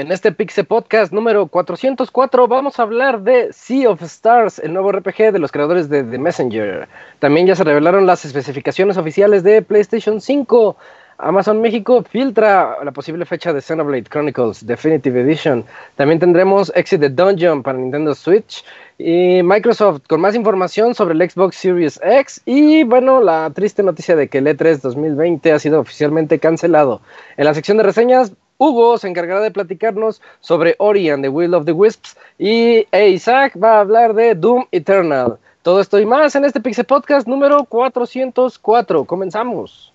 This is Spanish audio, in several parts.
En este Pixel Podcast número 404 vamos a hablar de Sea of Stars, el nuevo RPG de los creadores de The Messenger. También ya se revelaron las especificaciones oficiales de PlayStation 5. Amazon México filtra la posible fecha de Xenoblade Chronicles Definitive Edition. También tendremos Exit the Dungeon para Nintendo Switch y Microsoft con más información sobre el Xbox Series X y bueno, la triste noticia de que el E3 2020 ha sido oficialmente cancelado. En la sección de reseñas, Hugo se encargará de platicarnos sobre Ori and the Will of the Wisps y Isaac va a hablar de Doom Eternal. Todo esto y más en este Pixel Podcast número 404. Comenzamos.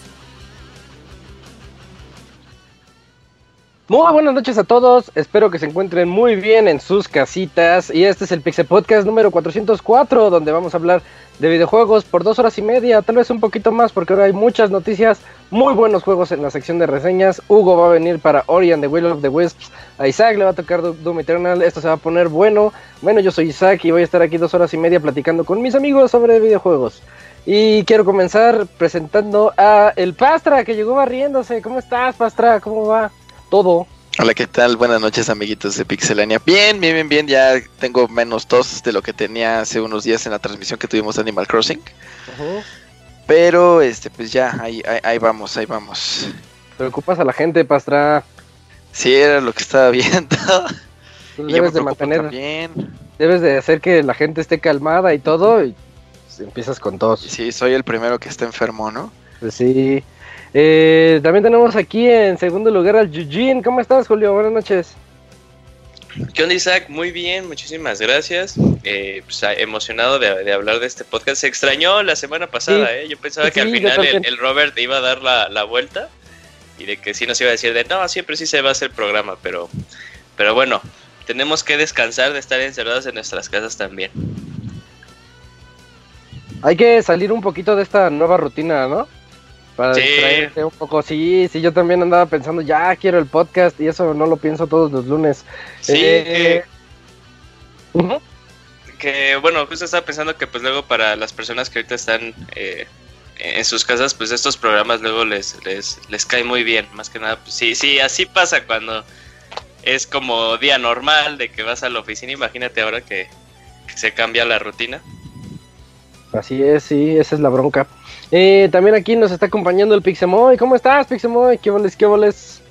Muy buenas noches a todos, espero que se encuentren muy bien en sus casitas y este es el Pixel Podcast número 404 donde vamos a hablar de videojuegos por dos horas y media, tal vez un poquito más porque ahora hay muchas noticias, muy buenos juegos en la sección de reseñas, Hugo va a venir para Ori and the of the Wisps, a Isaac le va a tocar Doom Eternal, esto se va a poner bueno, bueno yo soy Isaac y voy a estar aquí dos horas y media platicando con mis amigos sobre videojuegos. Y quiero comenzar presentando a el Pastra que llegó barriéndose. ¿Cómo estás, Pastra? ¿Cómo va? Todo. Hola, ¿qué tal? Buenas noches, amiguitos de Pixelania. Bien, bien, bien, bien. Ya tengo menos tos de lo que tenía hace unos días en la transmisión que tuvimos de Animal Crossing. Uh-huh. Pero, este, pues ya, ahí, ahí, ahí, vamos, ahí vamos. Preocupas a la gente, Pastra. Sí, era lo que estaba viendo. debes de mantener. Bien. Debes de hacer que la gente esté calmada y todo. Y empiezas con tos. Sí, soy el primero que está enfermo, ¿no? Pues sí. Eh, también tenemos aquí en segundo lugar al Eugene. ¿Cómo estás, Julio? Buenas noches. ¿Qué onda, Isaac? Muy bien, muchísimas gracias. Eh, pues, emocionado de, hablar de este podcast. Se extrañó la semana pasada, ¿eh? Yo pensaba que al final el, Robert iba a dar la, vuelta y de que sí nos iba a decir de no, siempre sí se va a hacer programa, pero, pero bueno, tenemos que descansar de estar encerrados en nuestras casas también. Hay que salir un poquito de esta nueva rutina, ¿no? Para distraerte un poco. Sí, sí, yo también andaba pensando, ya quiero el podcast y eso no lo pienso todos los lunes. Sí, eh, que, bueno, justo estaba pensando que pues luego para las personas que ahorita están eh, en sus casas, pues estos programas luego les, les, les cae muy bien. Más que nada, pues sí, sí, así pasa cuando es como día normal de que vas a la oficina. Imagínate ahora que se cambia la rutina. Así es, sí, esa es la bronca. Eh, también aquí nos está acompañando el Pixemoy. ¿Cómo estás, Pixemoy? ¿Qué voles, qué voles?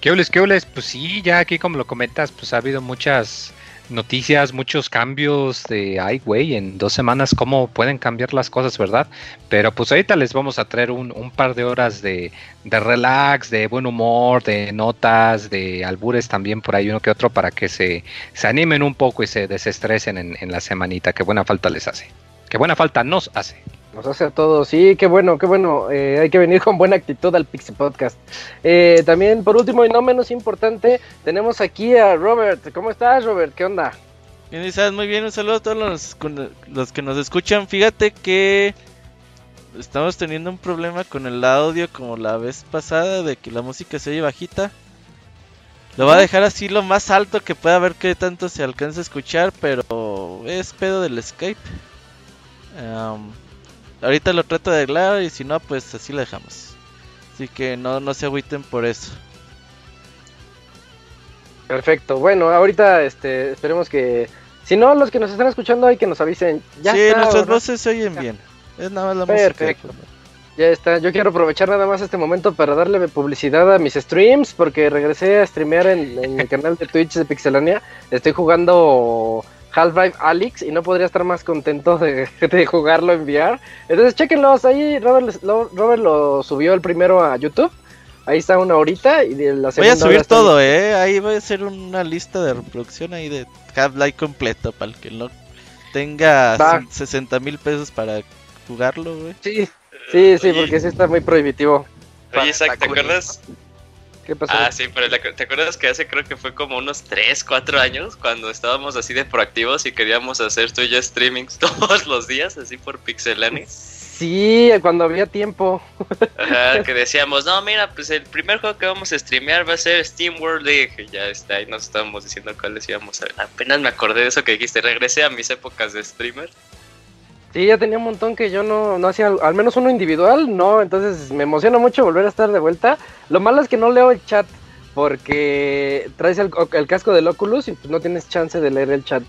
¿Qué voles, qué voles? Pues sí, ya aquí como lo comentas, pues ha habido muchas noticias, muchos cambios de, ay, güey, en dos semanas, cómo pueden cambiar las cosas, ¿verdad? Pero pues ahorita les vamos a traer un, par de horas de, de, relax, de buen humor, de notas, de albures también por ahí uno que otro para que se, se animen un poco y se desestresen en, en la semanita, que buena falta les hace. Que buena falta nos hace. Nos hace a todos, sí, qué bueno, qué bueno. Eh, hay que venir con buena actitud al Pixie Podcast. Eh, también, por último y no menos importante, tenemos aquí a Robert. ¿Cómo estás, Robert? ¿Qué onda? Bien, estás muy bien. Un saludo a todos los, los que nos escuchan. Fíjate que estamos teniendo un problema con el audio como la vez pasada, de que la música se oye bajita. Lo va a dejar así lo más alto que pueda ver qué tanto se alcanza a escuchar, pero es pedo del Skype ahorita lo trato de arreglar y si no, pues así lo dejamos. Así que no, no se agüiten por eso. Perfecto. Bueno, ahorita este, esperemos que. Si no, los que nos están escuchando hay que nos avisen. Ya sí, nuestras voces se oyen bien. Es nada más la Perfecto. Ya está. Yo quiero aprovechar nada más este momento para darle publicidad a mis streams, porque regresé a streamear en, el canal de Twitch de Pixelania. Estoy jugando Half-Life Alyx y no podría estar más contento de, jugarlo en VR. Entonces, chequenlos ahí. Robert, Robert lo subió el primero a YouTube. Ahí está una horita y de la Voy a subir todo, eh. Ahí voy a hacer una lista de reproducción ahí de Half-Life completo para el que no tenga 60 mil pesos para jugarlo, güey. Sí, sí, sí, porque sí está muy prohibitivo. Oye, Isaac, ¿te acuerdas? ¿Qué pasó? Ah, sí, pero ¿te acuerdas que hace creo que fue como unos 3, 4 años cuando estábamos así de proactivos y queríamos hacer tú y yo streamings todos los días, así por Pixelanes? Sí, cuando había tiempo. Ajá, que decíamos, no, mira, pues el primer juego que vamos a streamear va a ser Steam World League. ya está, ahí nos estábamos diciendo cuáles íbamos a ver. Apenas me acordé de eso que dijiste, regresé a mis épocas de streamer. Sí, ya tenía un montón que yo no, no hacía, al menos uno individual, no, entonces me emociona mucho volver a estar de vuelta. Lo malo es que no leo el chat, porque traes el, el casco del Oculus y pues no tienes chance de leer el chat.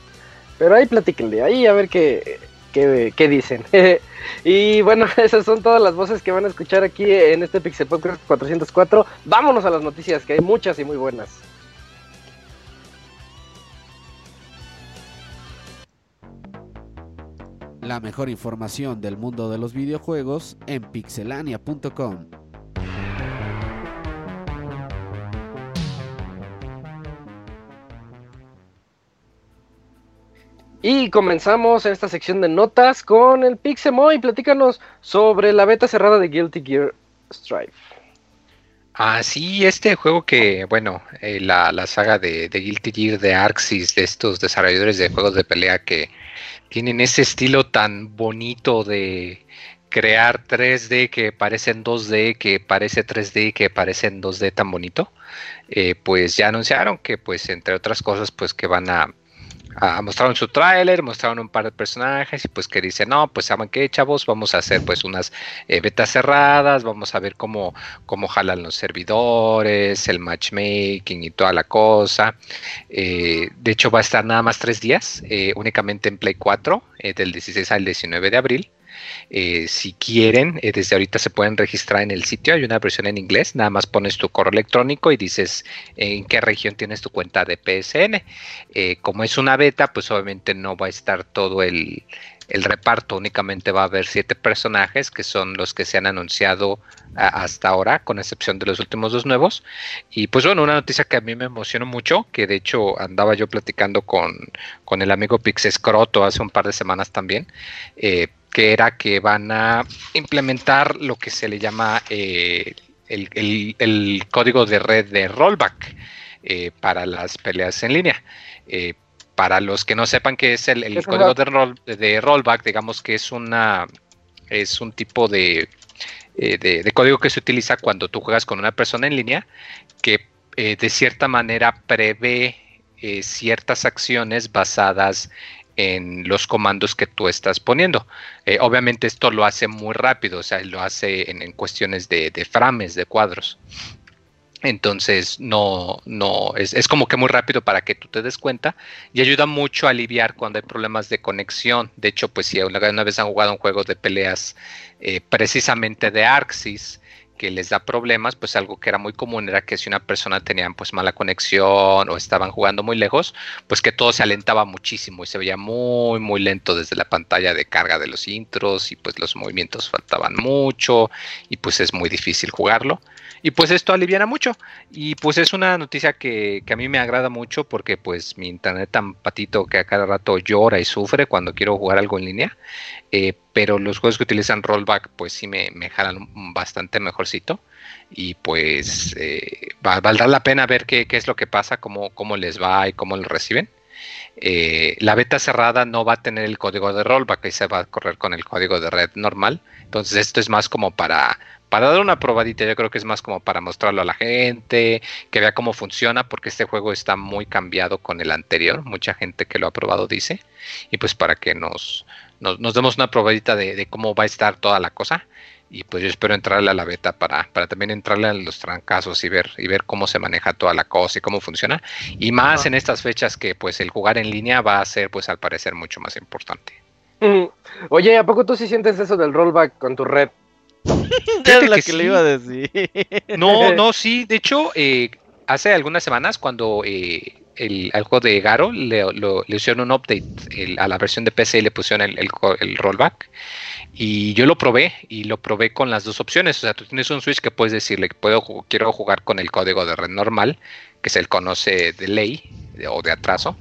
Pero ahí platíquenle, ahí a ver qué, qué, dicen. y bueno, esas son todas las voces que van a escuchar aquí en este Pixel Podcast 404. Vámonos a las noticias, que hay muchas y muy buenas. La mejor información del mundo de los videojuegos en pixelania.com. Y comenzamos en esta sección de notas con el Pixemoy. Platícanos sobre la beta cerrada de Guilty Gear Strive. Ah, sí, este juego que, bueno, eh, la, saga de, Guilty Gear de Arxis, de estos desarrolladores de juegos de pelea que tienen ese estilo tan bonito de crear 3D que parecen 2D, que parece 3D, que parecen 2D tan bonito, eh, pues ya anunciaron que, pues, entre otras cosas, pues que van a Ah, mostraron su tráiler, mostraron un par de personajes y pues que dice, no, pues saben qué, chavos, vamos a hacer pues unas eh, betas cerradas, vamos a ver cómo, cómo jalan los servidores, el matchmaking y toda la cosa. Eh, de hecho va a estar nada más tres días, eh, únicamente en Play 4, del 16 al 19 de abril. Eh, si quieren, eh, desde ahorita se pueden registrar en el sitio. Hay una versión en inglés. Nada más pones tu correo electrónico y dices en qué región tienes tu cuenta de PSN. Eh, como es una beta, pues obviamente no va a estar todo el, reparto. Únicamente va a haber siete personajes que son los que se han anunciado hasta ahora, con excepción de los últimos dos nuevos. Y pues bueno, una noticia que a mí me emocionó mucho, que de hecho andaba yo platicando con, con el amigo Pixescroto hace un par de semanas también que era que van a implementar lo que se le llama eh, el, código de red de rollback eh, para las peleas en línea. Eh, para los que no sepan qué es el, código de, de, rollback, digamos que es una es un tipo de, de, código que se utiliza cuando tú juegas con una persona en línea que de cierta manera prevé ciertas acciones basadas en los comandos que tú estás poniendo. Eh, obviamente esto lo hace muy rápido, o sea, lo hace en, cuestiones de, frames, de cuadros. Entonces, no, no, es, como que muy rápido para que tú te des cuenta y ayuda mucho a aliviar cuando hay problemas de conexión. De hecho, pues si una, vez han jugado un juego de peleas eh, precisamente de Arxis, que les da problemas, pues algo que era muy común era que si una persona tenía pues mala conexión o estaban jugando muy lejos, pues que todo se alentaba muchísimo y se veía muy muy lento desde la pantalla de carga de los intros y pues los movimientos faltaban mucho y pues es muy difícil jugarlo. Y pues esto aliviana mucho. Y pues es una noticia que, a mí me agrada mucho porque pues mi internet tan patito que a cada rato llora y sufre cuando quiero jugar algo en línea. Eh, pero los juegos que utilizan rollback pues sí me, me jalan bastante mejorcito. Y pues eh, valdrá la pena ver qué, es lo que pasa, cómo, cómo les va y cómo lo reciben. Eh, la beta cerrada no va a tener el código de rollback, ahí se va a correr con el código de red normal. Entonces esto es más como para para dar una probadita, yo creo que es más como para mostrarlo a la gente, que vea cómo funciona, porque este juego está muy cambiado con el anterior, mucha gente que lo ha probado dice, y pues para que nos, nos, demos una probadita de, cómo va a estar toda la cosa. y pues yo espero entrarle a la beta para, para también entrarle a los trancazos y ver, y ver cómo se maneja toda la cosa y cómo funciona. Y más en estas fechas que pues el jugar en línea va a ser pues al parecer mucho más importante. Oye, ¿a poco tú sí sientes eso del rollback con tu red? es la que, le iba a decir. No, no, sí. De hecho, eh, hace algunas semanas cuando eh, el, al juego de Garo le, le hicieron un update a la versión de PC y le pusieron el, el, rollback. Y yo lo probé y lo probé con las dos opciones. O sea, tú tienes un switch que puedes decirle que puedo, quiero jugar con el código de red normal, que se el conoce de ley o de atraso.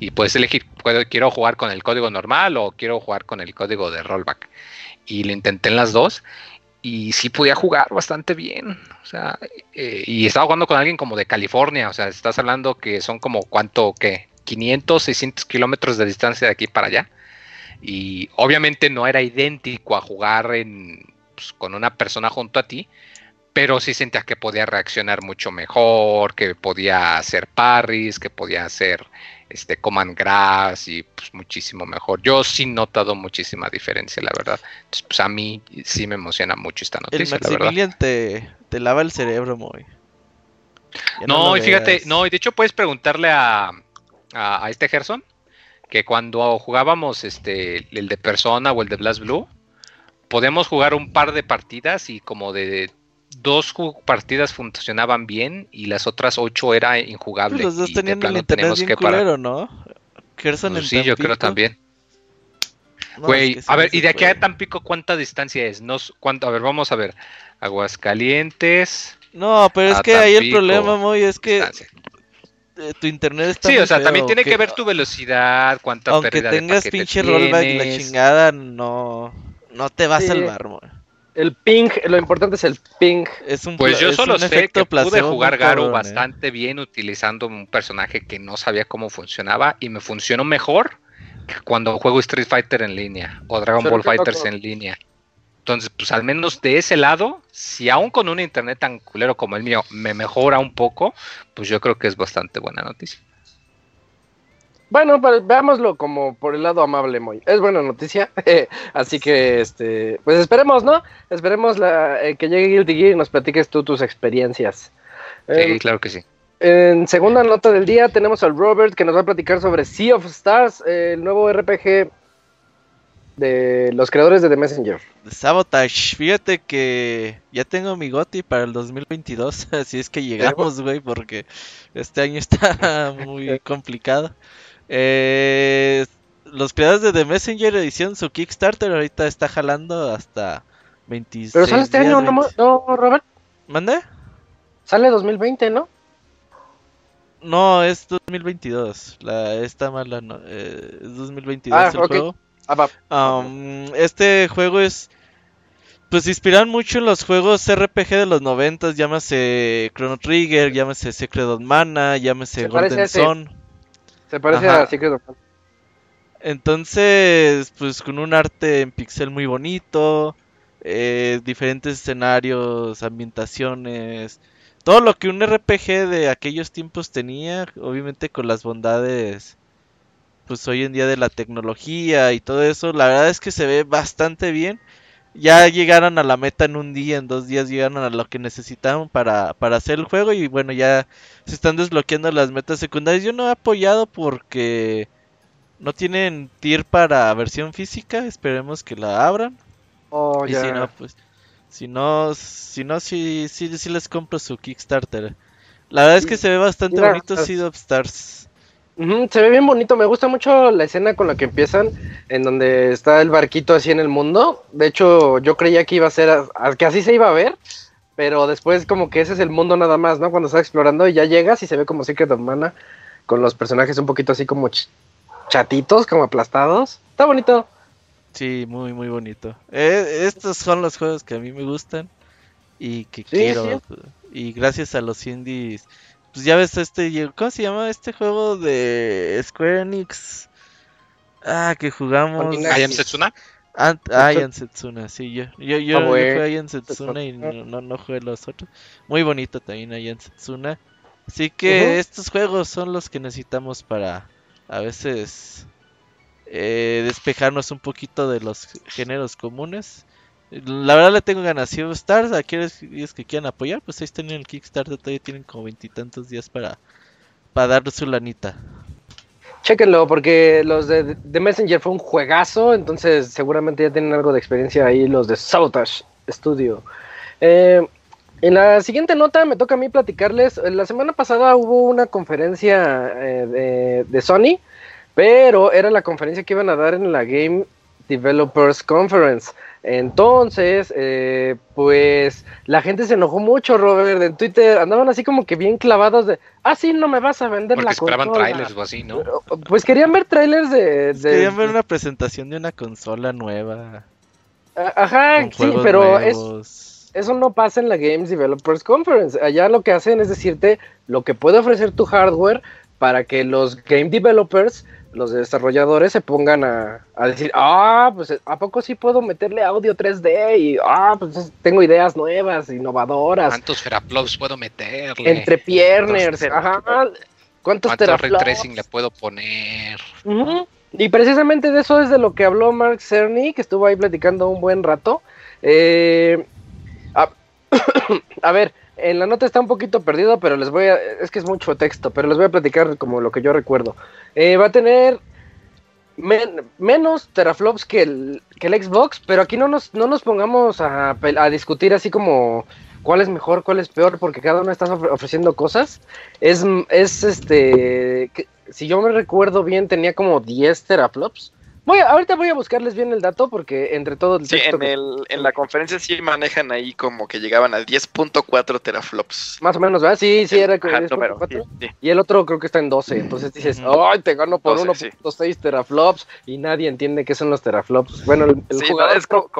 Y puedes elegir, puedo, quiero jugar con el código normal o quiero jugar con el código de rollback. Y lo intenté en las dos y sí podía jugar bastante bien. O sea, eh, y estaba jugando con alguien como de California. O sea, estás hablando que son como cuánto, ¿qué? 500, 600 kilómetros de distancia de aquí para allá. Y obviamente no era idéntico a jugar en, pues, con una persona junto a ti, pero sí sentías que podía reaccionar mucho mejor, que podía hacer parries, que hacer hacer este command grass y pues muchísimo mejor. Yo sí he notado muchísima diferencia, la verdad. Entonces, pues a mí sí me emociona mucho esta noticia. El Maximilian te, te, lava el cerebro muy. No, y fíjate, no, y de hecho puedes preguntarle a, a, a, este Gerson que cuando jugábamos este el de persona o el de Blast Blue, podemos jugar un par de partidas y como de dos partidas funcionaban bien y las otras ocho era injugable. Pues los dos tenían el internet bien culero, ¿no? Gerson pues sí, yo creo también. Güey, a ver, ¿y de aquí a Tampico cuánta distancia es? Nos, cuánto, a ver, vamos a ver. Aguascalientes. No, pero es que ahí el problema, muy es que eh, tu internet está Sí, o sea, también tiene que ver tu velocidad, cuánta Aunque tengas pinche rollback y la chingada, no, no te va a salvar, muy. El ping, lo importante es el ping. Es un, pues yo solo sé que pude jugar Garo ¿eh? bastante bien utilizando un personaje que no sabía cómo funcionaba y me funcionó mejor que cuando juego Street Fighter en línea o Dragon Ball Fighters en línea. Entonces, pues al menos de ese lado, si aún con un internet tan culero como el mío me mejora un poco, pues yo creo que es bastante buena noticia. Bueno, pues, veámoslo como por el lado amable, muy. Es buena noticia. Así que, este, pues esperemos, ¿no? Esperemos la, eh, que llegue Guilty Gear y nos platiques tú tus experiencias. Sí, em, claro que sí. En segunda nota del día tenemos al Robert que nos va a platicar sobre Sea of Stars, el nuevo RPG de los creadores de The Messenger. Sabotage, fíjate que ya tengo mi GOTI para el 2022, así es que llegamos, güey, porque este año está muy complicado. Eh, los creadores de The Messenger hicieron su Kickstarter, ahorita está jalando hasta 26. Pero sale este año, ¿no, Robert? ¿Mande? Sale 2020, ¿no? No, es 2022. La, esta mala no, eh, es 2022 ah, el juego. Ah, um, este juego es. Pues inspiran mucho en los juegos RPG de los 90, llámase Chrono Trigger, llámase Secret of Mana, llámese Golden Sun. Se parece a Secret of Entonces, pues con un arte en pixel muy bonito, eh, diferentes escenarios, ambientaciones, todo lo que un RPG de aquellos tiempos tenía, obviamente con las bondades, pues hoy en día de la tecnología y todo eso, la verdad es que se ve bastante bien. Ya llegaron a la meta en un día, en dos días llegaron a lo que necesitaban para, para hacer el juego y bueno, ya se están desbloqueando las metas secundarias. Yo no he apoyado porque no tienen tier para versión física. Esperemos que la abran. Oh, y si no, pues. Si no, si no, sí, sí, sí les compro su Kickstarter. La verdad es que se ve bastante bonito Seed of Stars. Se ve bien bonito, me gusta mucho la escena con la que empiezan, en donde está el barquito así en el mundo. De hecho, yo creía que iba a ser, que así se iba a ver, pero después como que ese es el mundo nada más, ¿no? Cuando estás explorando y ya llegas y se ve como Secret of Mana con los personajes un poquito así como chatitos, como aplastados. Está bonito. Sí, muy, muy bonito. Eh, estos son los juegos que a mí me gustan y que quiero. Y gracias a los indies. Pues ya ves este, ¿cómo se llama este juego de Square Enix? Ah, que jugamos. ¿I am Setsuna? ah, en Setsuna, sí, yo, yo, yo, ah, jugué en Setsuna y no, no, jugué los otros. Muy bonito también en Setsuna. Así que estos juegos son los que necesitamos para a veces eh, despejarnos un poquito de los géneros comunes La verdad le tengo ganas. Si Stars, a aquellos que quieran apoyar, pues ahí están en el Kickstarter. Todavía tienen como veintitantos días para, para dar su lanita. Chéquenlo, porque los de, The Messenger fue un juegazo, entonces seguramente ya tienen algo de experiencia ahí los de Sabotage Studio. Eh, en la siguiente nota me toca a mí platicarles. La semana pasada hubo una conferencia eh, de, Sony, pero era la conferencia que iban a dar en la Game Developers Conference. Entonces, eh, pues la gente se enojó mucho, Robert, en Twitter. Andaban así como que bien clavados de, ah, sí, no me vas a vender Porque la esperaban trailers o así, ¿no? Pues querían ver trailers de, Querían ver una presentación de una consola nueva. Ajá, sí, pero es eso no pasa en la Games Developers Conference. Allá lo que hacen es decirte lo que puede ofrecer tu hardware para que los game developers, los desarrolladores, se pongan a, decir, ah, pues a poco sí puedo meterle audio 3D y, ah, pues tengo ideas nuevas, innovadoras. ¿Cuántos teraflops puedo meterle? Entre pierners, ajá. ¿Cuántos, teraflops? tracing le puedo poner? Y precisamente de eso es de lo que habló Mark Cerny, que estuvo ahí platicando un buen rato. Eh, a ver, en la nota está un poquito perdido, pero les voy a. Es que es mucho texto, pero les voy a platicar como lo que yo recuerdo. Eh, va a tener menos teraflops que el, que el Xbox, pero aquí no nos, no nos pongamos a, discutir así como cuál es mejor, cuál es peor, porque cada uno está ofreciendo cosas. Es, es este. si yo me recuerdo bien, tenía como 10 teraflops. Voy ahorita voy a buscarles bien el dato porque entre todo el Sí, en, el, en la conferencia sí manejan ahí como que llegaban a 10.4 teraflops. Más o menos, ¿verdad? Sí, sí, era Y el otro creo que está en 12. Entonces dices, ¡ay, te gano por 1.6 teraflops! Y nadie entiende qué son los teraflops. Bueno, el, jugador es como,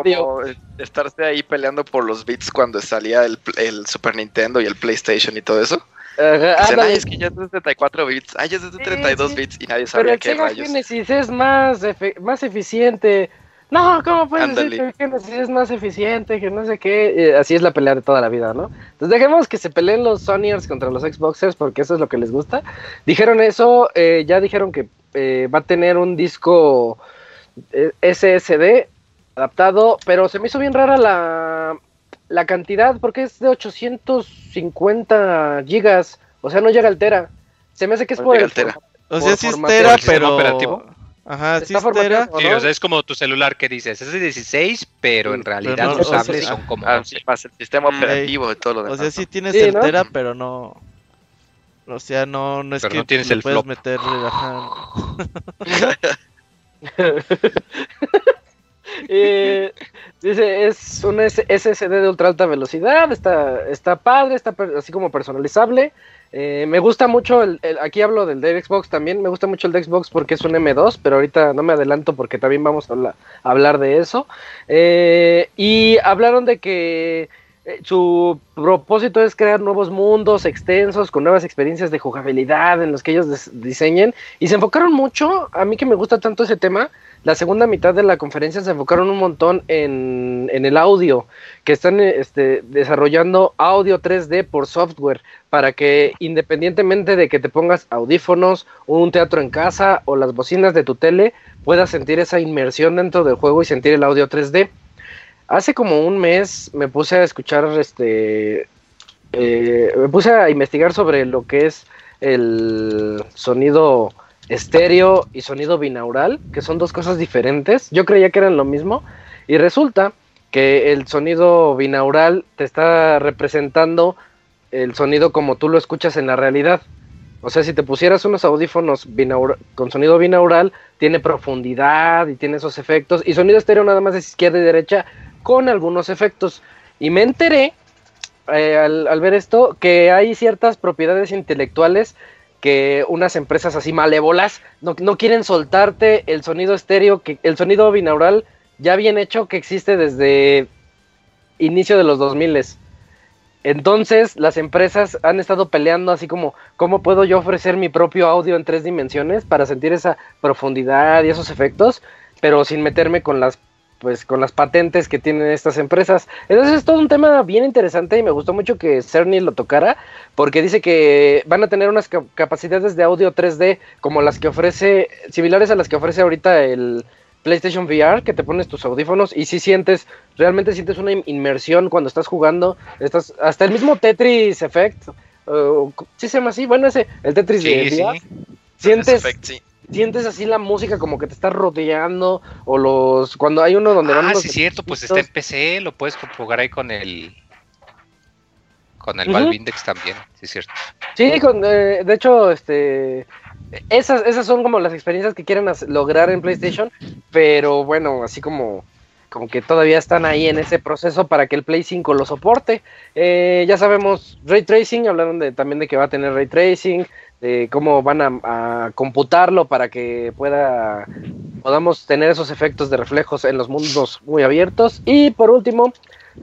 estarse ahí peleando por los bits cuando salía el, el Super Nintendo y el PlayStation y todo eso. Dicen, ay, es que ya es de 74 bits, ay, ya es de 32 bits y nadie sabía qué rayos. Genesis es más, más eficiente. No, ¿cómo puedes decir que Genesis es más eficiente? Que no sé qué. así es la pelea de toda la vida, ¿no? Entonces dejemos que se peleen los Sonyers contra los Xboxers porque eso es lo que les gusta. Dijeron eso, eh, ya dijeron que eh, va a tener un disco eh, SSD adaptado, pero se me hizo bien rara la, la cantidad, porque es de 850 gigas, o sea, no llega al tera. Se me hace que es por el tera. O sea, sí es tera, pero... Operativo? Ajá, sí es tera. Sí, o sea, es como tu celular que dices, es de 16, pero en realidad los cables son como... Ah, más el sistema operativo de todo lo demás. O sea, sí tienes el tera, pero no... O sea, no, no es que no tienes el puedes meter... Ajá. Eh, dice, es un SSD de ultra alta velocidad, está, está padre, está así como personalizable. Eh, me gusta mucho, el, aquí hablo del de Xbox también, me gusta mucho el de Xbox porque es un M2, pero ahorita no me adelanto porque también vamos a, hablar de eso. Eh, y hablaron de que su propósito es crear nuevos mundos extensos con nuevas experiencias de jugabilidad en los que ellos diseñen y se enfocaron mucho, a mí que me gusta tanto ese tema, la segunda mitad de la conferencia se enfocaron un montón en, el audio, que están este, desarrollando audio 3D por software, para que independientemente de que te pongas audífonos, un teatro en casa o las bocinas de tu tele, puedas sentir esa inmersión dentro del juego y sentir el audio 3D. Hace como un mes me puse a escuchar, este, eh, me puse a investigar sobre lo que es el sonido estéreo y sonido binaural, que son dos cosas diferentes. Yo creía que eran lo mismo y resulta que el sonido binaural te está representando el sonido como tú lo escuchas en la realidad. O sea, si te pusieras unos audífonos con sonido binaural, tiene profundidad y tiene esos efectos. Y sonido estéreo nada más es izquierda y derecha con algunos efectos. Y me enteré eh, al, ver esto que hay ciertas propiedades intelectuales que unas empresas así malévolas no, no, quieren soltarte el sonido estéreo, que, el sonido binaural ya bien hecho que existe desde inicio de los 2000. Entonces las empresas han estado peleando así como, ¿cómo puedo yo ofrecer mi propio audio en tres dimensiones para sentir esa profundidad y esos efectos? Pero sin meterme con las pues con las patentes que tienen estas empresas. Entonces es todo un tema bien interesante y me gustó mucho que Cerny lo tocara porque dice que van a tener unas capacidades de audio 3D como las que ofrece, similares a las que ofrece ahorita el PlayStation VR, que te pones tus audífonos y si sientes, realmente sientes una inmersión cuando estás jugando. Estás, hasta el mismo Tetris Effect, uh, ¿sí se llama así? Bueno, ese, el Tetris de VR. Sientes, sientes así la música como que te está rodeando o los cuando hay uno donde ah, van sí cierto pues está en PC lo puedes jugar ahí con el con el Valve Index también sí es cierto sí con, eh, de hecho este esas esas son como las experiencias que quieren lograr en PlayStation pero bueno así como como que todavía están ahí en ese proceso para que el Play 5 lo soporte. Eh, ya sabemos, Ray Tracing, hablaron de, también de que va a tener Ray Tracing, de cómo van a, computarlo para que pueda podamos tener esos efectos de reflejos en los mundos muy abiertos. Y por último,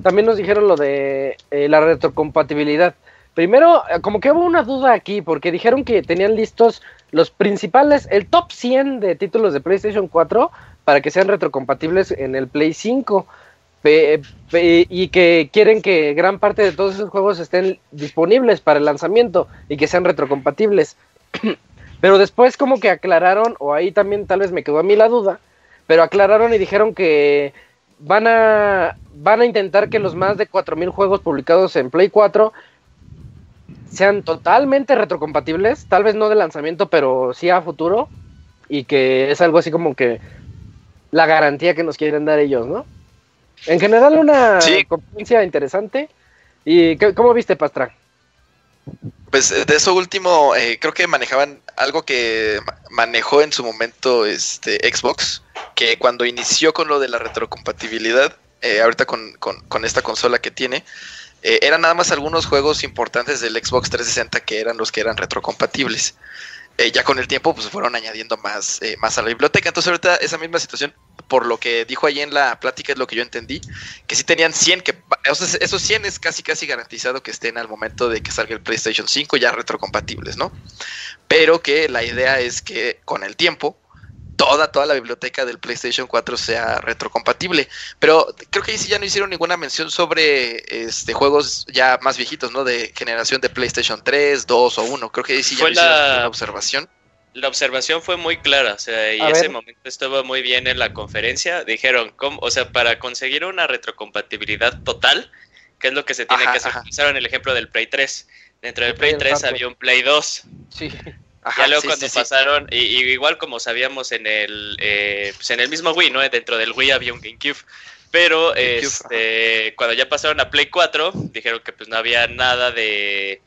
también nos dijeron lo de eh, la retrocompatibilidad. Primero, eh, como que hubo una duda aquí, porque dijeron que tenían listos los principales, el top 100 de títulos de PlayStation 4 para que sean retrocompatibles en el Play 5 y que quieren que gran parte de todos esos juegos estén disponibles para el lanzamiento y que sean retrocompatibles. Pero después como que aclararon, o ahí también tal vez me quedó a mí la duda, pero aclararon y dijeron que van a, van a intentar que los más de 4.000 juegos publicados en Play 4 sean totalmente retrocompatibles, tal vez no de lanzamiento, pero sí a futuro, y que es algo así como que la garantía que nos quieren dar ellos, ¿no? En general, una competencia interesante. ¿Y cómo viste, Pastra? Pues eh, de eso último, eh, creo que manejaban algo que manejó en su momento este Xbox, que cuando inició con lo de la retrocompatibilidad, eh, ahorita con, con, esta consola que tiene, eran nada más algunos juegos importantes del Xbox 360 que eran los que eran retrocompatibles. ya con el tiempo pues fueron añadiendo más, más a la biblioteca. Entonces ahorita esa misma situación por lo que dijo ahí en la plática es lo que yo entendí, que si tenían 100, que esos 100 es casi casi garantizado que estén al momento de que salga el PlayStation 5 ya retrocompatibles, ¿no? Pero que la idea es que con el tiempo toda, toda la biblioteca del PlayStation 4 sea retrocompatible. Pero creo que ahí sí ya no hicieron ninguna mención sobre este juegos ya más viejitos, ¿no? De generación de PlayStation 3, 2 o 1. Creo que ahí sí ya no hicieron ninguna observación la observación fue muy clara, o sea, y ese momento estuvo muy bien en la conferencia. Dijeron, ¿cómo? o sea, para conseguir una retrocompatibilidad total, ¿qué es lo que se tiene que hacer? Usaron el ejemplo del Play 3. Dentro del Play 3 había un Play 2. Sí. ya luego cuando pasaron, y, igual como sabíamos en el, eh, pues en el mismo Wii, ¿no? Dentro del Wii había un GameCube. Pero este, cuando ya pasaron a Play 4, dijeron que pues no había nada de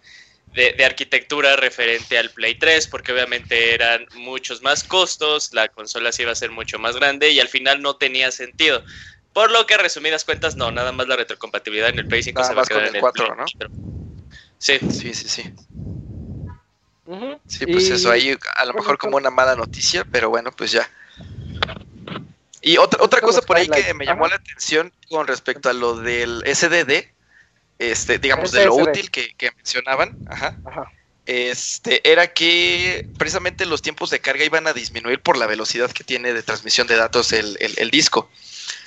de, arquitectura referente al Play 3, porque obviamente eran muchos más costos, la consola se iba a ser mucho más grande y al final no tenía sentido. Por lo que, resumidas cuentas, no, nada más la retrocompatibilidad en el Play 5 se va a quedar en el 4, ¿no? Sí. Sí, sí, sí. Sí, pues eso ahí a lo mejor como una mala noticia, pero bueno, pues ya. Y otra, otra cosa por ahí que me llamó la atención con respecto a lo del SDD, este, digamos, de lo útil que, mencionaban, este, era que precisamente los tiempos de carga iban a disminuir por la velocidad que tiene de transmisión de datos el, disco.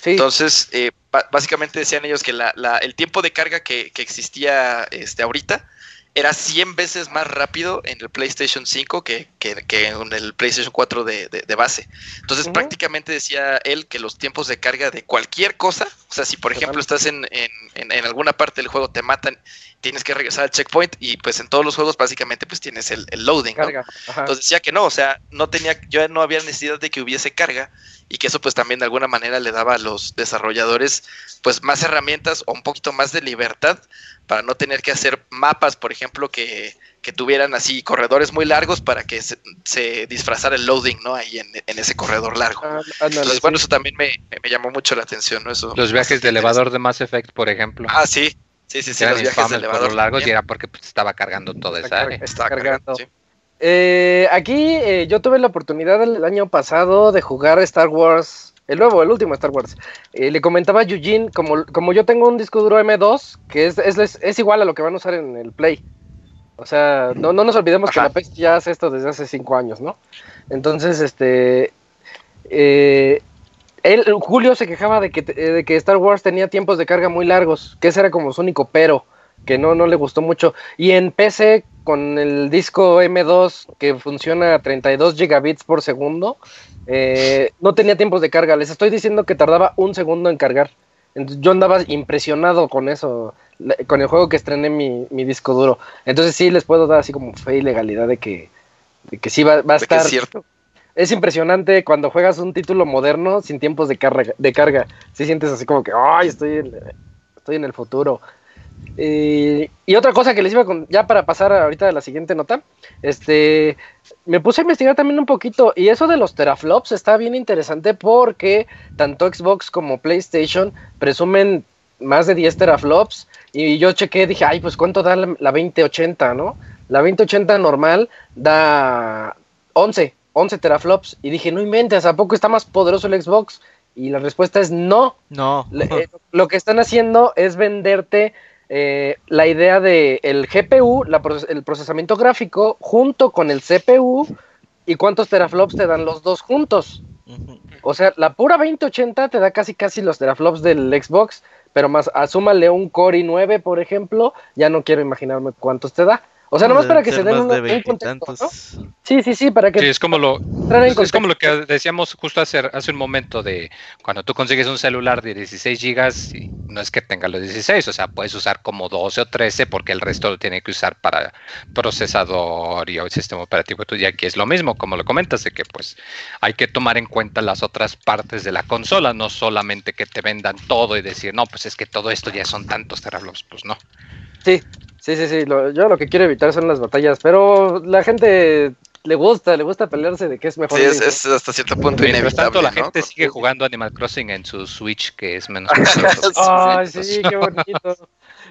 Entonces, eh, básicamente decían ellos que la, el tiempo de carga que, que existía este, ahorita era 100 veces más rápido en el PlayStation 5 que, en el PlayStation 4 de, base. Entonces, prácticamente decía él que los tiempos de carga de cualquier cosa, o sea, si por ejemplo estás en, alguna parte del juego, te matan, tienes que regresar al checkpoint y pues en todos los juegos básicamente pues tienes el, loading. Entonces decía que no, o sea, no tenía, yo no había necesidad de que hubiese carga y que eso pues también de alguna manera le daba a los desarrolladores pues más herramientas o un poquito más de libertad para no tener que hacer mapas, por ejemplo, que, tuvieran así corredores muy largos para que se, disfrazara el loading, ¿no? Ahí en, ese corredor largo. Ah, Entonces, bueno, eso también me, llamó mucho la atención, ¿no? Eso, los viajes de elevador de Mass Effect, por ejemplo. Ah, sí. Sí, sí, sí, los viajes de elevador largos y era porque pues, estaba cargando toda esa área. Estaba cargando. Eh, aquí eh, yo tuve la oportunidad el año pasado de jugar Star Wars el nuevo, el último Star Wars. Eh, le comentaba a Eugene, como, como yo tengo un disco duro M2, que es, es, igual a lo que van a usar en el Play. O sea, no, no nos olvidemos que la PS ya hace esto desde hace cinco años, ¿no? Entonces, este. Eh, él, Julio se quejaba de que, de que Star Wars tenía tiempos de carga muy largos, que ese era como su único pero, que no, no le gustó mucho. Y en PC, con el disco M2 que funciona a 32 gigabits por segundo, eh, no tenía tiempos de carga. Les estoy diciendo que tardaba un segundo en cargar. Entonces, yo andaba impresionado con eso, con el juego que estrené mi, mi disco duro. Entonces sí les puedo dar así como fe y legalidad de que, de que sí va, va a estar... Es cierto. Es impresionante cuando juegas un título moderno sin tiempos de carga. De carga. Sí sientes así como que, ay, estoy en, estoy en el futuro. Eh, y otra cosa que les iba con, ya para pasar ahorita a la siguiente nota, este, me puse a investigar también un poquito y eso de los teraflops está bien interesante porque tanto Xbox como PlayStation presumen más de 10 teraflops y yo chequé, dije, ay, pues cuánto da la, la 2080, ¿no? La 2080 normal da 11, 11 teraflops y dije, no inventes, ¿a poco está más poderoso el Xbox? Y la respuesta es no. No. Le- eh, lo que están haciendo es venderte eh, la idea de el GPU, la el procesamiento gráfico, junto con el CPU y cuántos teraflops te dan los dos juntos. O sea, la pura 2080 te da casi casi los teraflops del Xbox, pero más asúmale un Core i9, por ejemplo, ya no quiero imaginarme cuántos te da. O sea, nomás para que se den un, de un contexto. ¿no? Sí, sí, sí, para que Sí, es como lo, es como lo que decíamos justo hace, hace un momento de cuando tú consigues un celular de 16 gigas, y no es que tenga los 16, o sea, puedes usar como 12 o 13 porque el resto lo tiene que usar para procesador y el sistema operativo. Ya aquí es lo mismo, como lo comentas, de que pues hay que tomar en cuenta las otras partes de la consola, no solamente que te vendan todo y decir, no, pues es que todo esto ya son tantos teraflops, pues no. Sí, sí, sí, sí. lo- yo lo que quiero evitar son las batallas, pero la gente le gusta, le gusta pelearse de que es mejor. Sí, es, hasta cierto punto Mientras tanto, inevitable, la ¿no? gente sigue jugando Animal Crossing en su Switch, que es menos Ay, sí, qué bonito.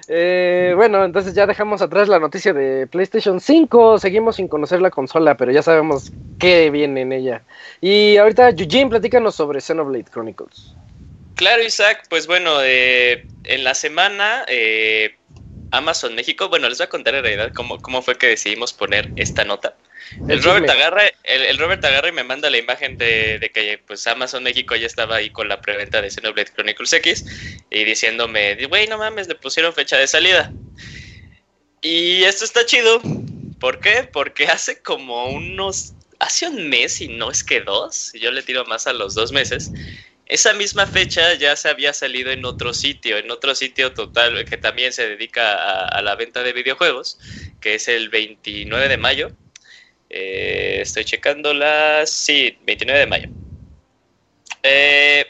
Eh, bueno, entonces ya dejamos atrás la noticia de PlayStation 5. Seguimos sin conocer la consola, pero ya sabemos qué viene en ella. Y ahorita, Eugene, platícanos sobre Xenoblade Chronicles. Claro, Isaac, pues bueno, eh, en la semana eh, Amazon México, bueno, les voy a contar en realidad cómo, cómo fue que decidimos poner esta nota. El Robert agarra, el, el Robert agarra y me manda la imagen de, de que pues Amazon México ya estaba ahí con la preventa de Xenoblade Chronicles X y diciéndome, güey, no mames, le pusieron fecha de salida. Y esto está chido. ¿Por qué? Porque hace como unos, hace un mes y no es que dos, yo le tiro más a los dos meses. Esa misma fecha ya se había salido en otro sitio, en otro sitio total que también se dedica a, la venta de videojuegos, que es el 29 de mayo. Eh, estoy checando las... Sí, 29 de mayo. Eh,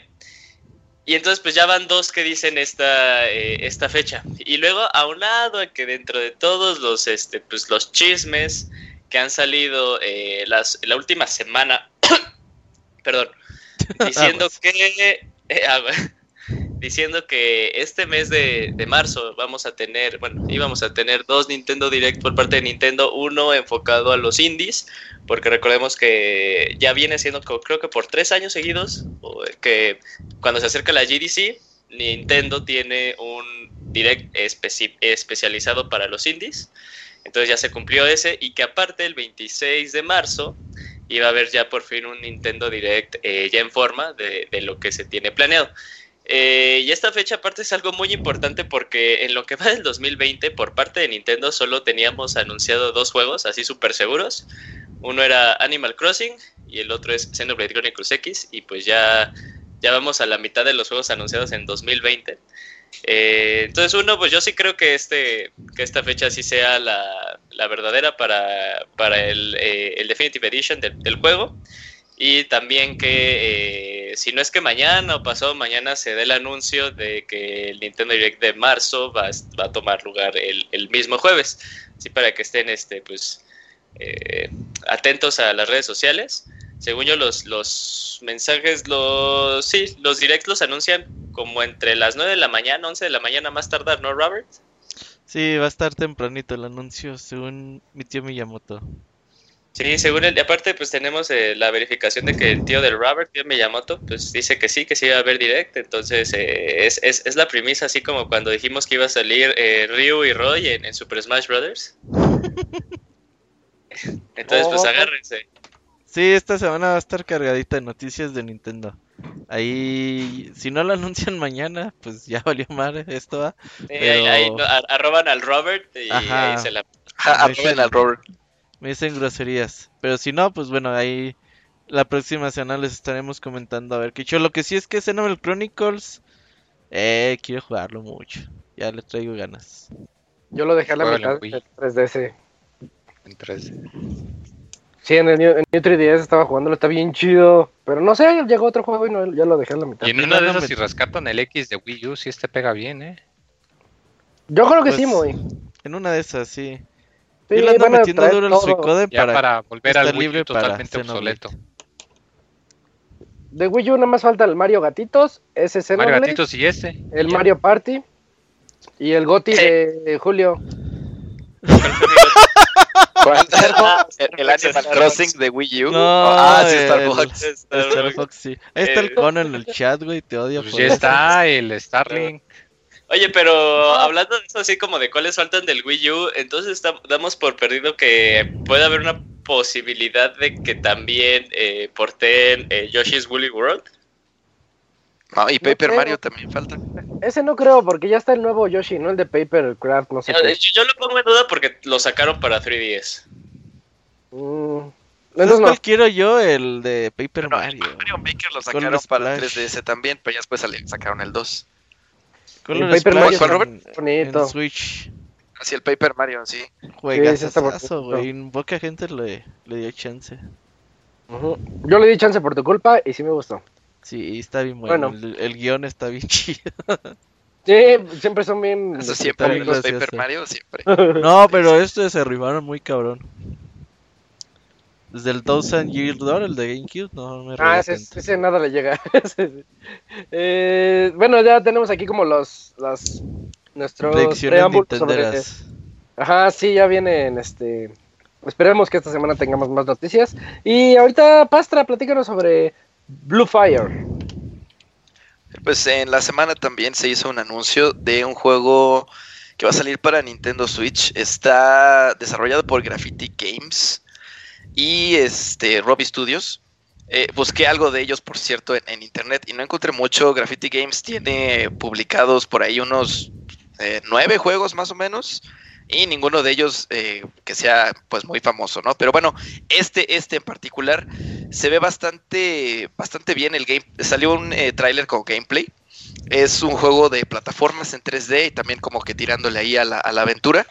y entonces pues ya van dos que dicen esta, eh, esta fecha. Y luego aunado a que dentro de todos los, este, pues, los chismes que han salido eh, las, la última semana, perdón, diciendo que... eh, agua. diciendo que este mes de, de marzo vamos a tener, bueno, íbamos a tener dos Nintendo Direct por parte de Nintendo, uno enfocado a los indies, porque recordemos que ya viene siendo, creo que por tres años seguidos, que cuando se acerca la GDC, Nintendo tiene un Direct especi- especializado para los indies, entonces ya se cumplió ese, y que aparte el 26 de marzo iba a haber ya por fin un Nintendo Direct eh, ya en forma de, lo que se tiene planeado. Eh, y esta fecha aparte es algo muy importante porque en lo que va del 2020 por parte de Nintendo solo teníamos anunciado dos juegos así súper seguros. Uno era Animal Crossing y el otro es Xenoblade Chronicles X y pues ya, ya vamos a la mitad de los juegos anunciados en 2020. Eh, entonces uno, pues yo sí creo que, este, que esta fecha sí sea la, la verdadera para, para el, eh, el Definitive Edition del, juego. Y también que eh, si no es que mañana o pasado mañana se dé el anuncio de que el Nintendo Direct de marzo va, va a tomar lugar el, el mismo jueves. Así para que estén este, pues, eh, atentos a las redes sociales. Según yo, los, los mensajes, los, sí, los directs los anuncian como entre las 9 de la mañana, 11 de la mañana más tardar, ¿no, Robert? Sí, va a estar tempranito el anuncio, según mi tío Miyamoto. Sí, según él, y aparte pues tenemos eh, la verificación de que el tío del Robert, tío Miyamoto, pues dice que sí, que sí va a haber direct, entonces eh, es, es, es la premisa, así como cuando dijimos que iba a salir eh, Ryu y Roy en, en Super Smash Brothers. Entonces pues Oh. agárrense. Sí, esta semana va a estar cargadita de noticias de Nintendo. Ahí, si no lo anuncian mañana, pues ya valió madre esto va. Sí, ahí, ahí Pero- a- arroban al Robert y Ajá. ahí se la... Ah, Me arroben al Robert. Me dicen groserías. Pero si no, pues bueno, ahí la próxima semana les estaremos comentando a ver qué hecho. Lo que sí es que Xenoblade Chronicles, eh, quiero jugarlo mucho. Ya le traigo ganas. Yo lo dejé a la mitad en 3DS. En 3D. Sí, en el New, 3DS estaba jugándolo, está bien chido. Pero no sé, llegó otro juego y no, ya lo dejé a la mitad. Y en una de esas, si rescatan el X de Wii U, sí este pega bien, ¿eh? Yo creo que sí, pues, muy. En una de esas, sí. sí Yo le ando metiendo duro el Suicoden para, para volver al Wii U totalmente obsoleto. De Wii U nada más falta el Mario Gatitos, ese Mario Gatitos y ese. El Mario Party y el Goti de Julio. el, Animal Crossing de Wii U. No, ah, sí, Starbucks. Starbucks, sí. Ahí está el Cono en el chat, güey, te odio. Pues ya está, el Starlink. Oye, pero hablando de eso así como de cuáles faltan del Wii U, entonces damos por perdido que puede haber una posibilidad de que también eh, porten eh, Yoshi's Woolly World. No, y Paper Mario también falta. Ese no creo, porque ya está el nuevo Yoshi, ¿no? El de Paper Craft, no sé. Yo, lo pongo en duda porque lo sacaron para 3DS. Mm, entonces no. quiero yo? El de Paper Mario. El Mario Maker lo sacaron para 3DS también, pero ya después sacaron el 2. el Paper Mario Robert? bonito. Switch. Así el Paper Mario, sí. Juegazo, güey. Poca gente le, le dio chance. Yo le di chance por tu culpa y sí me gustó. Sí, está bien bueno. El, guion está bien chido. Sí, siempre son bien. Eso siempre los Paper Mario, siempre. No, pero este se arribaron muy cabrón. Desde el Thousand Year Door, el de GameCube, no me Ah, ese, ese, nada le llega. eh, bueno, ya tenemos aquí como los, los nuestros preámbulos sobre... Ajá, sí, ya vienen, este... Esperemos que esta semana tengamos más noticias. Y ahorita, Pastra, platícanos sobre Blue Fire. Pues en la semana también se hizo un anuncio de un juego que va a salir para Nintendo Switch. Está desarrollado por Graffiti Games y este Robbie Studios. Eh, busqué algo de ellos, por cierto, en, internet y no encontré mucho. Graffiti Games tiene publicados por ahí unos eh, nueve juegos más o menos y ninguno de ellos eh, que sea pues muy famoso, ¿no? Pero bueno, este, este en particular se ve bastante, bastante bien el game. Salió un eh, tráiler con gameplay. Es un juego de plataformas en 3D y también como que tirándole ahí a la, aventura.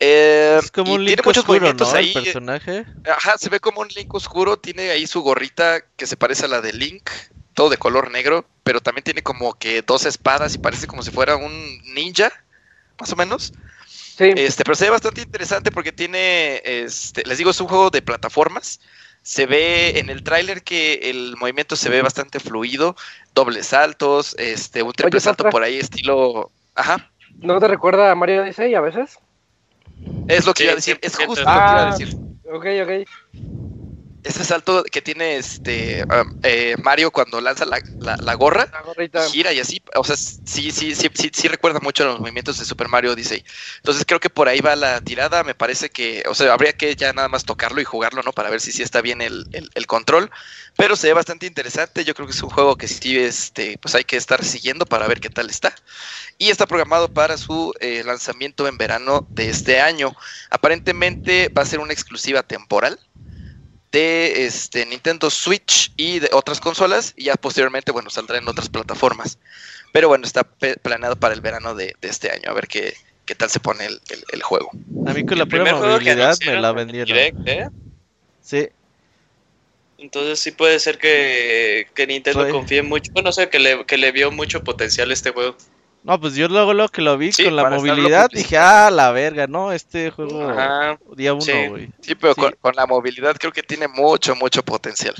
Eh, es como un Link tiene muchos oscuro, movimientos ahí. El personaje. Ajá, se ve como un Link oscuro. Tiene ahí su gorrita que se parece a la de Link, todo de color negro, pero también tiene como que dos espadas y parece como si fuera un ninja, más o menos. Este, pero se ve bastante interesante porque tiene, este, les digo, es un juego de plataformas. Se ve en el tráiler que el movimiento se ve bastante fluido, dobles saltos, este, un triple salto por ahí estilo, ajá. ¿No te recuerda a Mario Odyssey a veces? Es lo que iba a decir, es justo lo que iba a decir. Ok, ok ese salto que tiene este um, eh, Mario cuando lanza la, la, gorra, gira y así, o sea, sí, sí, sí, sí, sí recuerda mucho los movimientos de Super Mario Odyssey. Entonces creo que por ahí va la tirada, me parece que, o sea, habría que ya nada más tocarlo y jugarlo, ¿no? Para ver si sí está bien el, el, control, pero se ve bastante interesante, yo creo que es un juego que sí, este, pues hay que estar siguiendo para ver qué tal está. Y está programado para su eh, lanzamiento en verano de este año. Aparentemente va a ser una exclusiva temporal de este, Nintendo Switch y de otras consolas y ya posteriormente, bueno, saldrá en otras plataformas. Pero bueno, está planeado para el verano de, este año, a ver qué, qué tal se pone el, el, juego. A mí con la primera movilidad me la vendieron. ¿eh? Sí. Entonces sí puede ser que, que Nintendo confíe mucho, no sé, que le, que le vio mucho potencial a este juego. No, pues yo luego lo que lo vi con la movilidad dije, ah, la verga, ¿no? Este juego día uno, güey. Sí. pero Con, la movilidad creo que tiene mucho, mucho potencial.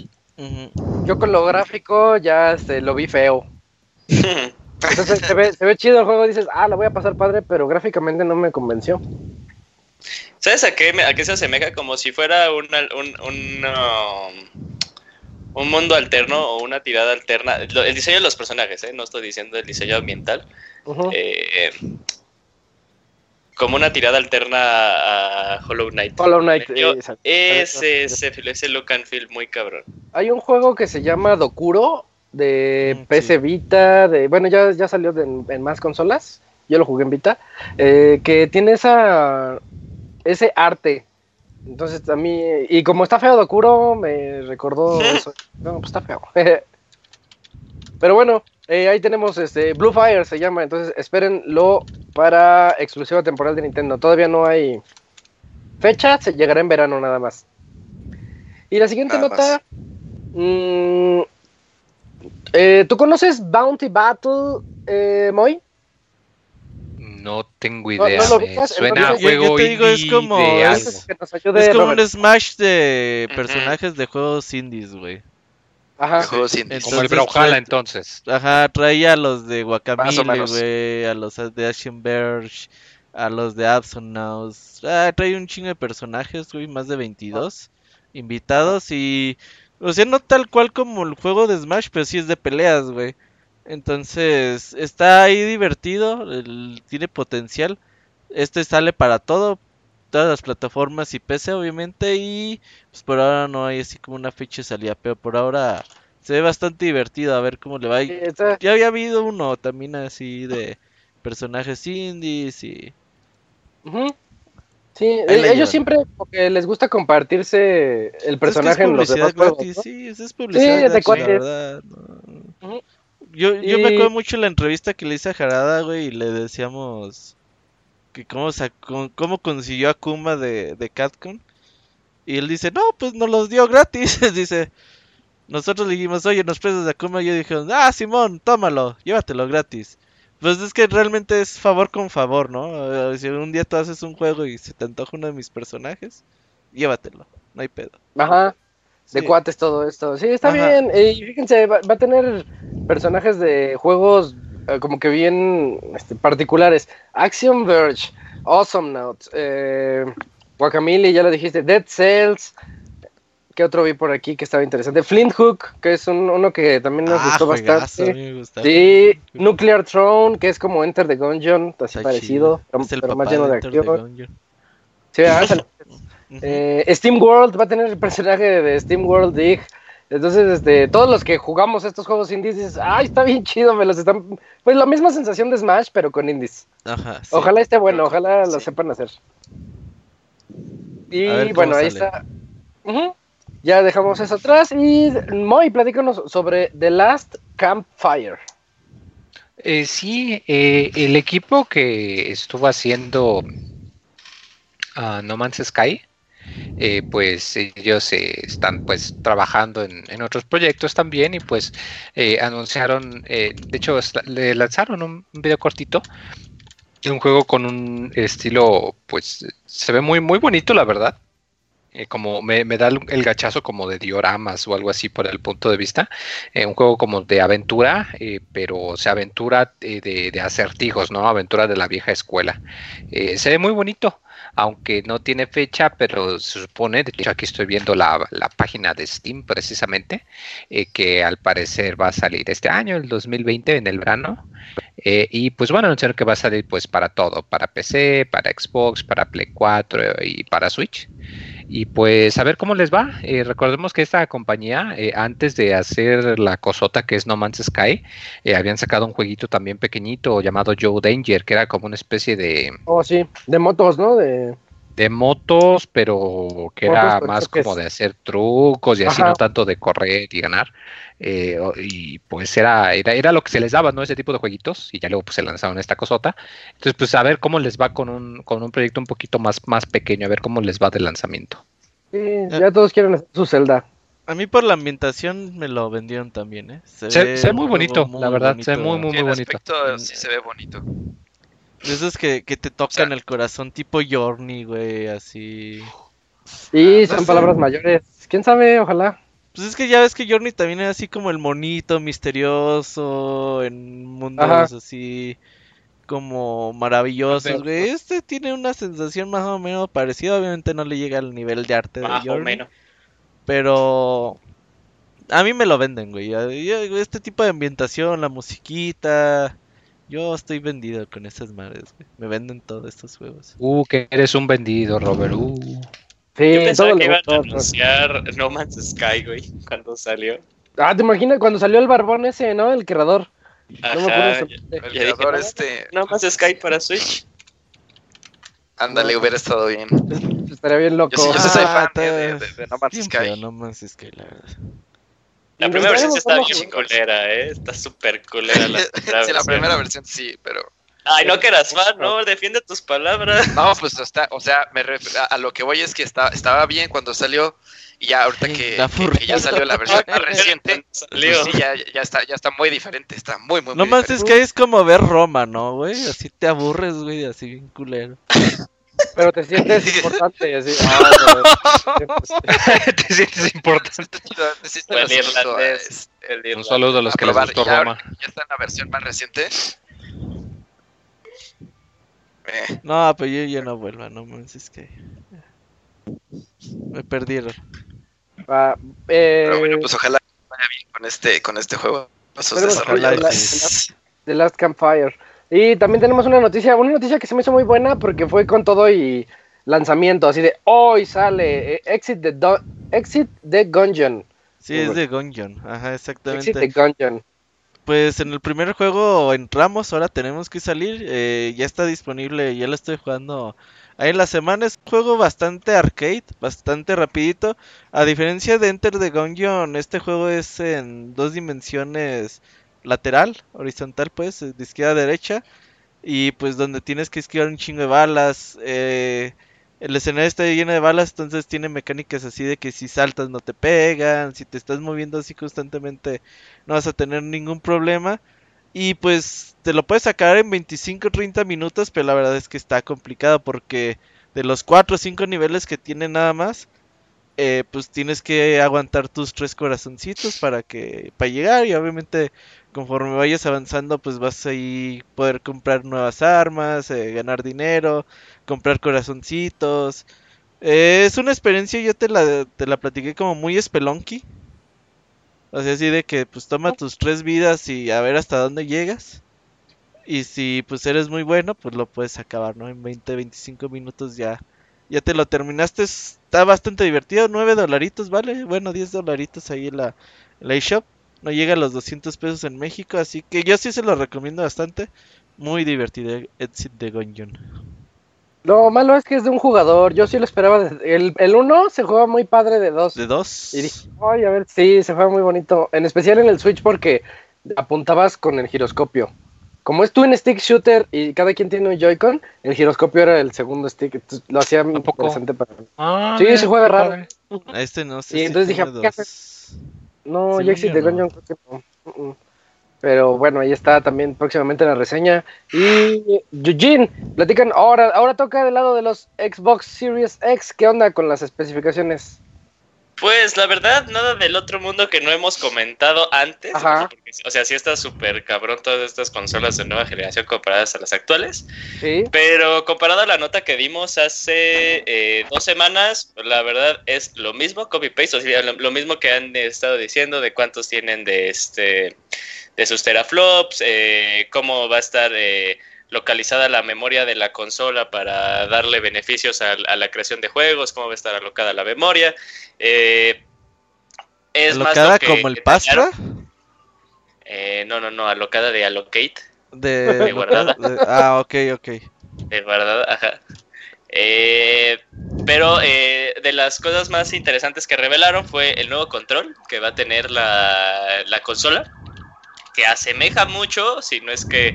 Yo con lo gráfico ya este, lo vi feo. Entonces se ve, se ve chido el juego, dices, ah, lo voy a pasar padre, pero gráficamente no me convenció. ¿Sabes a qué, a qué se asemeja? Como si fuera un, un, um, un mundo alterno o una tirada alterna. El diseño de los personajes, ¿eh? no estoy diciendo el diseño ambiental. Eh, como una tirada alterna a Hollow Knight. Hollow Knight, ese, ese, ese look and feel muy cabrón. Hay un juego que se llama Dokuro de mm, PC Vita, de bueno, ya, ya salió en más consolas. Yo lo jugué en Vita, eh, que tiene esa ese arte Entonces a mí, y como está feo Dokuro, me recordó eso. No, pues está feo. Pero bueno, eh, ahí tenemos este Blue Fire se llama, entonces espérenlo para exclusiva temporal de Nintendo. Todavía no hay fecha, se llegará en verano nada más. Y la siguiente nota. Mmm, eh, ¿Tú conoces Bounty Battle, eh, Moy? No tengo idea. suena a juego yo, te es como, es, como un Smash de personajes de juegos indies, güey. Ajá. juegos indies. como el Brawlhalla entonces. Ajá, traía a los de Guacamole, güey, a los de Ashenberg, a los de Absonaus. Ah, trae un chingo de personajes, güey, más de 22 invitados y... O sea, no tal cual como el juego de Smash, pero sí es de peleas, güey. Entonces, está ahí divertido, tiene potencial. Este sale para todo, todas las plataformas y PC obviamente y pues por ahora no hay así como una fecha de salida, pero por ahora se ve bastante divertido a ver cómo le va. Ya había habido uno también así de personajes indies y... Sí, ellos siempre porque les gusta compartirse el personaje en los demás juegos, Sí, es publicidad sí, de verdad. Yo, yo me acuerdo mucho la entrevista que le hice a Jarada, güey, y le decíamos que cómo, sacó, cómo consiguió a Kuma de, de Catcon. Y él dice, no, pues nos los dio gratis. dice, nosotros le dijimos, oye, nos prestas a Kuma. Y yo dije, ah, Simón, tómalo, llévatelo gratis. Pues es que realmente es favor con favor, ¿no? Si un día tú haces un juego y se te antoja uno de mis personajes, llévatelo, no hay pedo. Ajá de cuates todo esto. Sí, está bien. Y fíjense, va, a tener personajes de juegos eh, como que bien este, particulares. Action Verge, Awesome Note, eh, Guacamole, ya lo dijiste, Dead Cells. ¿Qué otro vi por aquí que estaba interesante? Flint Hook, que es uno que también nos ah, gustó bastante. Sí, Nuclear Throne, que es como Enter the Gungeon, así parecido, pero, más lleno de, acción. Sí, Eh, Steam World va a tener el personaje de Steam World Dig. Entonces, este, todos los que jugamos estos juegos indies, dices, ay, está bien chido, me los están... Pues la misma sensación de Smash, pero con indies. Ojalá esté bueno, ojalá lo sepan hacer. Y bueno, ahí está. Ya dejamos eso atrás. Y Moy, platícanos sobre The Last Campfire. Eh, sí, eh, el equipo que estuvo haciendo uh, No Man's Sky eh, pues ellos eh, están pues trabajando en, otros proyectos también y pues eh, anunciaron, de hecho le lanzaron un video cortito un juego con un estilo pues se ve muy muy bonito la verdad como me, da el, gachazo como de dioramas o algo así por el punto de vista. un juego como de aventura, pero o sea, aventura de, de, acertijos, ¿no? Aventura de la vieja escuela. se ve muy bonito aunque no tiene fecha, pero se supone, de hecho aquí estoy viendo la, página de Steam precisamente, eh, que al parecer va a salir este año, el 2020, en el verano. Eh, y pues bueno, anunciaron que va a salir pues para todo, para PC, para Xbox, para Play 4 y para Switch. Y pues a ver cómo les va. Eh, recordemos que esta compañía, eh, antes de hacer la cosota que es No Man's Sky, eh, habían sacado un jueguito también pequeñito llamado Joe Danger, que era como una especie de... Oh, sí, de motos, ¿no? De, de motos, pero que era más como de hacer trucos y así, no tanto de correr y ganar. Eh, y pues era, era, era, lo que se les daba, ¿no? Ese tipo de jueguitos, y ya luego pues se lanzaron esta cosota. Entonces, pues a ver cómo les va con un, con un proyecto un poquito más, más pequeño, a ver cómo les va de lanzamiento. Sí, ya todos quieren hacer su celda. A mí por la ambientación me lo vendieron también, ¿eh? Se, ve, muy bonito, la verdad, se ve muy, muy, muy bonito. sí se ve bonito. Esos que, que te tocan el corazón, tipo Journey, güey, así. Sí, son palabras mayores. ¿Quién sabe? Ojalá. Pues es que ya ves que Journey también es así como el monito misterioso en mundos así como maravillosos, güey. Este tiene una sensación más o menos parecida, obviamente no le llega al nivel de arte de Journey. Pero a mí me lo venden, güey. Este tipo de ambientación, la musiquita, yo estoy vendido con esas madres, güey. Me venden todos estos juegos. Uh, que eres un vendido, Robert. Uh. Sí, Yo pensaba que iban a anunciar No Man's Sky, güey, cuando salió. Ah, ¿te imaginas cuando salió el barbón ese, no? El creador. Ajá, el creador este... No Man's Sky para Switch. Ándale, hubiera estado bien. estaría bien loco. Yo, sí, soy fan de, No Man's Sky. No Man's Sky, la verdad. La primera versión sí está bien culera, ¿eh? Está súper culera la primera Sí, la primera versión sí, pero... Ay, no que eras fan, no, defiende tus palabras. No, pues está, o sea, me a, lo que voy es que está, estaba bien cuando salió y ya ahorita que, ya salió la versión más reciente, pues sí, ya, ya, está, ya está muy diferente, está muy, muy, No más es que es como ver Roma, ¿no, güey? Así te aburres, güey, así bien culero. Pero te sientes importante, así. te sientes importante. el irlandés, Un saludo a los que les gustó Roma. Ya está en la versión más reciente. Eh. No, pero yo ya no vuelvo, no me es que me perdieron. Ah, eh... Pero bueno, pues ojalá vaya bien con este, con este juego. The Last Campfire. Y también tenemos una noticia, una noticia que se me hizo muy buena porque fue con todo y lanzamiento, así de hoy sale eh, Exit the Exit the Gungeon. Sí, es de Gungeon, ajá, exactamente. Exit the Gungeon. Pues en el primer juego entramos, ahora tenemos que salir, eh, ya está disponible, ya lo estoy jugando ahí en la semana. Es un juego bastante arcade, bastante rapidito. A diferencia de Enter the Gungeon, este juego es en dos dimensiones lateral, horizontal pues, de izquierda a derecha. Y pues donde tienes que esquivar un chingo de balas. Eh, el escenario está lleno de balas, entonces tiene mecánicas así de que si saltas no te pegan, si te estás moviendo así constantemente no vas a tener ningún problema. Y pues te lo puedes sacar en 25 30 minutos, pero la verdad es que está complicado porque de los 4 o 5 niveles que tiene nada más, eh, pues tienes que aguantar tus tres corazoncitos para que para llegar y obviamente conforme vayas avanzando pues vas a poder comprar nuevas armas, eh, ganar dinero, comprar corazoncitos. Eh, es una experiencia, yo te la, te la platiqué como muy spelunky. O sea, así de que pues toma tus tres vidas y a ver hasta dónde llegas. Y si pues eres muy bueno, pues lo puedes acabar, ¿no? En 20, 25 minutos ya ya te lo terminaste. Está bastante divertido. 9 dolaritos, ¿vale? Bueno, 10 dolaritos ahí en la, la eShop. No llega a los 200 pesos en México. Así que yo sí se lo recomiendo bastante. Muy divertido. Exit de Gungeon. Lo malo es que es de un jugador. Yo sí lo esperaba. El, el uno se juega muy padre de dos. ¿De dos? Y dije, ay, a ver, sí, se juega muy bonito. En especial en el Switch porque apuntabas con el giroscopio como es Twin Stick Shooter y cada quien tiene un Joy-Con, el giroscopio era el segundo stick, lo hacía muy interesante para mí. Ah, sí, se juega raro. Este no sé. Y entonces dije, no, ya existe Gungeon, creo que no. Pero bueno, ahí está también próximamente la reseña. Y Eugene, platican, ahora, ahora toca del lado de los Xbox Series X, ¿qué onda con las especificaciones? Pues la verdad, nada del otro mundo que no hemos comentado antes. o sea, sí está súper cabrón todas estas consolas de nueva generación comparadas a las actuales. Sí. Pero comparado a la nota que dimos hace eh, dos semanas, la verdad es lo mismo, copy-paste, o sea, lo, mismo que han estado diciendo de cuántos tienen de, este, de sus teraflops, eh, cómo va a estar... Eh, localizada la memoria de la consola para darle beneficios a, la creación de juegos, cómo va a estar alocada la memoria. Eh, es ¿Alocada como el Pastra? Eh, no, no, no, alocada de allocate. De, guardada. ah, ok, ok. De guardada, ajá. Eh, pero de las cosas más interesantes que revelaron fue el nuevo control que va a tener la, la consola, que asemeja mucho, si no es que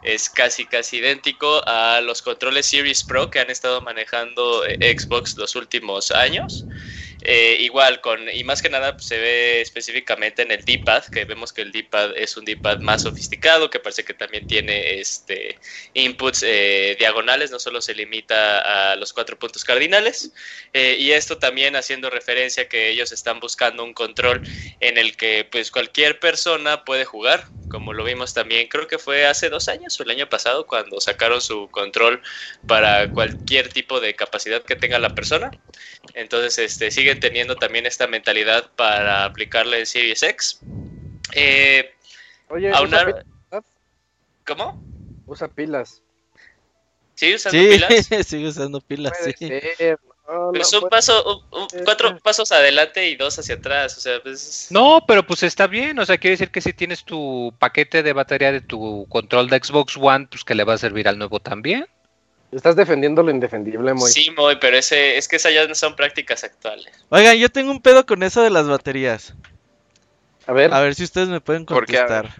es casi casi idéntico a los controles Series Pro que han estado manejando eh, Xbox los últimos años. Eh, igual, con, y más que nada pues, se ve específicamente en el D-pad, que vemos que el D-pad es un D-pad más sofisticado, que parece que también tiene este, inputs eh, diagonales, no solo se limita a los cuatro puntos cardinales. Eh, y esto también haciendo referencia a que ellos están buscando un control en el que pues cualquier persona puede jugar, como lo vimos también, creo que fue hace dos años o el año pasado, cuando sacaron su control para cualquier tipo de capacidad que tenga la persona. Entonces, este, sigue teniendo también esta mentalidad para aplicarle en Series X. Eh, Oye, ¿cómo? Usa pilas. ¿Sí usando pilas? sigue usando pilas, sí. es un paso, cuatro pasos adelante y dos hacia atrás, o sea, pues... No, pero pues está bien, o sea, quiere decir que si tienes tu paquete de batería de tu control de Xbox One, pues que le va a servir al nuevo también. Estás defendiendo lo indefendible, Moy. Sí, Moy, pero ese, es que esas ya no son prácticas actuales. Oigan, yo tengo un pedo con eso de las baterías. A ver. A ver si ustedes me pueden contestar.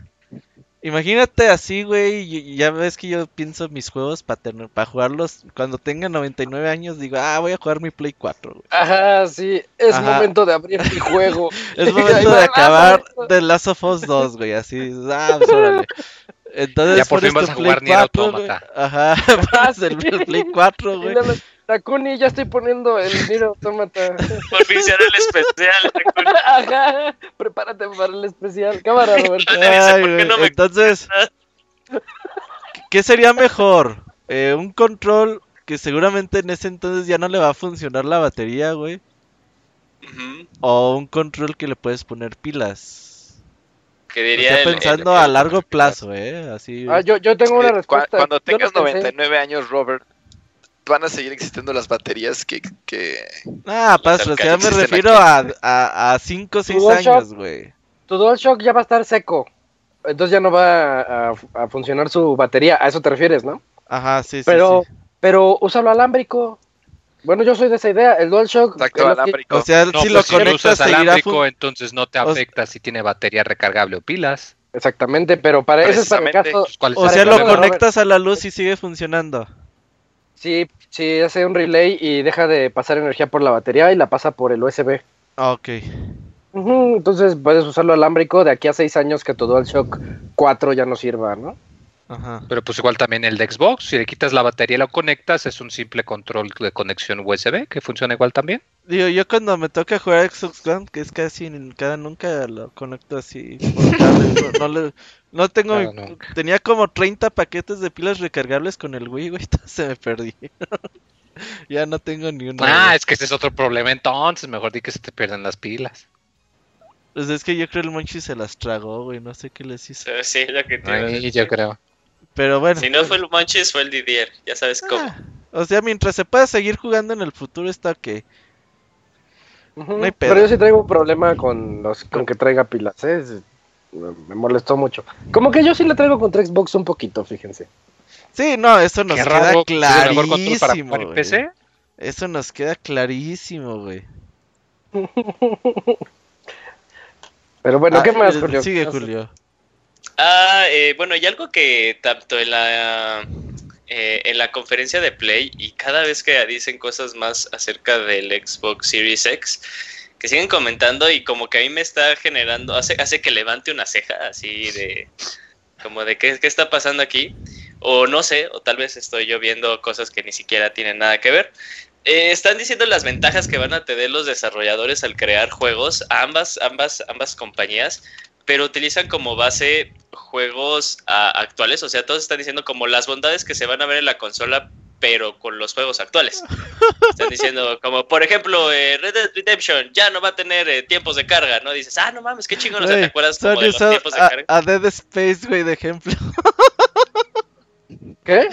Imagínate así, güey, ya ves que yo pienso mis juegos para para jugarlos cuando tenga 99 años, digo, ah, voy a jugar mi Play 4, güey. Ajá, sí, es momento de abrir mi juego. es momento de acabar The Last of Us 2, güey, así, ah, pues órale. Entonces, ya por fin vas a jugar Nier Automata. Ajá, vas el Play 4, güey. Takuni, ya estoy poniendo el Nier Automata. Por fin será el especial, Takuni. Ajá, prepárate para el especial. Cámara, Roberto. Ay, ¿por qué no me Entonces, ¿qué sería mejor? Eh, un control que seguramente en ese entonces ya no le va a funcionar la batería, güey. O un control que le puedes poner pilas. Que diría Estoy pensando a largo plazo, ¿eh? Así... Ah, yo, yo tengo una respuesta. Cuando tengas 99 años, Robert, van a seguir existiendo las baterías que... que... Ah, paso, o sea, me refiero a 5 o 6 años, güey. Tu DualShock ya va a estar seco. Entonces ya no va a, a, funcionar su batería. A eso te refieres, ¿no? Ajá, sí, sí. Pero, sí. pero úsalo alámbrico. Bueno, yo soy de esa idea, el DualShock. Exacto, alámbrico. O sea, no, si pues lo conectas si alámbrico, entonces no te afecta si tiene batería recargable o pilas. Exactamente, pero para eso es para el caso. Pues, o sea, lo conectas a la luz y sigue funcionando. Sí, sí, hace un relay y deja de pasar energía por la batería y la pasa por el USB. Ah, ok. entonces puedes usarlo alámbrico de aquí a seis años que tu DualShock 4 ya no sirva, ¿no? Pero pues igual también el de Xbox, si le quitas la batería y lo conectas, es un simple control de conexión USB que funciona igual también. Digo, yo cuando me toca jugar Xbox One, que es casi cada nunca lo conecto así. no, no, tengo. Tenía como 30 paquetes de pilas recargables con el Wii, güey, se me perdí. ya no tengo ni una. Ah, es que ese es otro problema entonces, mejor di que se te pierden las pilas. Pues es que yo creo el Monchi se las tragó, güey, no sé qué les hizo. Sí, lo que te yo creo. Pero bueno. Si no fue el Monchis, fue el Didier. Ya sabes cómo. Ah, o sea, mientras se pueda seguir jugando en el futuro, está que. Pero yo sí traigo un problema con los con que traiga pilas, ¿eh? Me molestó mucho. Como que yo sí le traigo contra Xbox un poquito, fíjense. Sí, no, eso nos queda clarísimo. Para PC? Eso nos queda clarísimo, güey. Pero bueno, ¿qué ah, más, Julio? Sigue, Julio. Ah, eh, bueno, hay algo que tanto en la eh, en la conferencia de Play y cada vez que dicen cosas más acerca del Xbox Series X, que siguen comentando y como que a mí me está generando, hace, hace que levante una ceja así de, como de qué, qué está pasando aquí, o no sé, o tal vez estoy yo viendo cosas que ni siquiera tienen nada que ver. Eh, están diciendo las ventajas que van a tener los desarrolladores al crear juegos, ambas, ambas, ambas compañías, pero utilizan como base juegos ah, actuales, o sea, todos están diciendo como las bondades que se van a ver en la consola, pero con los juegos actuales. Están diciendo como, por ejemplo, eh, Red Dead Redemption ya no va a tener eh, tiempos de carga, ¿no? Dices, ah, no mames, qué chingón, ¿no? ¿te acuerdas como de los tiempos de carga? A Dead Space, güey, de ejemplo. ¿Qué?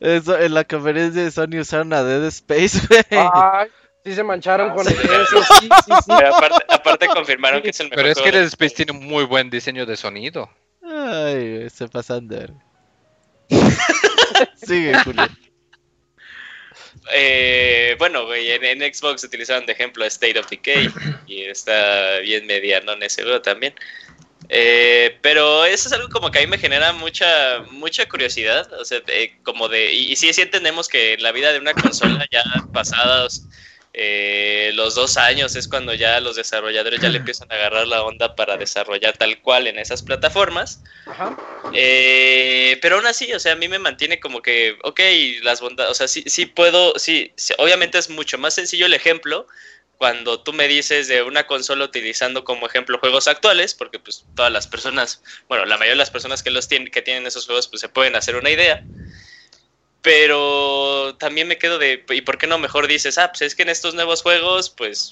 Eso, en la conferencia de Sony usaron a Dead Space, güey. Ay, Sí se mancharon con eso, sí, sí, sí. aparte, confirmaron que es el mejor. Pero es que el Space tiene un muy buen diseño de sonido. Ay, se pasan de Sigue, Julio. Eh, bueno, güey, en, Xbox utilizaron de ejemplo State of Decay y está bien mediano en ese juego también. Eh, pero eso es algo como que a mí me genera mucha mucha curiosidad, o sea, como de y, y sí, sí entendemos que en la vida de una consola ya pasados eh, los dos años es cuando ya los desarrolladores ya le empiezan a agarrar la onda para desarrollar tal cual en esas plataformas. Eh, pero aún así, o sea, a mí me mantiene como que, ok, las bondades, o sea, sí, sí puedo, sí, obviamente es mucho más sencillo el ejemplo cuando tú me dices de una consola utilizando como ejemplo juegos actuales, porque pues todas las personas, bueno, la mayoría de las personas que los tienen, que tienen esos juegos, pues se pueden hacer una idea. Pero también me quedo de, ¿y por qué no mejor dices, ah, pues es que en estos nuevos juegos, pues,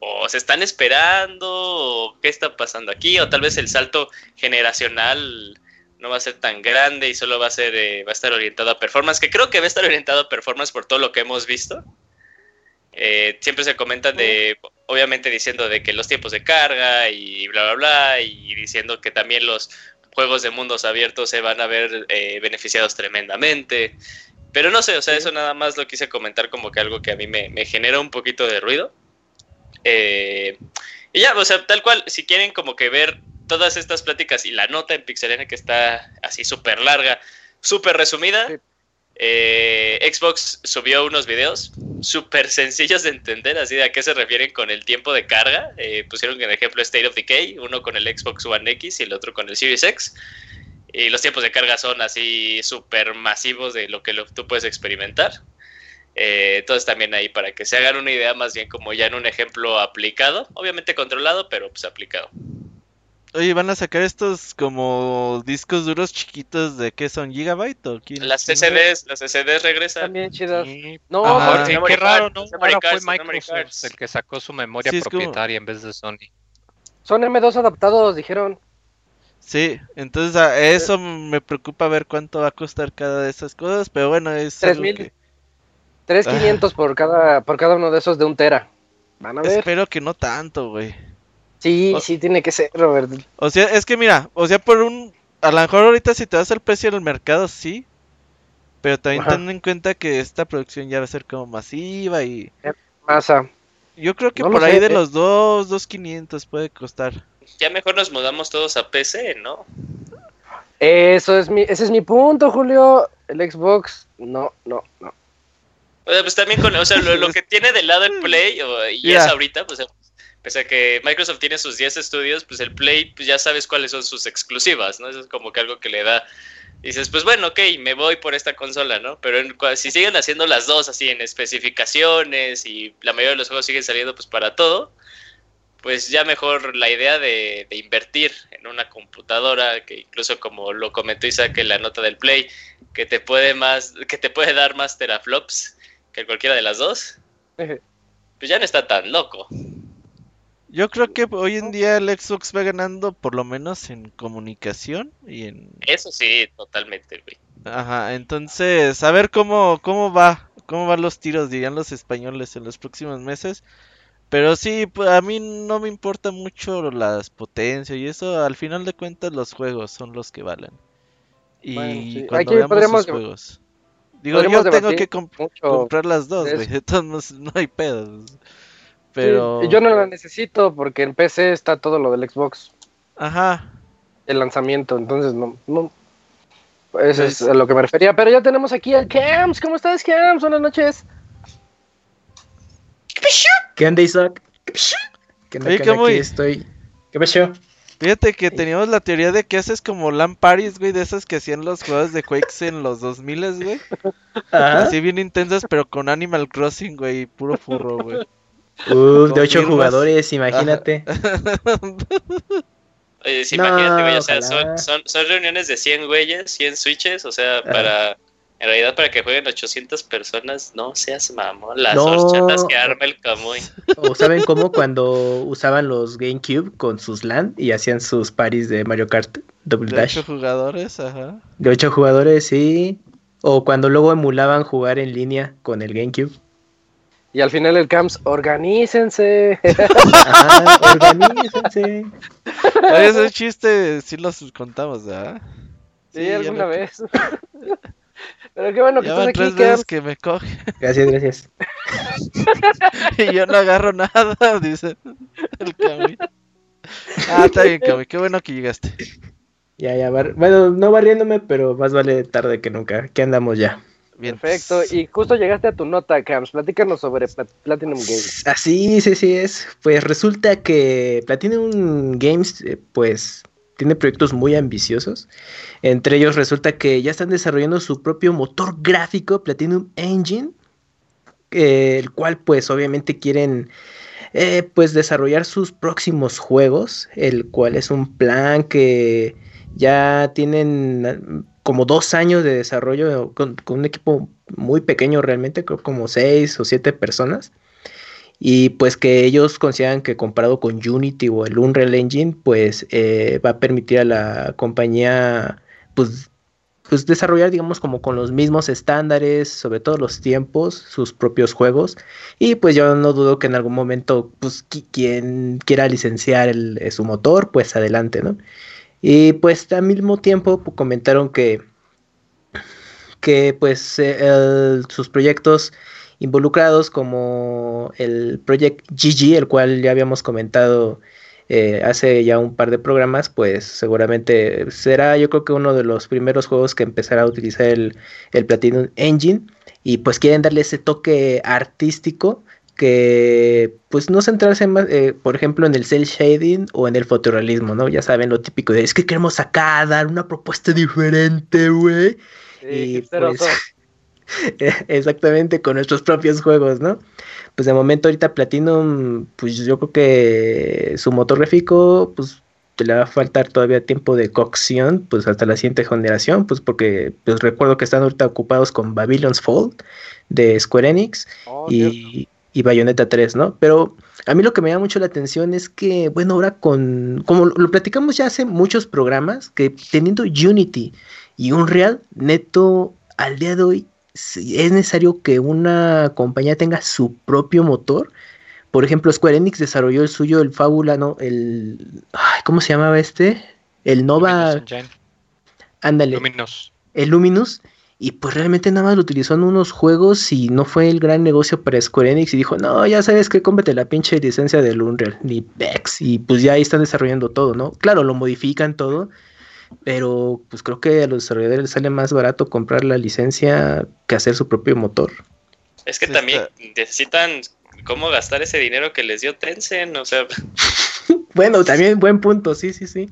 o se están esperando, o qué está pasando aquí, o tal vez el salto generacional no va a ser tan grande y solo va a ser, va a estar orientado a performance, que creo que va a estar orientado a performance por todo lo que hemos visto. Eh, siempre se comentan de, obviamente diciendo de que los tiempos de carga y bla, bla, bla, y diciendo que también los juegos de mundos abiertos se van a ver eh, beneficiados tremendamente. Pero no sé, o sea, eso nada más lo quise comentar como que algo que a mí me, me genera un poquito de ruido. Eh, y ya, o sea, tal cual, si quieren como que ver todas estas pláticas y la nota en Pixelene que está así súper larga, súper resumida, eh, Xbox subió unos videos súper sencillos de entender, así de a qué se refieren con el tiempo de carga. Eh, pusieron en ejemplo State of Decay, uno con el Xbox One X y el otro con el Series X. Y los tiempos de carga son así súper masivos de lo que tú puedes experimentar. Eh, entonces también ahí para que se hagan una idea más bien como ya en un ejemplo aplicado, obviamente controlado, pero pues aplicado. Oye, ¿van a sacar estos como discos duros chiquitos de qué son? ¿Gigabyte o quién? Las SSDs, las SSDs regresan. También chidas. No, sí, qué raro, ¿no? Ahora fue Microsoft el que sacó su memoria propietaria en vez de Sony. Son M2 adaptados, dijeron. Sí, entonces a eso me preocupa ver cuánto va a costar cada de esas cosas, pero bueno, es... 3000. 3500 por cada, por cada uno de esos de un tera. Van a ver. Espero que no tanto, güey. Sí, sí tiene que ser, Robert. O sea, es que mira, o sea, por un... A lo mejor ahorita si te das el precio del mercado, sí. Pero también ten en cuenta que esta producción ya va a ser como masiva y... Masa. Yo creo que por ahí de eh. los 2, 2.500 puede costar. Ya mejor nos mudamos todos a PC, ¿no? Eso es mi, ese es mi punto, Julio. El Xbox, no, no, no. O sea, pues también con, o sea, lo, que tiene de lado el Play, y es ahorita, pues pese a que Microsoft tiene sus 10 estudios, pues el Play, pues ya sabes cuáles son sus exclusivas, ¿no? Eso es como que algo que le da. Dices, pues bueno, ok, me voy por esta consola, ¿no? Pero si siguen haciendo las dos así en especificaciones y la mayoría de los juegos siguen saliendo pues para todo, pues ya mejor la idea de, invertir en una computadora, que incluso como lo comentó Isaac en la nota del Play, que te puede más, que te puede dar más teraflops que cualquiera de las dos, pues ya no está tan loco. Yo creo que hoy en día el Xbox va ganando por lo menos en comunicación y en... Eso sí, totalmente, güey. Ajá, entonces, a ver cómo, cómo va, cómo van los tiros, dirían los españoles en los próximos meses. Pero sí, pues, a mí no me importa mucho las potencias y eso, al final de cuentas los juegos son los que valen. Y cuando veamos los juegos. Digo, yo tengo que comprar las dos, güey, entonces no, hay pedos. Pero... yo no la necesito porque en PC está todo lo del Xbox. Ajá. El lanzamiento, entonces no, no. Eso es pues a lo que me refería. Pero ya tenemos aquí al Cams. ¿Cómo estás, Cams? Buenas noches. ¿Qué onda, Isaac? ¿Qué onda, ¿qué Aquí estoy. ¿Qué pasó? Fíjate que teníamos la teoría de que haces como LAN parties, güey, de esas que hacían los juegos de Quakes en los 2000, güey. Así bien intensas, pero con Animal Crossing, güey, puro furro, güey. De ocho jugadores, imagínate. Oye, imagínate, güey, o sea, son, son, son, reuniones de 100 güeyes, 100 switches, o sea, para en realidad, para que jueguen 800 personas, no seas mamón. Las horchatas que arma el Camuy. O saben cómo cuando usaban los GameCube con sus LAN y hacían sus paris de Mario Kart Double Dash. De 8 jugadores, ajá. De 8 jugadores, sí. O cuando luego emulaban jugar en línea con el GameCube. Y al final el Camps, organícense. Ajá, organícense. ese chiste sí los contamos, ¿verdad? Sí, sí alguna vez. Pero qué bueno que estás aquí, tres que me coge. Gracias, gracias. y yo no agarro nada, dice el Cami. Ah, está bien, Cami, qué bueno que llegaste. Ya, ya, bueno, no barriéndome, pero más vale tarde que nunca. ¿Qué andamos ya? Perfecto, y justo llegaste a tu nota, Cams. Platícanos sobre Platinum Games. Así, sí, sí es. Pues resulta que Platinum Games, eh, pues tiene proyectos muy ambiciosos. Entre ellos resulta que ya están desarrollando su propio motor gráfico, Platinum Engine, el cual pues obviamente quieren eh, pues desarrollar sus próximos juegos, el cual es un plan que ya tienen como dos años de desarrollo con, un equipo muy pequeño realmente, creo como seis o siete personas y pues que ellos consideran que comparado con Unity o el Unreal Engine, pues eh, va a permitir a la compañía pues, pues desarrollar digamos como con los mismos estándares, sobre todo los tiempos, sus propios juegos y pues yo no dudo que en algún momento pues quien quiera licenciar el, su motor, pues adelante, ¿no? Y pues al mismo tiempo pues, comentaron que que pues sus proyectos involucrados como el Project GG, el cual ya habíamos comentado eh, hace ya un par de programas, pues seguramente será yo creo que uno de los primeros juegos que empezará a utilizar el, el Platinum Engine. Y pues quieren darle ese toque artístico que pues no centrarse más, eh, por ejemplo, en el cel shading o en el fotorrealismo, ¿no? Ya saben lo típico de es que queremos acá dar una propuesta diferente, güey. y pues, exactamente con nuestros propios juegos, ¿no? Pues de momento ahorita Platinum, pues yo creo que su motor gráfico, pues le va a faltar todavía tiempo de cocción, pues hasta la siguiente generación, pues porque pues recuerdo que están ahorita ocupados con Babylon's Fall de Square Enix oh, y, y Bayonetta 3, ¿no? Pero a mí lo que me llama mucho la atención es que, bueno, ahora con, como lo platicamos ya hace muchos programas, que teniendo Unity y Unreal, neto, al día de hoy es necesario que una compañía tenga su propio motor. Por ejemplo, Square Enix desarrolló el suyo, el Fábula, ¿no? El. ¿Cómo se llamaba este? El Nova. Ándale. Luminous. El Luminous. Y pues realmente nada más lo utilizó en unos juegos y no fue el gran negocio para Square Enix. Y dijo, no, ya sabes que cómprate la pinche licencia del Unreal, ni Vex. Y pues ya ahí están desarrollando todo, ¿no? Claro, lo modifican todo. Pero pues creo que a los desarrolladores les sale más barato comprar la licencia que hacer su propio motor. Es que también necesitan cómo gastar ese dinero que les dio Tencent, o sea. bueno, también buen punto, sí, sí, sí.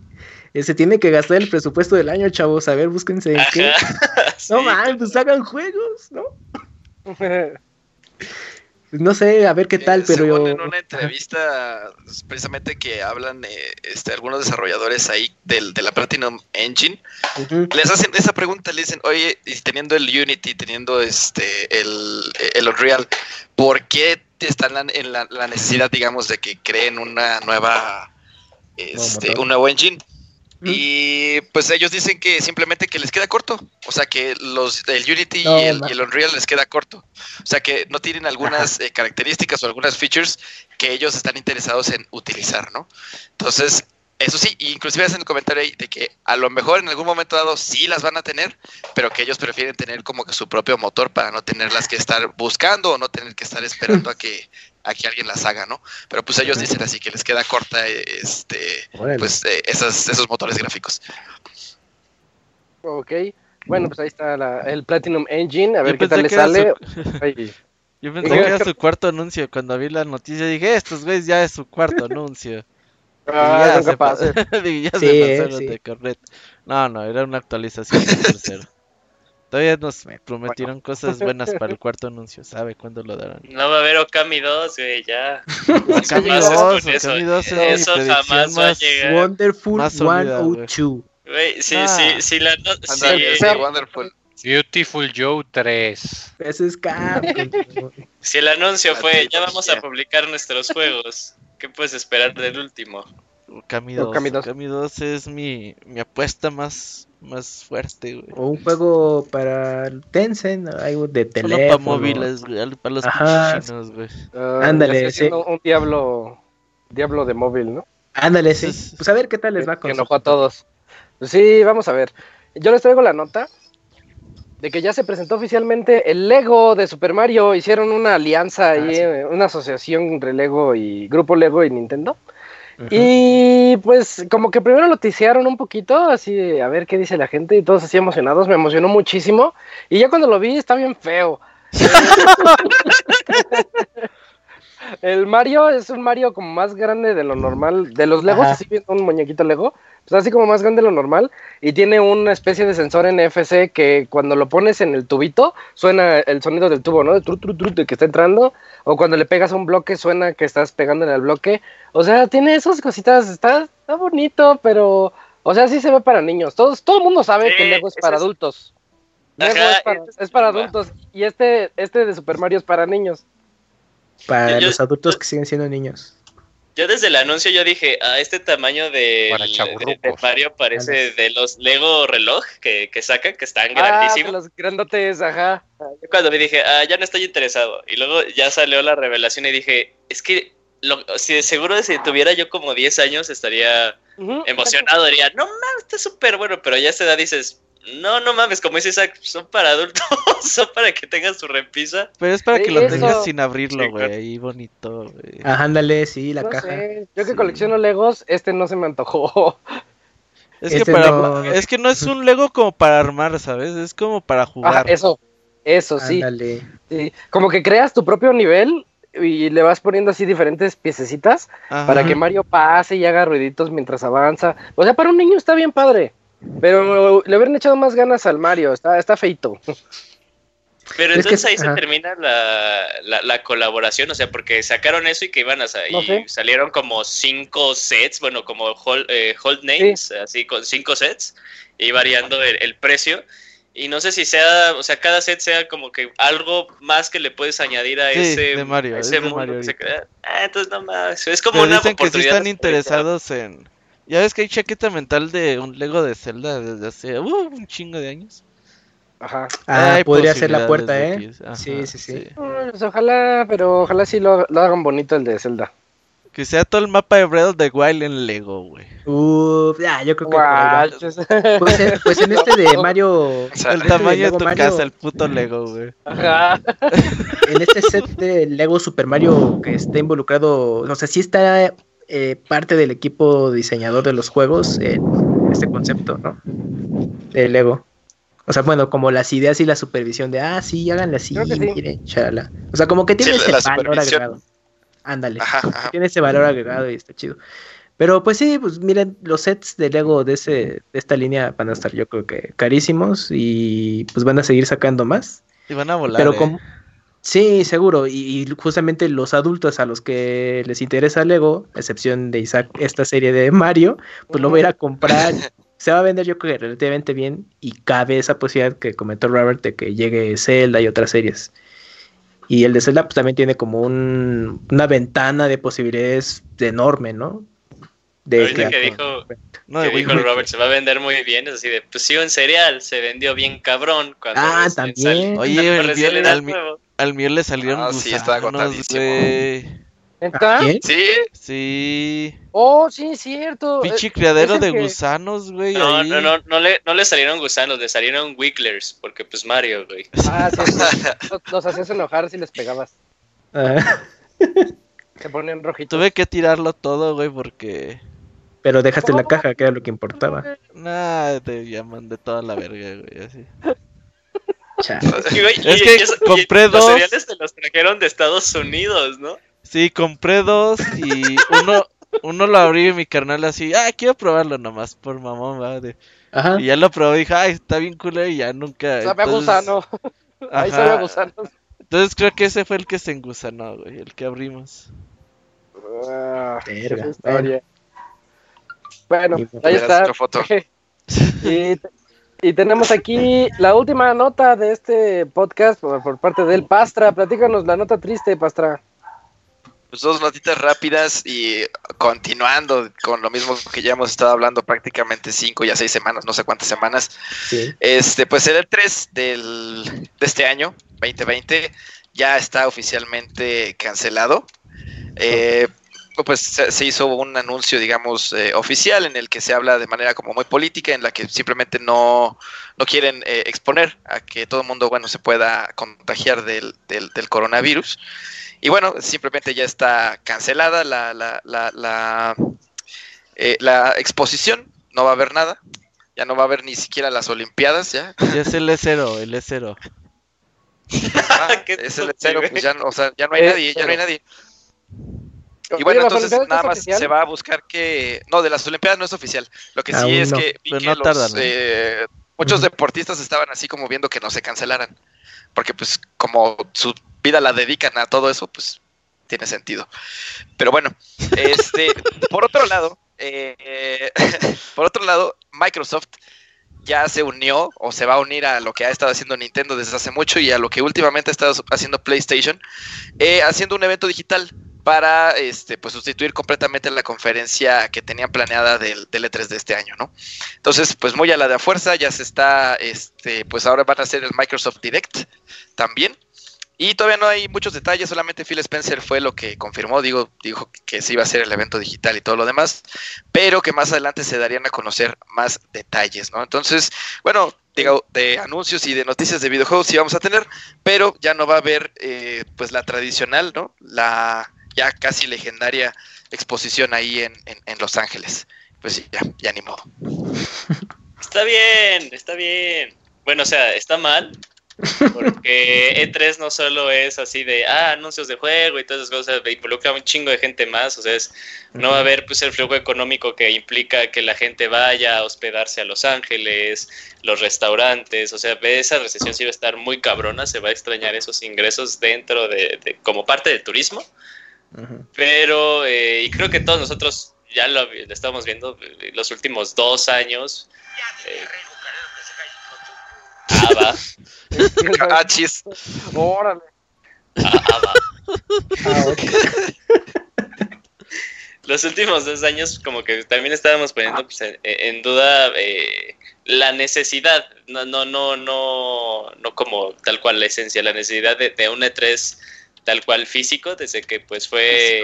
Eh, se tiene que gastar el presupuesto del año, chavos. A ver, búsquense. ¿qué? no man, pues hagan juegos, ¿no? No sé, a ver qué tal, pero yo... en una entrevista precisamente que hablan eh, este, algunos desarrolladores ahí del, de la Platinum Engine, les hacen esa pregunta, le dicen, oye, y teniendo el Unity, teniendo este el, el Unreal, ¿por qué están en la, la, necesidad, digamos, de que creen una nueva, este, un nuevo engine? Y pues ellos dicen que simplemente que les queda corto. O sea que los del Unity y, el, Unreal les queda corto. O sea que no tienen algunas eh, características o algunas features que ellos están interesados en utilizar, ¿no? Entonces, eso sí, inclusive hacen el comentario ahí de que a lo mejor en algún momento dado sí las van a tener, pero que ellos prefieren tener como que su propio motor para no tenerlas que estar buscando o no tener que estar esperando a que a que alguien las haga, ¿no? Pero pues ellos dicen así que les queda corta este pues eh, esos motores gráficos. Ok, bueno, pues ahí está el Platinum Engine, a ver qué tal le sale. Yo pensé que era su cuarto anuncio. Cuando vi la noticia dije, estos güeyes ya es su cuarto anuncio. Ah, ya, se, pa ya se pasaron de correcto. No, no, era una actualización del tercero. Todavía nos prometieron cosas buenas para el cuarto anuncio, ¿sabe cuándo lo darán? No va a haber Okami 2, güey, ya. Okami 2, Okami 2 es Eso jamás va a llegar. Wonderful 102. Güey, sí, ah. sí, sí, la no, sí, sí, Wonderful. Beautiful Joe 3. Ese es Si el anuncio fue, ya vamos a publicar nuestros juegos, ¿qué puedes esperar del último? Okami 2. Okami 2, Okami 2 es mi, mi apuesta más más fuerte, güey. O un juego para Tencent, algo de teléfono. para móviles, para los chinos, güey. Uh, Ándale, sí. Un diablo, diablo de móvil, ¿no? Ándale, sí. Pues a ver qué tal les va con Que enojó a todos. Pues sí, vamos a ver. Yo les traigo la nota de que ya se presentó oficialmente el Lego de Super Mario. Hicieron una alianza ahí, ah, eh, una asociación entre Lego y Grupo Lego y Nintendo. Y pues como que primero noticiaron un poquito, así de a ver qué dice la gente y todos así emocionados, me emocionó muchísimo. Y ya cuando lo vi está bien feo. el Mario es un Mario como más grande de lo normal, de los Legos, así viendo un muñequito Lego, pues así como más grande de lo normal, y tiene una especie de sensor NFC que cuando lo pones en el tubito, suena el sonido del tubo, ¿no? De tru, tru, tru, de que está entrando, o cuando le pegas a un bloque, suena que estás pegando en el bloque. O sea, tiene esas cositas, está, está bonito, pero, o sea, sí se ve para niños. Todos, todo el mundo sabe que Lego es para adultos. Lego es, para, es para adultos, y este, este de Super Mario es para niños. Para los adultos que siguen siendo niños. Yo desde el anuncio yo dije, a ah, este tamaño de, Mario parece de los Lego reloj que, que sacan, que están ah, grandísimos. los grandotes, ajá. Yo cuando me dije, ah, ya no estoy interesado. Y luego ya salió la revelación y dije, es que lo, si seguro si tuviera yo como 10 años estaría emocionado, diría, no mames, está súper bueno, pero ya a esta edad dices, No, no mames, como dice Isaac, son para adultos, son para que tengas tu repisa. Pero es para que lo tengas sin abrirlo, güey, ahí bonito, güey. Ajá, ándale, sí, la caja. Yo que colecciono Legos, este no se me antojó. Es que, este para, es que no es un Lego como para armar, ¿sabes? Es como para jugar. eso, eso, sí. sí. Como que creas tu propio nivel y le vas poniendo así diferentes piececitas para que Mario pase y haga ruiditos mientras avanza. O sea, para un niño está bien padre. Pero le hubieran echado más ganas al Mario, está, está feito. Pero entonces ahí se termina la, colaboración, o sea, porque sacaron eso y que iban a y salieron como cinco sets, bueno, como hold, eh, names, así con cinco sets, y variando el, precio. Y no sé si sea, o sea, cada set sea como que algo más que le puedes añadir a ese, Mario, ese mundo Ah, entonces no más, es como una dicen que sí están interesados en ya ves que hay chaqueta mental de un Lego de Zelda desde hace uh, un chingo de años. Ajá. Ah, podría ser la puerta, ¿eh? sí, sí, sí. Pues ojalá, pero ojalá sí lo, hagan bonito el de Zelda. Que sea todo el mapa de Breath of the Wild en Lego, güey. Uh, ya, yo creo que. Pues, pues, en este de Mario. el tamaño de, tu casa, el puto Lego, güey. Ajá. En este set de Lego Super Mario que está involucrado. O sea, sí está eh, parte del equipo diseñador de los juegos en este concepto, ¿no? De Lego. O sea, bueno, como las ideas y la supervisión de, ah, sí, háganle así, miren, chala. O sea, como que tiene ese valor agregado. Ándale. Tiene ese valor agregado y está chido. Pero pues sí, pues miren, los sets de Lego de, ese, de esta línea van a estar yo creo que carísimos y pues van a seguir sacando más. Y van a volar. Pero ¿eh? como, Sí, seguro. Y, justamente los adultos a los que les interesa Lego, excepción de Isaac, esta serie de Mario, pues lo voy a ir a comprar. Se va a vender yo creo que relativamente bien y cabe esa posibilidad que comentó Robert de que llegue Zelda y otras series. Y el de Zelda pues también tiene como un, una ventana de posibilidades enorme, ¿no? De que, dijo, no, que dijo Robert, se va a vender muy bien, es así de, pues sí, en cereal se vendió bien cabrón cuando Ah, también. Oye, el, al mío le salieron ah, gusanos, sí, ¿Quién? ¿Sí? Sí. Oh, sí, cierto. Pinche criadero de gusanos, güey. No, no, no, no le, no le salieron gusanos, le salieron wigglers, porque pues Mario, güey. Ah, sí, nos, hacías enojar si les pegabas. Ah. Se ponen rojitos. Tuve que tirarlo todo, güey, porque... Pero dejaste la caja, que era lo que importaba. Nah, te llaman de toda la verga, güey, así. es que compré dos. Los cereales te los trajeron de Estados Unidos, ¿no? Sí, compré dos y uno, uno lo abrí en mi carnal así, ah, quiero probarlo nomás por mamón, madre. Y ya lo probé y dije, ay, está bien cool y ya nunca. Sabe a gusano. Ahí sabe a gusano. Entonces creo que ese fue el que se engusanó, güey, el que abrimos. Ah, Bueno, ahí está. Foto. y y tenemos aquí la última nota de este podcast por, parte del Pastra. Platícanos la nota triste, Pastra. Pues dos notitas rápidas y continuando con lo mismo que ya hemos estado hablando prácticamente cinco ya seis semanas, no sé cuántas semanas. Este, pues el 3 del, de este año, 2020, ya está oficialmente cancelado. Eh, pues se, hizo un anuncio, digamos, eh, oficial en el que se habla de manera como muy política, en la que simplemente no, no quieren eh, exponer a que todo el mundo, bueno, se pueda contagiar del, del, coronavirus. Y bueno, simplemente ya está cancelada la, la, la, la, eh, la exposición, no va a haber nada, ya no va a haber ni siquiera las Olimpiadas, ya. Ya es el E0, el E0. Ah, es el E0, pues ya, o sea, ya no hay nadie, ya no hay nadie. Y bueno, entonces nada más se va a buscar que... No, de las Olimpiadas no es oficial. Lo que sí es que, eh, muchos deportistas estaban así como viendo que no se cancelaran. Porque pues como su vida la dedican a todo eso, pues tiene sentido. Pero bueno, este, por otro lado, eh, por otro lado, Microsoft ya se unió o se va a unir a lo que ha estado haciendo Nintendo desde hace mucho y a lo que últimamente ha estado haciendo PlayStation, eh, haciendo un evento digital para este, pues, sustituir completamente la conferencia que tenían planeada del, del, E3 de este año, ¿no? Entonces, pues muy a la de a fuerza, ya se está, este, pues ahora van a hacer el Microsoft Direct también. Y todavía no hay muchos detalles, solamente Phil Spencer fue lo que confirmó, digo, dijo que se iba a hacer el evento digital y todo lo demás, pero que más adelante se darían a conocer más detalles, ¿no? Entonces, bueno, de anuncios y de noticias de videojuegos sí vamos a tener, pero ya no va a haber eh, pues la tradicional, ¿no? La ya casi legendaria exposición ahí en, en, Los Ángeles. Pues ya, ya ni modo. Está bien, está bien. Bueno, o sea, está mal, porque E3 no solo es así de, ah, anuncios de juego y todas esas cosas, involucra un chingo de gente más, o sea, es, no va a haber pues el flujo económico que implica que la gente vaya a hospedarse a Los Ángeles, los restaurantes, o sea, esa recesión sí va a estar muy cabrona, se va a extrañar esos ingresos dentro de, como parte del turismo, pero, eh, y creo que todos nosotros ya lo, estamos viendo eh, los últimos dos años. Eh, ah, va. Cachis. Órale. Ah, Los últimos dos años como que también estábamos poniendo pues, en, duda eh, la necesidad, no, no, no, no, no como tal cual la esencia, la necesidad de, de un E3 tal cual físico, desde que pues fue,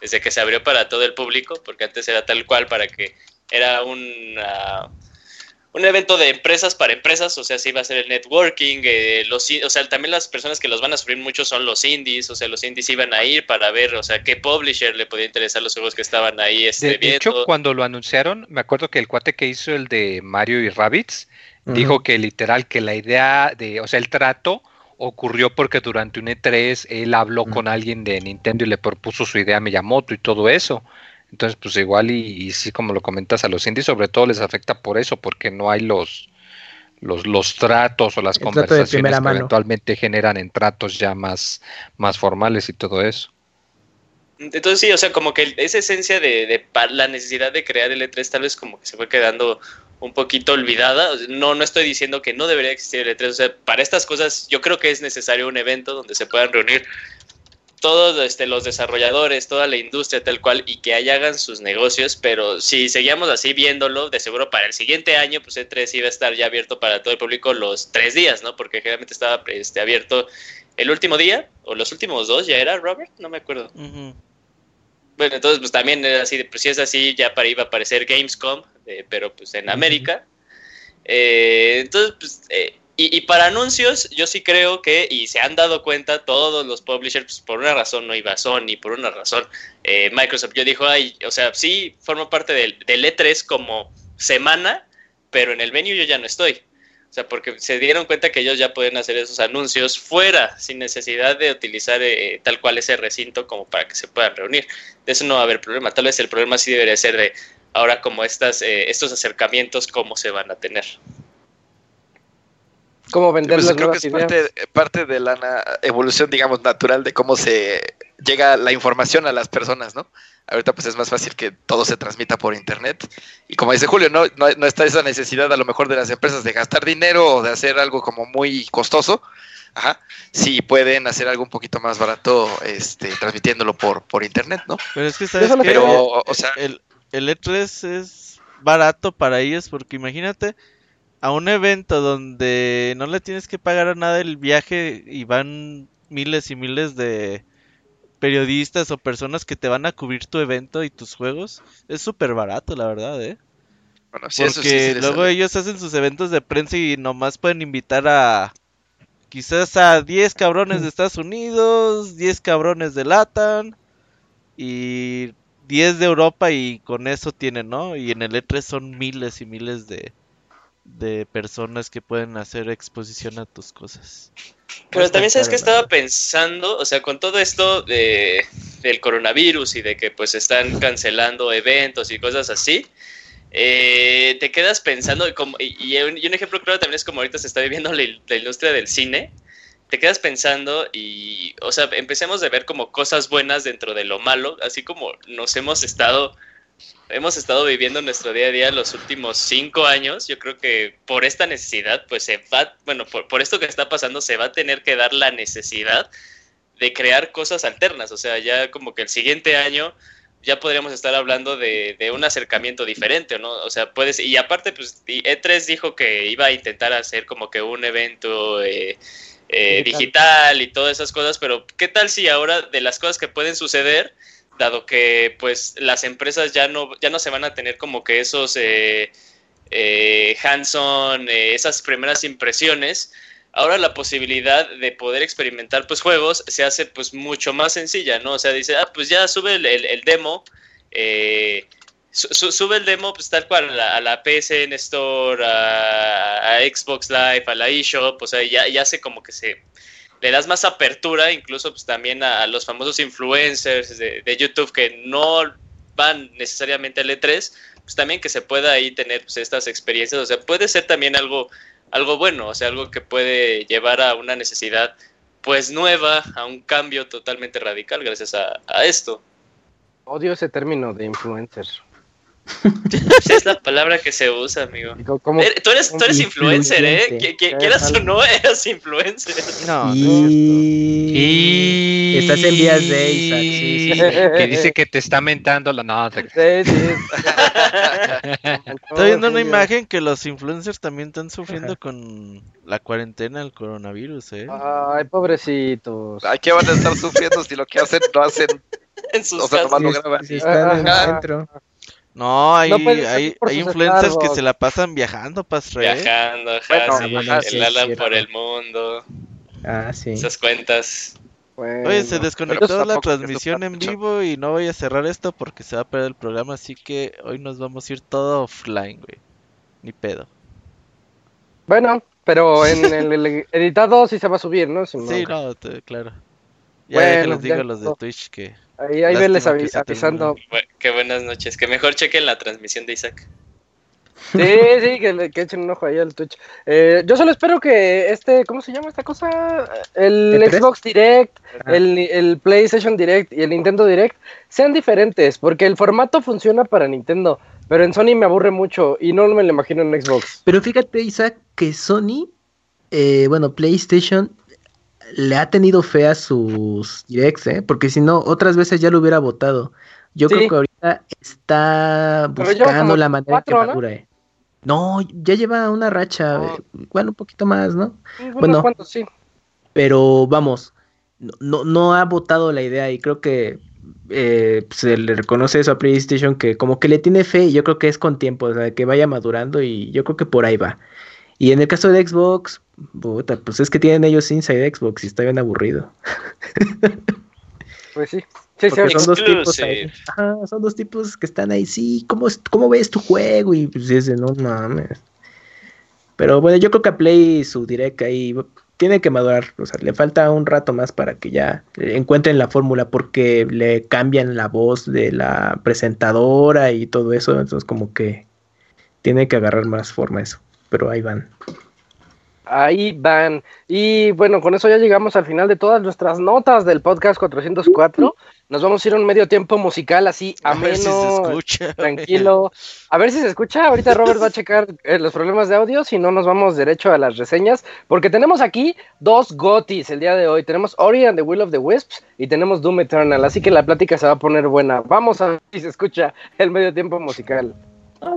desde que se abrió para todo el público, porque antes era tal cual para que era un un evento de empresas para empresas, o sea, sí iba a ser el networking, eh, los, o sea, también las personas que los van a sufrir mucho son los indies, o sea, los indies iban a ir para ver, o sea, qué publisher le podía interesar los juegos que estaban ahí. Este, de, hecho, cuando lo anunciaron, me acuerdo que el cuate que hizo el de Mario y Rabbits, dijo que literal, que la idea de, o sea, el trato ocurrió porque durante un E3 él habló con alguien de Nintendo y le propuso su idea a Miyamoto y todo eso. Entonces, pues igual y, sí, como lo comentas, a los indies sobre todo les afecta por eso, porque no hay los, los, los tratos o las conversaciones que eventualmente generan en tratos ya más, más formales y todo eso. Entonces sí, o sea, como que esa esencia de, de, la necesidad de crear el E3 tal vez como que se fue quedando un poquito olvidada. No, no estoy diciendo que no debería existir el E3. O sea, para estas cosas yo creo que es necesario un evento donde se puedan reunir todos este, los desarrolladores, toda la industria tal cual y que ahí hagan sus negocios, pero si seguíamos así viéndolo, de seguro para el siguiente año, pues E3 iba a esestar ya abierto para todo el público los tres días, ¿no? Porque generalmente estaba este, abierto el último día, o los últimos dos, ya era, Robert, no me acuerdo. Bueno, entonces pues también era así, pues si es así, ya para iba a aparecer Gamescom, eh, pero pues en América. Eh, entonces, pues... Eh, y, para anuncios, yo sí creo que, y se han dado cuenta todos los publishers, pues, por una razón no iba Sony, por una razón eh, Microsoft. Yo dijo, ay, o sea, sí formo parte del, del, E3 como semana, pero en el venue yo ya no estoy. O sea, porque se dieron cuenta que ellos ya pueden hacer esos anuncios fuera, sin necesidad de utilizar eh, tal cual ese recinto como para que se puedan reunir. De eso no va a haber problema. Tal vez el problema sí debería ser de ahora como estas, eh, estos acercamientos, cómo se van a tener cómo vender pues creo que es parte, de la evolución, digamos, natural de cómo se llega la información a las personas, ¿no? Ahorita pues es más fácil que todo se transmita por internet. Y como dice Julio, no, no, está esa necesidad a lo mejor de las empresas de gastar dinero o de hacer algo como muy costoso. Ajá. Si pueden hacer algo un poquito más barato, este, transmitiéndolo por, por internet, ¿no? Pero es que sabes o sea, el, el E3 es barato para ellos porque imagínate a un evento donde no le tienes que pagar a nada el viaje y van miles y miles de periodistas o personas que te van a cubrir tu evento y tus juegos, es súper barato, la verdad, ¿eh? Bueno, sí, Porque luego ellos hacen sus eventos de prensa y nomás pueden invitar a quizás a 10 cabrones de Estados Unidos, 10 cabrones de Latam y 10 de Europa y con eso tienen, ¿no? Y en el E3 son miles y miles de, de personas que pueden hacer exposición a tus cosas. Pero también sabes que estaba pensando, o sea, con todo esto de, del coronavirus y de que pues están cancelando eventos y cosas así, eh, te quedas pensando, y, como, y, un, ejemplo claro también es como ahorita se está viviendo la, la, industria del cine, te quedas pensando y, o sea, empecemos a ver como cosas buenas dentro de lo malo, así como nos hemos estado hemos estado viviendo nuestro día a día los últimos cinco años, yo creo que por esta necesidad, pues se va, bueno, por, esto que está pasando, se va a tener que dar la necesidad de crear cosas alternas. O sea, ya como que el siguiente año ya podríamos estar hablando de, un acercamiento diferente, ¿no? O sea, puedes, y aparte, pues E3 dijo que iba a intentar hacer como que un evento eh, eh, digital y todas esas cosas, pero ¿qué tal si ahora de las cosas que pueden suceder, dado que pues las empresas ya no, ya no se van a tener como que esos... Eh, eh, hands-on, eh, esas primeras impresiones, ahora la posibilidad de poder experimentar pues juegos se hace pues mucho más sencilla, ¿no? O sea, dice, ah, pues ya sube el, demo, eh, sube el demo pues tal cual a la, PSN Store, a, Xbox Live, a la eShop, o sea, ya, ya como que se le das más apertura, incluso pues también a, los famosos influencers de, de, YouTube que no van necesariamente al E3, pues también que se pueda ahí tener pues, estas experiencias, o sea, puede ser también algo algo bueno, o sea, algo que puede llevar a una necesidad pues nueva, a un cambio totalmente radical gracias a, a esto. Odio ese término de influencer. es la palabra que se usa, amigo. Eh, tú eres, tú eres influencer, ¿eh? quieras o no, eres influencer. No, y... Estás en vías de Isaac, sí, Que dice que te está mentando la... No, sí, sí. Estoy viendo una imagen que los influencers también están sufriendo con la cuarentena del coronavirus, ¿eh? Ay, pobrecitos. Ay, ¿qué van a estar sufriendo si lo que hacen lo hacen en sus o sea, casas? Lo graban. Si están adentro. No, hay, hay, hay influencers que se la pasan viajando, pas Viajando, ajá, bueno, sí, el Alan por el mundo. Ah, sí. Esas cuentas. Oye, se desconectó la transmisión en vivo y no voy a cerrar esto porque se va a perder el programa, así que hoy nos vamos a ir todo offline, güey. Ni pedo. Bueno, pero en el, editado sí se va a subir, ¿no? sí, no, claro. Ya les digo a los de Twitch que Ahí, ahí verles avisando. Qué buenas noches. Que mejor chequen la transmisión de Isaac. Sí, sí, que, que, echen un ojo ahí al Twitch. Eh, yo solo espero que este, ¿cómo se llama esta cosa? El, Xbox Direct, el, el, PlayStation Direct y el Nintendo Direct sean diferentes, porque el formato funciona para Nintendo, pero en Sony me aburre mucho y no me lo imagino en Xbox. Pero fíjate, Isaac, que Sony, eh, bueno, PlayStation le ha tenido fe a sus directs, ¿eh? Porque si no, otras veces ya lo hubiera votado. Yo creo que ahorita está buscando la manera que madure. ¿no? ya lleva una racha, bueno, un poquito más, ¿no? Bueno, sí. Pero vamos, no, no ha votado la idea y creo que eh, se le reconoce eso a PlayStation que como que le tiene fe y yo creo que es con tiempo, o sea, que vaya madurando y yo creo que por ahí va. Y en el caso de Xbox, puta, pues es que tienen ellos Inside Xbox y está bien aburrido. Pues sí. son dos tipos ahí. son dos tipos que están ahí, sí, ¿cómo, cómo ves tu juego? Y pues dice, no mames. Pero bueno, yo creo que a Play su direct ahí tiene que madurar, o sea, le falta un rato más para que ya encuentren la fórmula porque le cambian la voz de la presentadora y todo eso, entonces como que tiene que agarrar más forma eso pero ahí van. Ahí van. Y bueno, con eso ya llegamos al final de todas nuestras notas del podcast 404. Nos vamos a ir a un medio tiempo musical así ameno, tranquilo. A ver si se escucha. Ahorita Robert va a checar eh, los problemas de audio, si no nos vamos derecho a las reseñas, porque tenemos aquí dos gotis el día de hoy. Tenemos Ori and the Will of the Wisps y tenemos Doom Eternal, así que la plática se va a poner buena. Vamos a ver si se escucha el medio tiempo musical. Ah,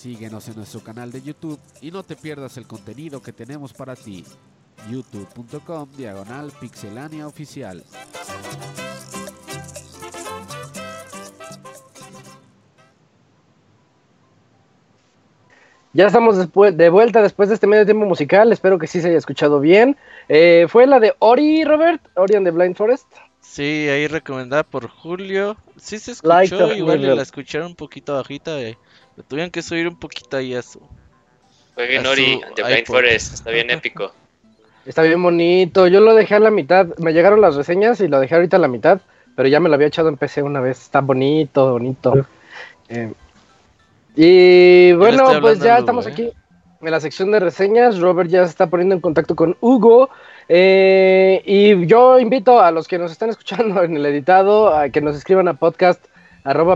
Síguenos en nuestro canal de YouTube y no te pierdas el contenido que tenemos para ti. youtube.com diagonal pixelania oficial. Ya estamos de vuelta después de este medio tiempo musical. Espero que sí se haya escuchado bien. Eh, ¿Fue la de Ori, Robert? ¿Ori and the Blind Forest? Sí, ahí recomendada por Julio. Sí se escuchó, igual la escucharon un poquito bajita. Eh. tuvieron que subir un poquito ahí a su. Jueguen Ori and the Blind Forest, está bien épico. Está bien bonito. Yo lo dejé a la mitad. Me llegaron las reseñas y lo dejé ahorita a la mitad. Pero ya me lo había echado en PC una vez. Está bonito, bonito. Eh, y bueno, pues ya estamos ¿eh? aquí en la sección de reseñas. Robert ya se está poniendo en contacto con Hugo. Eh, y yo invito a los que nos están escuchando en el editado a que nos escriban a podcast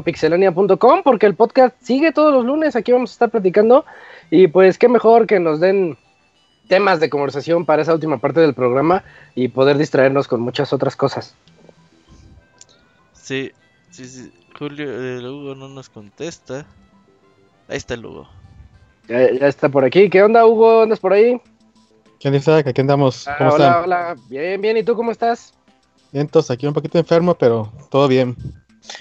pixelania.com porque el podcast sigue todos los lunes. Aquí vamos a estar platicando. Y pues qué mejor que nos den temas de conversación para esa última parte del programa y poder distraernos con muchas otras cosas. Sí, sí, sí. Julio, el Hugo no nos contesta. Ahí está el Hugo. Ya, está por aquí. ¿Qué onda, Hugo? ¿Andas por ahí? ¿Qué onda, Aquí andamos. Ah, hola, hola. Bien, bien. ¿Y tú cómo estás? Bien, entonces aquí un poquito enfermo, pero todo bien.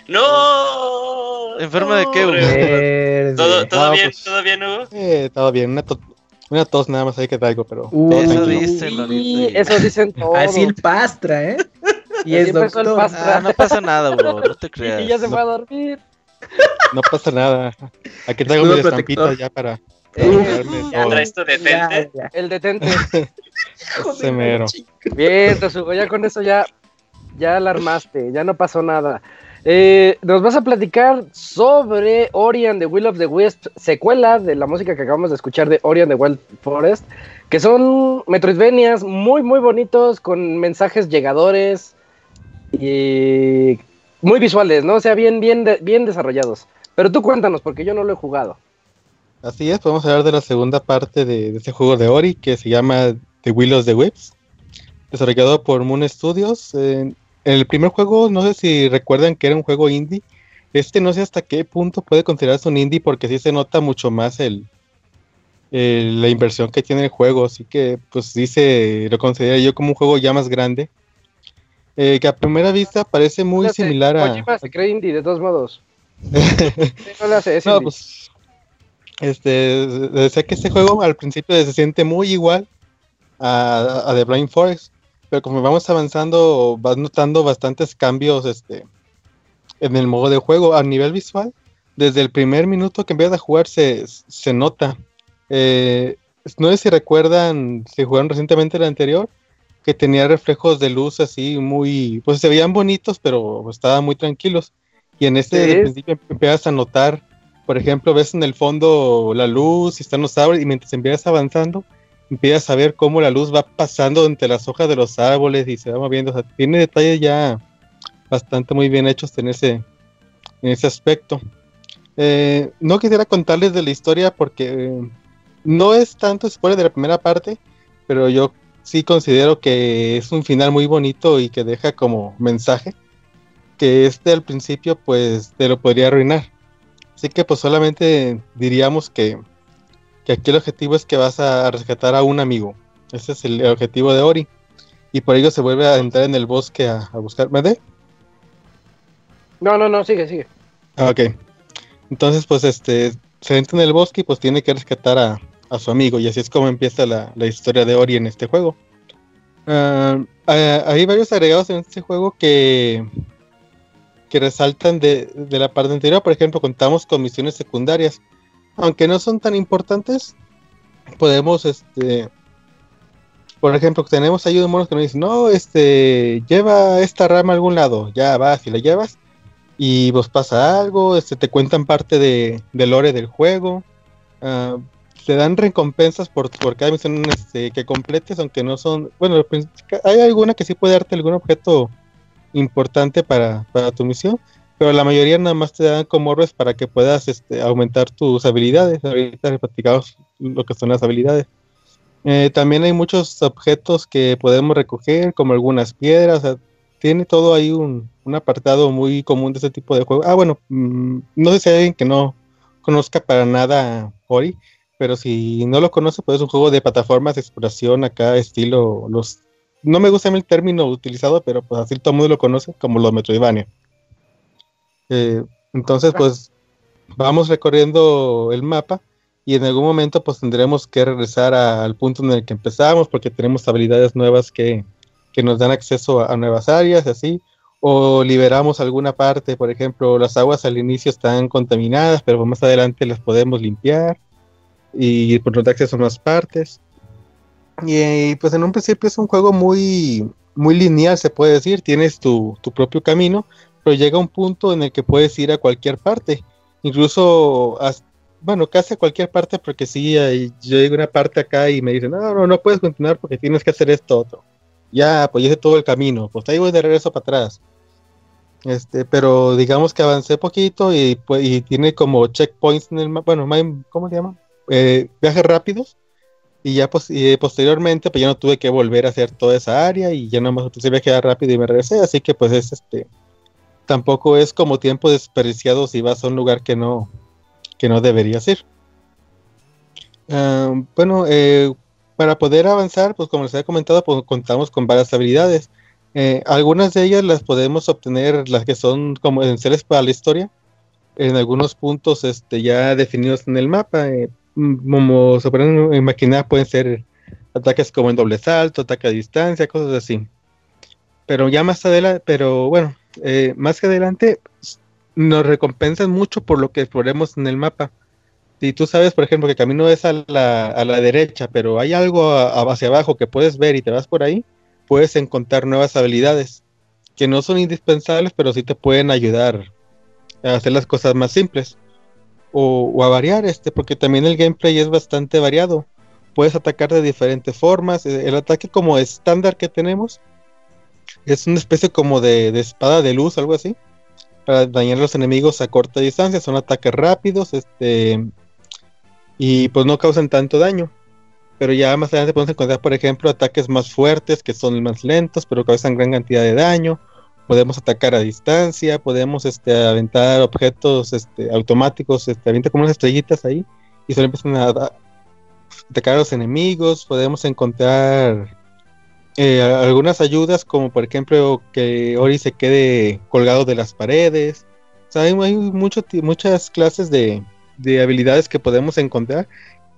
¡No! ¿Enfermo de qué, Hugo? ¿Todo, todo bien? Pues, ¿Todo bien, Hugo? Eh, todo bien. Una, una, tos nada más ahí que traigo, pero... eso dicen, Eso dicen todos. Así el pastra, ¿eh? Y es doctor. El pastra. Ah, no pasa nada, Hugo. No te creas. Y ya se fue a dormir. No pasa nada. Aquí traigo mi estampita ya para. Eh, ¿Ya traes tu detente? El detente. Ese mero. Bien, Tosugo, ya con eso ya, ya alarmaste, ya no pasó nada. Eh, nos vas a platicar sobre Ori and the Will of the Wisp, secuela de la música que acabamos de escuchar de Ori and the Wild Forest, que son Metroidvanias muy, muy bonitos, con mensajes llegadores y muy visuales, ¿no? O sea, bien, bien, bien desarrollados. Pero tú cuéntanos, porque yo no lo he jugado. Así es, podemos hablar de la segunda parte de, este juego de Ori, que se llama The Will of the Whips, desarrollado por Moon Studios. en el primer juego, no sé si recuerdan que era un juego indie. Este no sé hasta qué punto puede considerarse un indie, porque sí se nota mucho más el, la inversión que tiene el juego. Así que, pues sí se lo considero yo como un juego ya más grande eh, que a primera vista parece muy similar a. Kojima se cree indie, de todos modos. no lo hace, es no, pues, este, decía que este juego al principio se siente muy igual a, a The Blind Forest, pero como vamos avanzando, vas notando bastantes cambios este, en el modo de juego a nivel visual. Desde el primer minuto que empiezas a jugar se, se nota. Eh, no sé si recuerdan, si jugaron recientemente el anterior, que tenía reflejos de luz así muy, pues se veían bonitos, pero estaban muy tranquilos. Y en este de principio empiezas a notar, por ejemplo, ves en el fondo la luz y están los árboles y mientras empiezas avanzando, empiezas a ver cómo la luz va pasando entre las hojas de los árboles y se va moviendo. O sea, tiene detalles ya bastante muy bien hechos en ese, en ese aspecto. Eh, no quisiera contarles de la historia porque eh, no es tanto spoiler de la primera parte, pero yo sí considero que es un final muy bonito y que deja como mensaje que este al principio pues te lo podría arruinar. Así que pues solamente diríamos que, aquí el objetivo es que vas a rescatar a un amigo. Ese es el, objetivo de Ori. Y por ello se vuelve a entrar en el bosque a, buscar. ¿Me de? No, no, no, sigue, sigue. Ah, ok. Entonces pues este se entra en el bosque y pues tiene que rescatar a, a su amigo. Y así es como empieza la, historia de Ori en este juego. Ah, ah, hay varios agregados en este juego que, que resaltan de, la parte anterior. Por ejemplo, contamos con misiones secundarias. Aunque no son tan importantes, podemos, este, por ejemplo, tenemos ayuda monos que nos dicen, no, este, lleva esta rama a algún lado, ya vas y la llevas, y vos pasa algo, este, te cuentan parte de, del lore del juego, uh, te dan recompensas por, por cada misión este, que completes, aunque no son, bueno, pues, hay alguna que sí puede darte algún objeto importante para, tu misión, pero la mayoría nada más te dan como orbes para que puedas este, aumentar tus habilidades, ahorita platicamos lo que son las habilidades. Eh, también hay muchos objetos que podemos recoger, como algunas piedras, tiene todo ahí un, un, apartado muy común de ese tipo de juego. Ah, bueno, mm, no sé si hay alguien que no conozca para nada Ori, pero si no lo conoce, pues es un juego de plataformas de exploración acá, estilo los... No me gusta el término utilizado, pero pues así todo el mundo lo conoce como los Metroidvania. Eh, entonces, pues vamos recorriendo el mapa y en algún momento pues tendremos que regresar al punto en el que empezamos porque tenemos habilidades nuevas que, nos dan acceso a, nuevas áreas, así, o liberamos alguna parte, por ejemplo, las aguas al inicio están contaminadas, pero más adelante las podemos limpiar y por nos da acceso a más partes. Y, pues en un principio es un juego muy, muy lineal, se puede decir, tienes tu, tu propio camino, pero llega un punto en el que puedes ir a cualquier parte, incluso bueno, casi a cualquier parte, porque sí, yo llego a una parte acá y me dicen, no, no, no puedes continuar porque tienes que hacer esto otro. Ya, pues hice todo el camino, pues ahí voy de regreso para atrás. Este, pero digamos que avancé poquito y, pues, y tiene como checkpoints en el mapa, bueno, ¿cómo se llama? Eh, viajes rápidos. Y ya pues, posteriormente, pues ya no tuve que volver a hacer toda esa área y ya nomás se viaje rápido y me regresé, así que pues es este, tampoco es como tiempo desperdiciado si vas a un lugar que no, que no debería ser. Ah, bueno, eh, para poder avanzar, pues como les había comentado, pues contamos con varias habilidades. Eh, algunas de ellas las podemos obtener, las que son como esenciales para la historia, en algunos puntos este, ya definidos en el mapa. Eh, como se pueden imaginar, pueden ser ataques como en doble salto, ataque a distancia, cosas así. Pero ya más adelante, pero bueno, más que adelante nos recompensan mucho por lo que exploremos en el mapa. Si tú sabes, por ejemplo, que camino es a la, a la derecha, pero hay algo hacia abajo que puedes ver y te vas por ahí, puedes encontrar nuevas habilidades que no son indispensables, pero sí te pueden ayudar a hacer las cosas más simples. O, a variar, este, porque también el gameplay es bastante variado. Puedes atacar de diferentes formas. E, el ataque como estándar que tenemos es una especie como de, de espada de luz, algo así para dañar a los enemigos a corta distancia. Son ataques rápidos, este, y pues no causan tanto daño. Pero ya más adelante podemos encontrar, por ejemplo, ataques más fuertes que son más lentos, pero causan gran cantidad de daño. Podemos atacar a distancia, podemos este, aventar objetos este, automáticos, este, avienta como unas estrellitas ahí y solo empiezan a, atacar a los enemigos. Podemos encontrar eh, algunas ayudas, como por ejemplo que Ori se quede colgado de las paredes. hay, muchas clases de, habilidades que podemos encontrar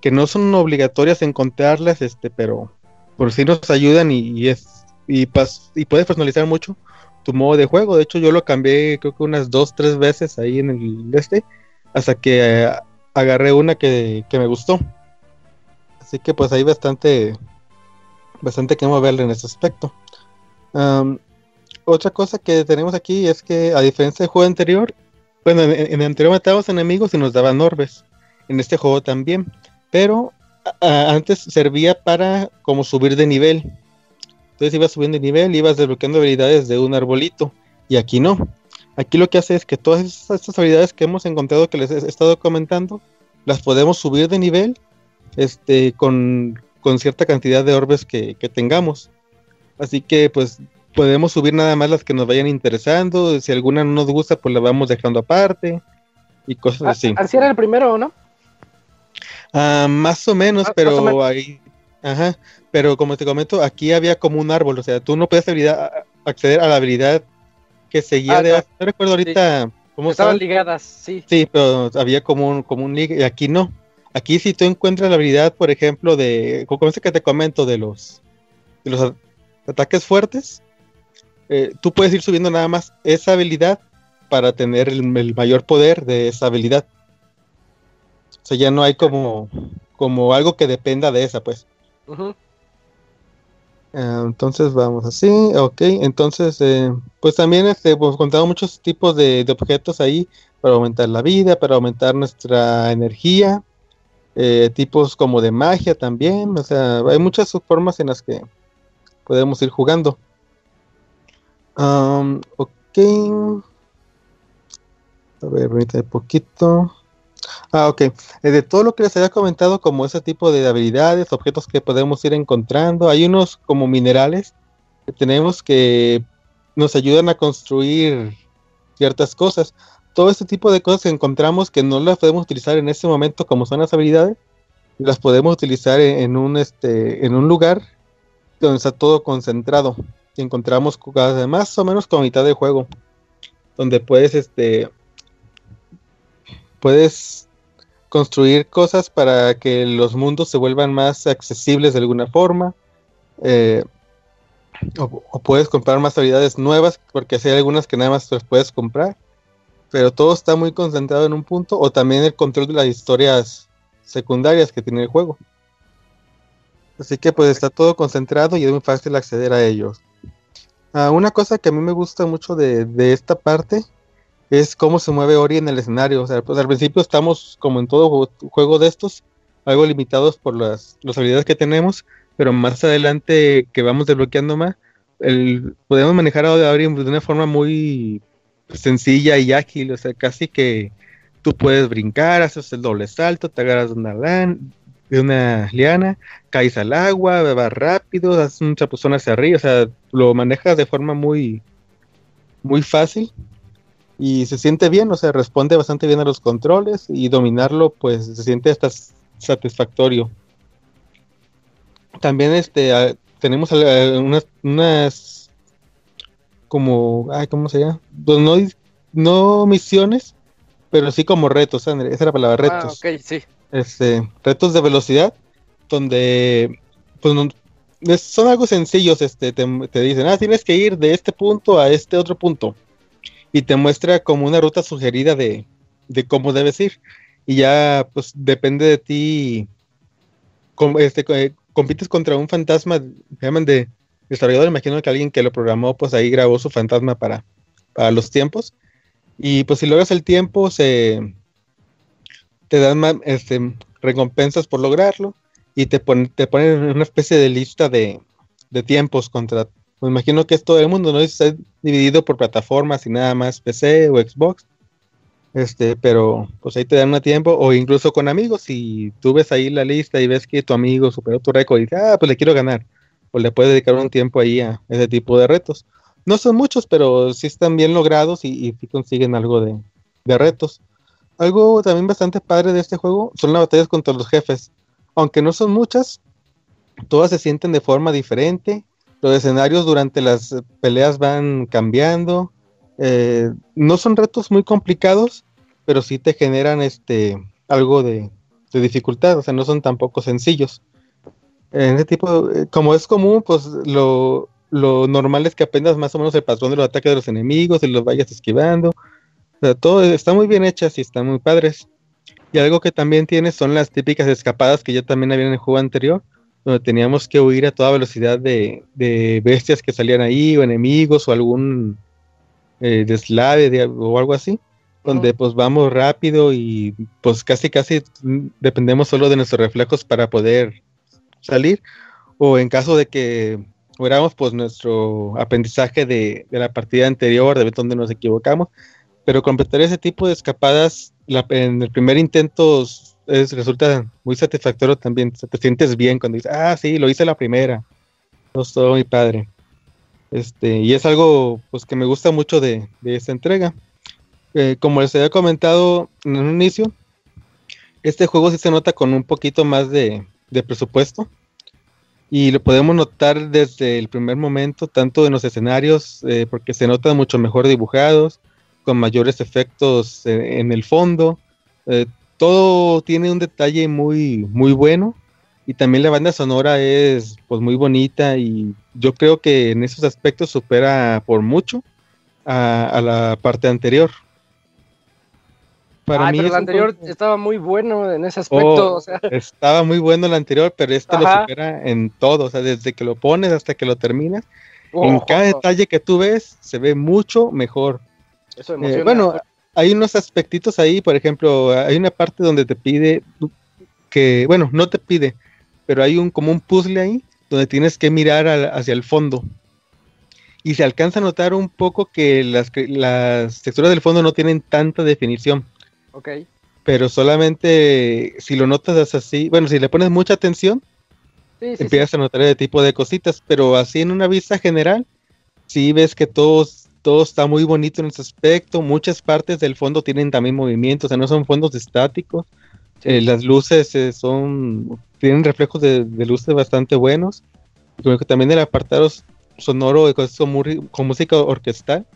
que no son obligatorias encontrarlas, este, pero por si nos ayudan y, es y, y puedes personalizar mucho tu modo de juego. De hecho, yo lo cambié creo que unas dos, tres veces ahí en el este, hasta que eh, agarré una que, que me gustó. Así que pues hay bastante bastante que moverle en ese aspecto. otra cosa que tenemos aquí es que a diferencia del juego anterior, bueno, en, el anterior matábamos enemigos y nos daban orbes. En este juego también. Pero antes servía para como subir de nivel. Entonces ibas subiendo de nivel, ibas desbloqueando habilidades de un arbolito. Y aquí no. Aquí lo que hace es que todas estas habilidades que hemos encontrado que les he estado comentando, las podemos subir de nivel este, con, con cierta cantidad de orbes que, tengamos. Así que pues podemos subir nada más las que nos vayan interesando. Si alguna no nos gusta, pues la vamos dejando aparte y cosas ah, así. Así era el primero, ¿no? Ah, más o menos, pero ahí, ajá, pero como te comento, aquí había como un árbol, o sea, tú no puedes acceder a la habilidad que seguía ah, de, no recuerdo ahorita cómo estaban ligadas, sí. Sí, pero había como un, como un y aquí no. Aquí si tú encuentras la habilidad, por ejemplo, de, como ese que te comento, de los, de los ataques fuertes, eh, tú puedes ir subiendo nada más esa habilidad para tener el, mayor poder de esa habilidad. O sea, ya no hay como, como algo que dependa de esa, pues. Ah, entonces vamos así, ok. Entonces, eh, pues también este, hemos contado muchos tipos de, objetos ahí para aumentar la vida, para aumentar nuestra energía eh, tipos como de magia también, o sea, hay muchas formas en las que podemos ir jugando. ok. A ver, un poquito. Ah, ok. Eh, de todo lo que les había comentado, como ese tipo de habilidades, objetos que podemos ir encontrando, hay unos como minerales que tenemos que nos ayudan a construir ciertas cosas. todo este tipo de cosas que encontramos que no las podemos utilizar en ese momento como son las habilidades, las podemos utilizar en, un este en un lugar donde está todo concentrado. Y encontramos más o menos con mitad de juego. Donde puedes este puedes construir cosas para que los mundos se vuelvan más accesibles de alguna forma. Eh, o, puedes comprar más habilidades nuevas, porque hay algunas que nada más las puedes comprar. Pero todo está muy concentrado en un punto. O también el control de las historias secundarias que tiene el juego. Así que pues está todo concentrado y es muy fácil acceder a ellos. Ah, una cosa que a mí me gusta mucho de, esta parte es cómo se mueve Ori en el escenario. O sea, pues al principio estamos como en todo juego, de estos, algo limitados por las, habilidades que tenemos, pero más adelante que vamos desbloqueando más, el, podemos manejar a Ori de una forma muy sencilla y ágil, o sea, casi que tú puedes brincar, haces el doble salto, te agarras una, de una liana, caes al agua, vas rápido, haces un chapuzón hacia arriba, o sea, lo manejas de forma muy, muy fácil y se siente bien, o sea, responde bastante bien a los controles y dominarlo, pues se siente hasta satisfactorio. También este tenemos unas, unas como, ay, ¿cómo se llama? Pues no, no misiones, pero sí como retos, André, esa era la palabra, ah, retos. Ah, ok, sí. Este, retos de velocidad, donde pues, son algo sencillos, este, te, dicen, ah, tienes que ir de este punto a este otro punto. Y te muestra como una ruta sugerida de, de cómo debes ir. Y ya, pues, depende de ti. este, eh, compites contra un fantasma, llaman de desarrollador, imagino que alguien que lo programó, pues ahí grabó su fantasma para, para los tiempos. Y pues si logras el tiempo, se te dan este, recompensas por lograrlo y te, ponen te ponen una especie de lista de, tiempos contra... Me imagino que es todo el mundo, ¿no? Está dividido por plataformas y nada más PC o Xbox. Este, pero pues ahí te dan un tiempo, o incluso con amigos, si tú ves ahí la lista y ves que tu amigo superó tu récord y dices, ah, pues le quiero ganar, pues le puedes dedicar un tiempo ahí a ese tipo de retos. No son muchos, pero sí están bien logrados y, sí consiguen algo de, retos. Algo también bastante padre de este juego son las batallas contra los jefes. Aunque no son muchas, todas se sienten de forma diferente. Los escenarios durante las peleas van cambiando. Eh, no son retos muy complicados, pero sí te generan este algo de, dificultad. O sea, no son tampoco sencillos. En ese tipo, eh, como es común, pues lo, lo normal es que aprendas más o menos el patrón de los ataques de los enemigos y los vayas esquivando. O sea, todo está muy bien hechas y están muy padres. Y algo que también tiene son las típicas escapadas que ya también había en el juego anterior, donde teníamos que huir a toda velocidad de, bestias que salían ahí, o enemigos, o algún eh, deslave o algo así, donde pues vamos rápido y pues casi casi dependemos solo de nuestros reflejos para poder salir, o en caso de que fuéramos pues nuestro aprendizaje de, la partida anterior, de ver dónde nos equivocamos, pero completar ese tipo de escapadas en el primer intento es, resulta muy satisfactorio también, te sientes bien cuando dices, ah, sí, lo hice la primera, no soy muy padre. Este, y es algo pues que me gusta mucho de, esta entrega. Eh, como les había comentado en un inicio, este juego sí se nota con un poquito más de, de presupuesto y lo podemos notar desde el primer momento, tanto en los escenarios, eh, porque se notan mucho mejor dibujados, con mayores efectos en, el fondo. Eh, todo tiene un detalle muy, muy bueno. Y también la banda sonora es pues muy bonita y yo creo que en esos aspectos supera por mucho a la parte anterior. Para mí pero el anterior estaba muy bueno en ese aspecto. Oh, estaba muy bueno el anterior, pero este lo supera en todo. O sea, desde que lo pones hasta que lo terminas. en oh. cada detalle que tú ves, se ve mucho mejor. Eso eh, bueno, hay unos aspectitos ahí, por ejemplo, hay una parte donde te pide que, bueno, no te pide, pero hay un como un puzzle ahí donde tienes que mirar hacia el fondo. Y se alcanza a notar un poco que las, las texturas del fondo no tienen tanta definición. Ok. Pero solamente si lo notas así, bueno, si le pones mucha atención, empiezas a notar ese tipo de cositas, pero así en una vista general, si ves que todo todo está muy bonito en ese aspecto. Muchas partes del fondo tienen también movimiento, o sea, no son fondos estáticos. Eh, las luces eh, son tienen reflejos de, luces bastante buenos. También el apartado sonoro con, con música orquestal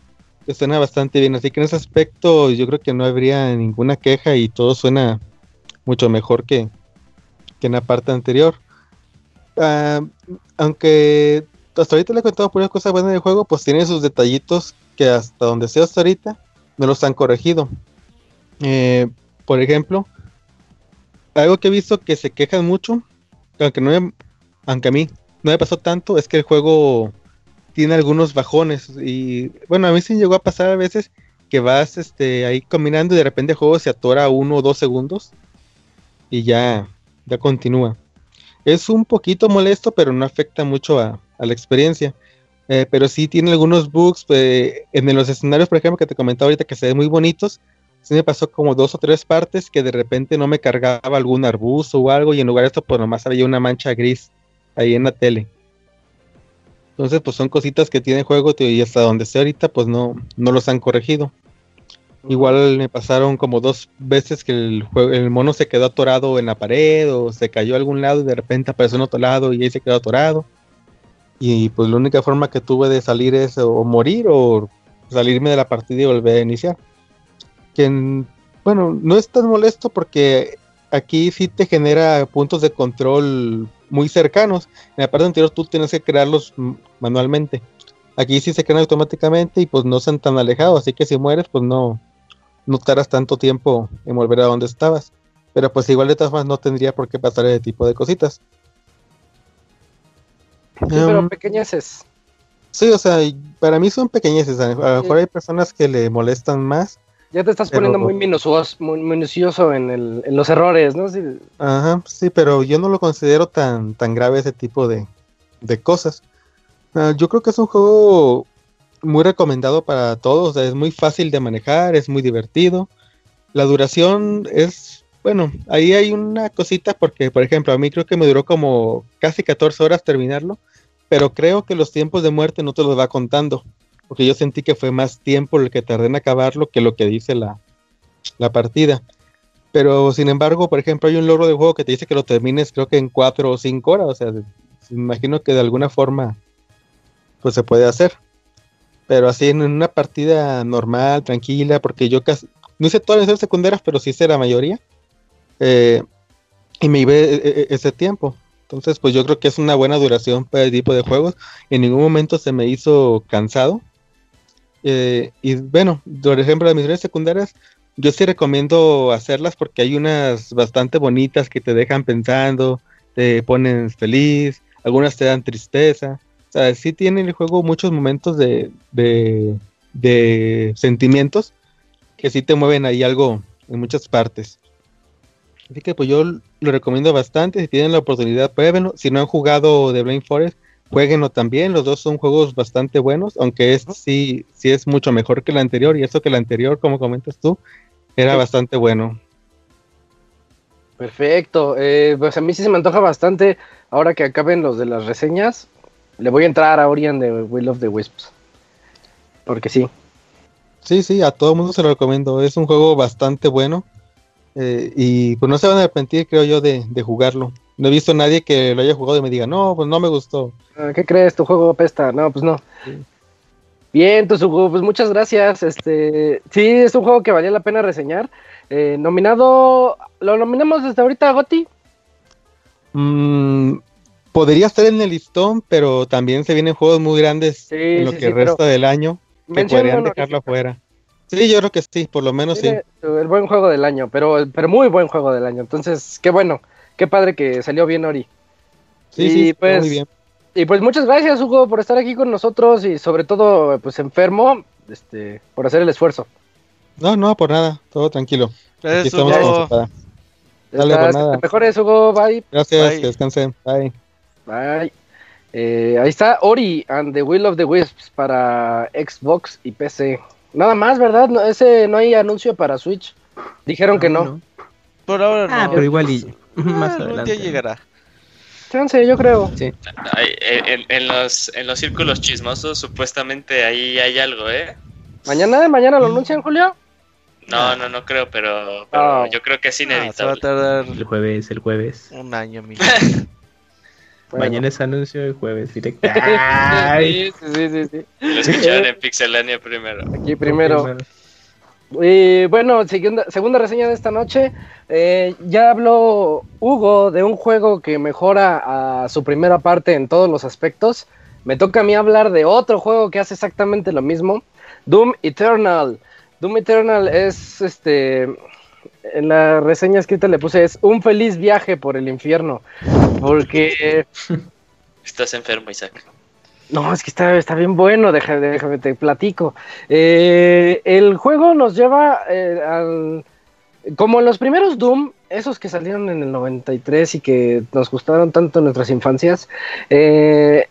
que suena bastante bien. Así que en ese aspecto yo creo que no habría ninguna queja y todo suena mucho mejor que, que en la parte anterior. Ah, aunque hasta ahorita le he contado por una cosa buena del juego, pues tiene sus detallitos que hasta donde sea hasta ahorita no los han corregido. Eh, por ejemplo, algo que he visto que se quejan mucho, aunque no aunque a mí no me pasó tanto, es que el juego tiene algunos bajones y bueno, a mí sí llegó a pasar a veces que vas este ahí combinando y de repente el juego se atora uno o dos segundos y ya ya continúa. Es un poquito molesto, pero no afecta mucho a, la experiencia. Eh, pero sí tiene algunos bugs eh, en los escenarios, por ejemplo, que te comentaba ahorita que se ven muy bonitos. Sí me pasó como dos o tres partes que de repente no me cargaba algún arbusto o algo y en lugar de esto pues nomás había una mancha gris ahí en la tele. Entonces pues son cositas que tiene el juego y hasta donde sé ahorita pues no, no los han corregido. Igual me pasaron como dos veces que el, el mono se quedó atorado en la pared o se cayó a algún lado y de repente apareció en otro lado y ahí se quedó atorado. Y pues la única forma que tuve de salir es o morir o salirme de la partida y volver a iniciar. Que bueno, no es tan molesto porque aquí sí te genera puntos de control muy cercanos. En la parte anterior tú tienes que crearlos manualmente. Aquí sí se crean automáticamente y pues no son tan alejados, así que si mueres pues no, no tardas tanto tiempo en volver a donde estabas. Pero pues igual de todas formas no tendría por qué pasar ese tipo de cositas. Sí, pero em, pequeñeces. Sí, o sea, para mí son pequeñeces. A lo mejor hay personas que le molestan más. Ya te estás poniendo muy minucioso, muy minucioso en, el, en, los errores, ¿no? Sí. Ajá, sí, pero yo no lo considero tan, tan grave ese tipo de, de cosas. Ah, yo creo que es un juego muy recomendado para todos, es muy fácil de manejar, es muy divertido. La duración es, bueno, ahí hay una cosita porque, por ejemplo, a mí creo que me duró como casi 14 horas terminarlo, pero creo que los tiempos de muerte no te los va contando, porque yo sentí que fue más tiempo el que tardé en acabarlo que lo que dice la, la partida. Pero sin embargo, por ejemplo, hay un logro de juego que te dice que lo termines creo que en 4 o 5 horas, o sea, imagino que de alguna forma pues se puede hacer pero así en una partida normal, tranquila, porque yo casi, no hice todas las secundarias, pero sí hice la mayoría, eh, y me iba e, e, ese tiempo. Entonces, pues yo creo que es una buena duración para el tipo de juegos. En ningún momento se me hizo cansado. Eh, y bueno, por ejemplo, las misiones secundarias, yo sí recomiendo hacerlas porque hay unas bastante bonitas que te dejan pensando, te ponen feliz, algunas te dan tristeza. O sea, sí tiene el juego muchos momentos de, de, sentimientos que sí te mueven ahí algo en muchas partes. Así que pues yo lo recomiendo bastante. Si tienen la oportunidad, pruébenlo. Si no han jugado The Blind Forest, jueguenlo también. Los dos son juegos bastante buenos, aunque este sí, sí es mucho mejor que el anterior. Y eso que el anterior, como comentas tú, era bastante bueno. Perfecto. Eh, pues a mí sí se me antoja bastante ahora que acaben los de las reseñas. Le voy a entrar a Orion de Will of the Wisps. Porque sí. Sí, sí, a todo el mundo se lo recomiendo. Es un juego bastante bueno. Eh, y pues no se van a arrepentir, creo yo, de, jugarlo. No he visto a nadie que lo haya jugado y me diga, no, pues no me gustó. Ah, ¿Qué crees? Tu juego apesta. No, pues no. Bien, juego, pues muchas gracias. Este, sí, es un juego que valía la pena reseñar. Eh, nominado, ¿lo nominamos desde ahorita, Goti? Mm, podría estar en el listón, pero también se vienen juegos muy grandes en lo que resta del año que podrían dejarlo afuera. Sí, yo creo que sí, por lo menos sí. El buen juego del año, pero, pero muy buen juego del año. Entonces, qué bueno, qué padre que salió bien Ori. Sí, sí, pues, muy bien. Y pues muchas gracias, Hugo, por estar aquí con nosotros y sobre todo, pues enfermo, este, por hacer el esfuerzo. No, no, por nada, todo tranquilo. Gracias, Hugo. Dale, por nada. Mejores, Hugo, bye. Gracias, que descansen, bye. Eh, ahí está Ori and the Will of the Wisps para Xbox y PC. Nada más, ¿verdad? No, ese no hay anuncio para Switch. Dijeron que no. Por ahora ah, no. pero igual y más llegará. chance, yo creo. Sí. En, los, en los círculos chismosos, supuestamente ahí hay algo, ¿eh? ¿Mañana? ¿Mañana lo anuncian, Julio? No, no, no creo, pero, ah. yo creo que es inevitable. El jueves, el jueves. Un año, mi Mañana es anuncio el jueves directo. sí, sí, sí, sí. Lo escucharon en Pixelania primero. Aquí primero. Y bueno, segunda, segunda reseña de esta noche. Eh, ya habló Hugo de un juego que mejora a su primera parte en todos los aspectos. Me toca a mí hablar de otro juego que hace exactamente lo mismo. Doom Eternal. Doom Eternal es este. En la reseña escrita le puse es un feliz viaje por el infierno. Porque. Estás enfermo, Isaac. No, es que está, está bien bueno, déjame, déjame te platico. Eh, el juego nos lleva eh, al. Como los primeros Doom, esos que salieron en el 93 y que nos gustaron tanto en nuestras infancias, eh,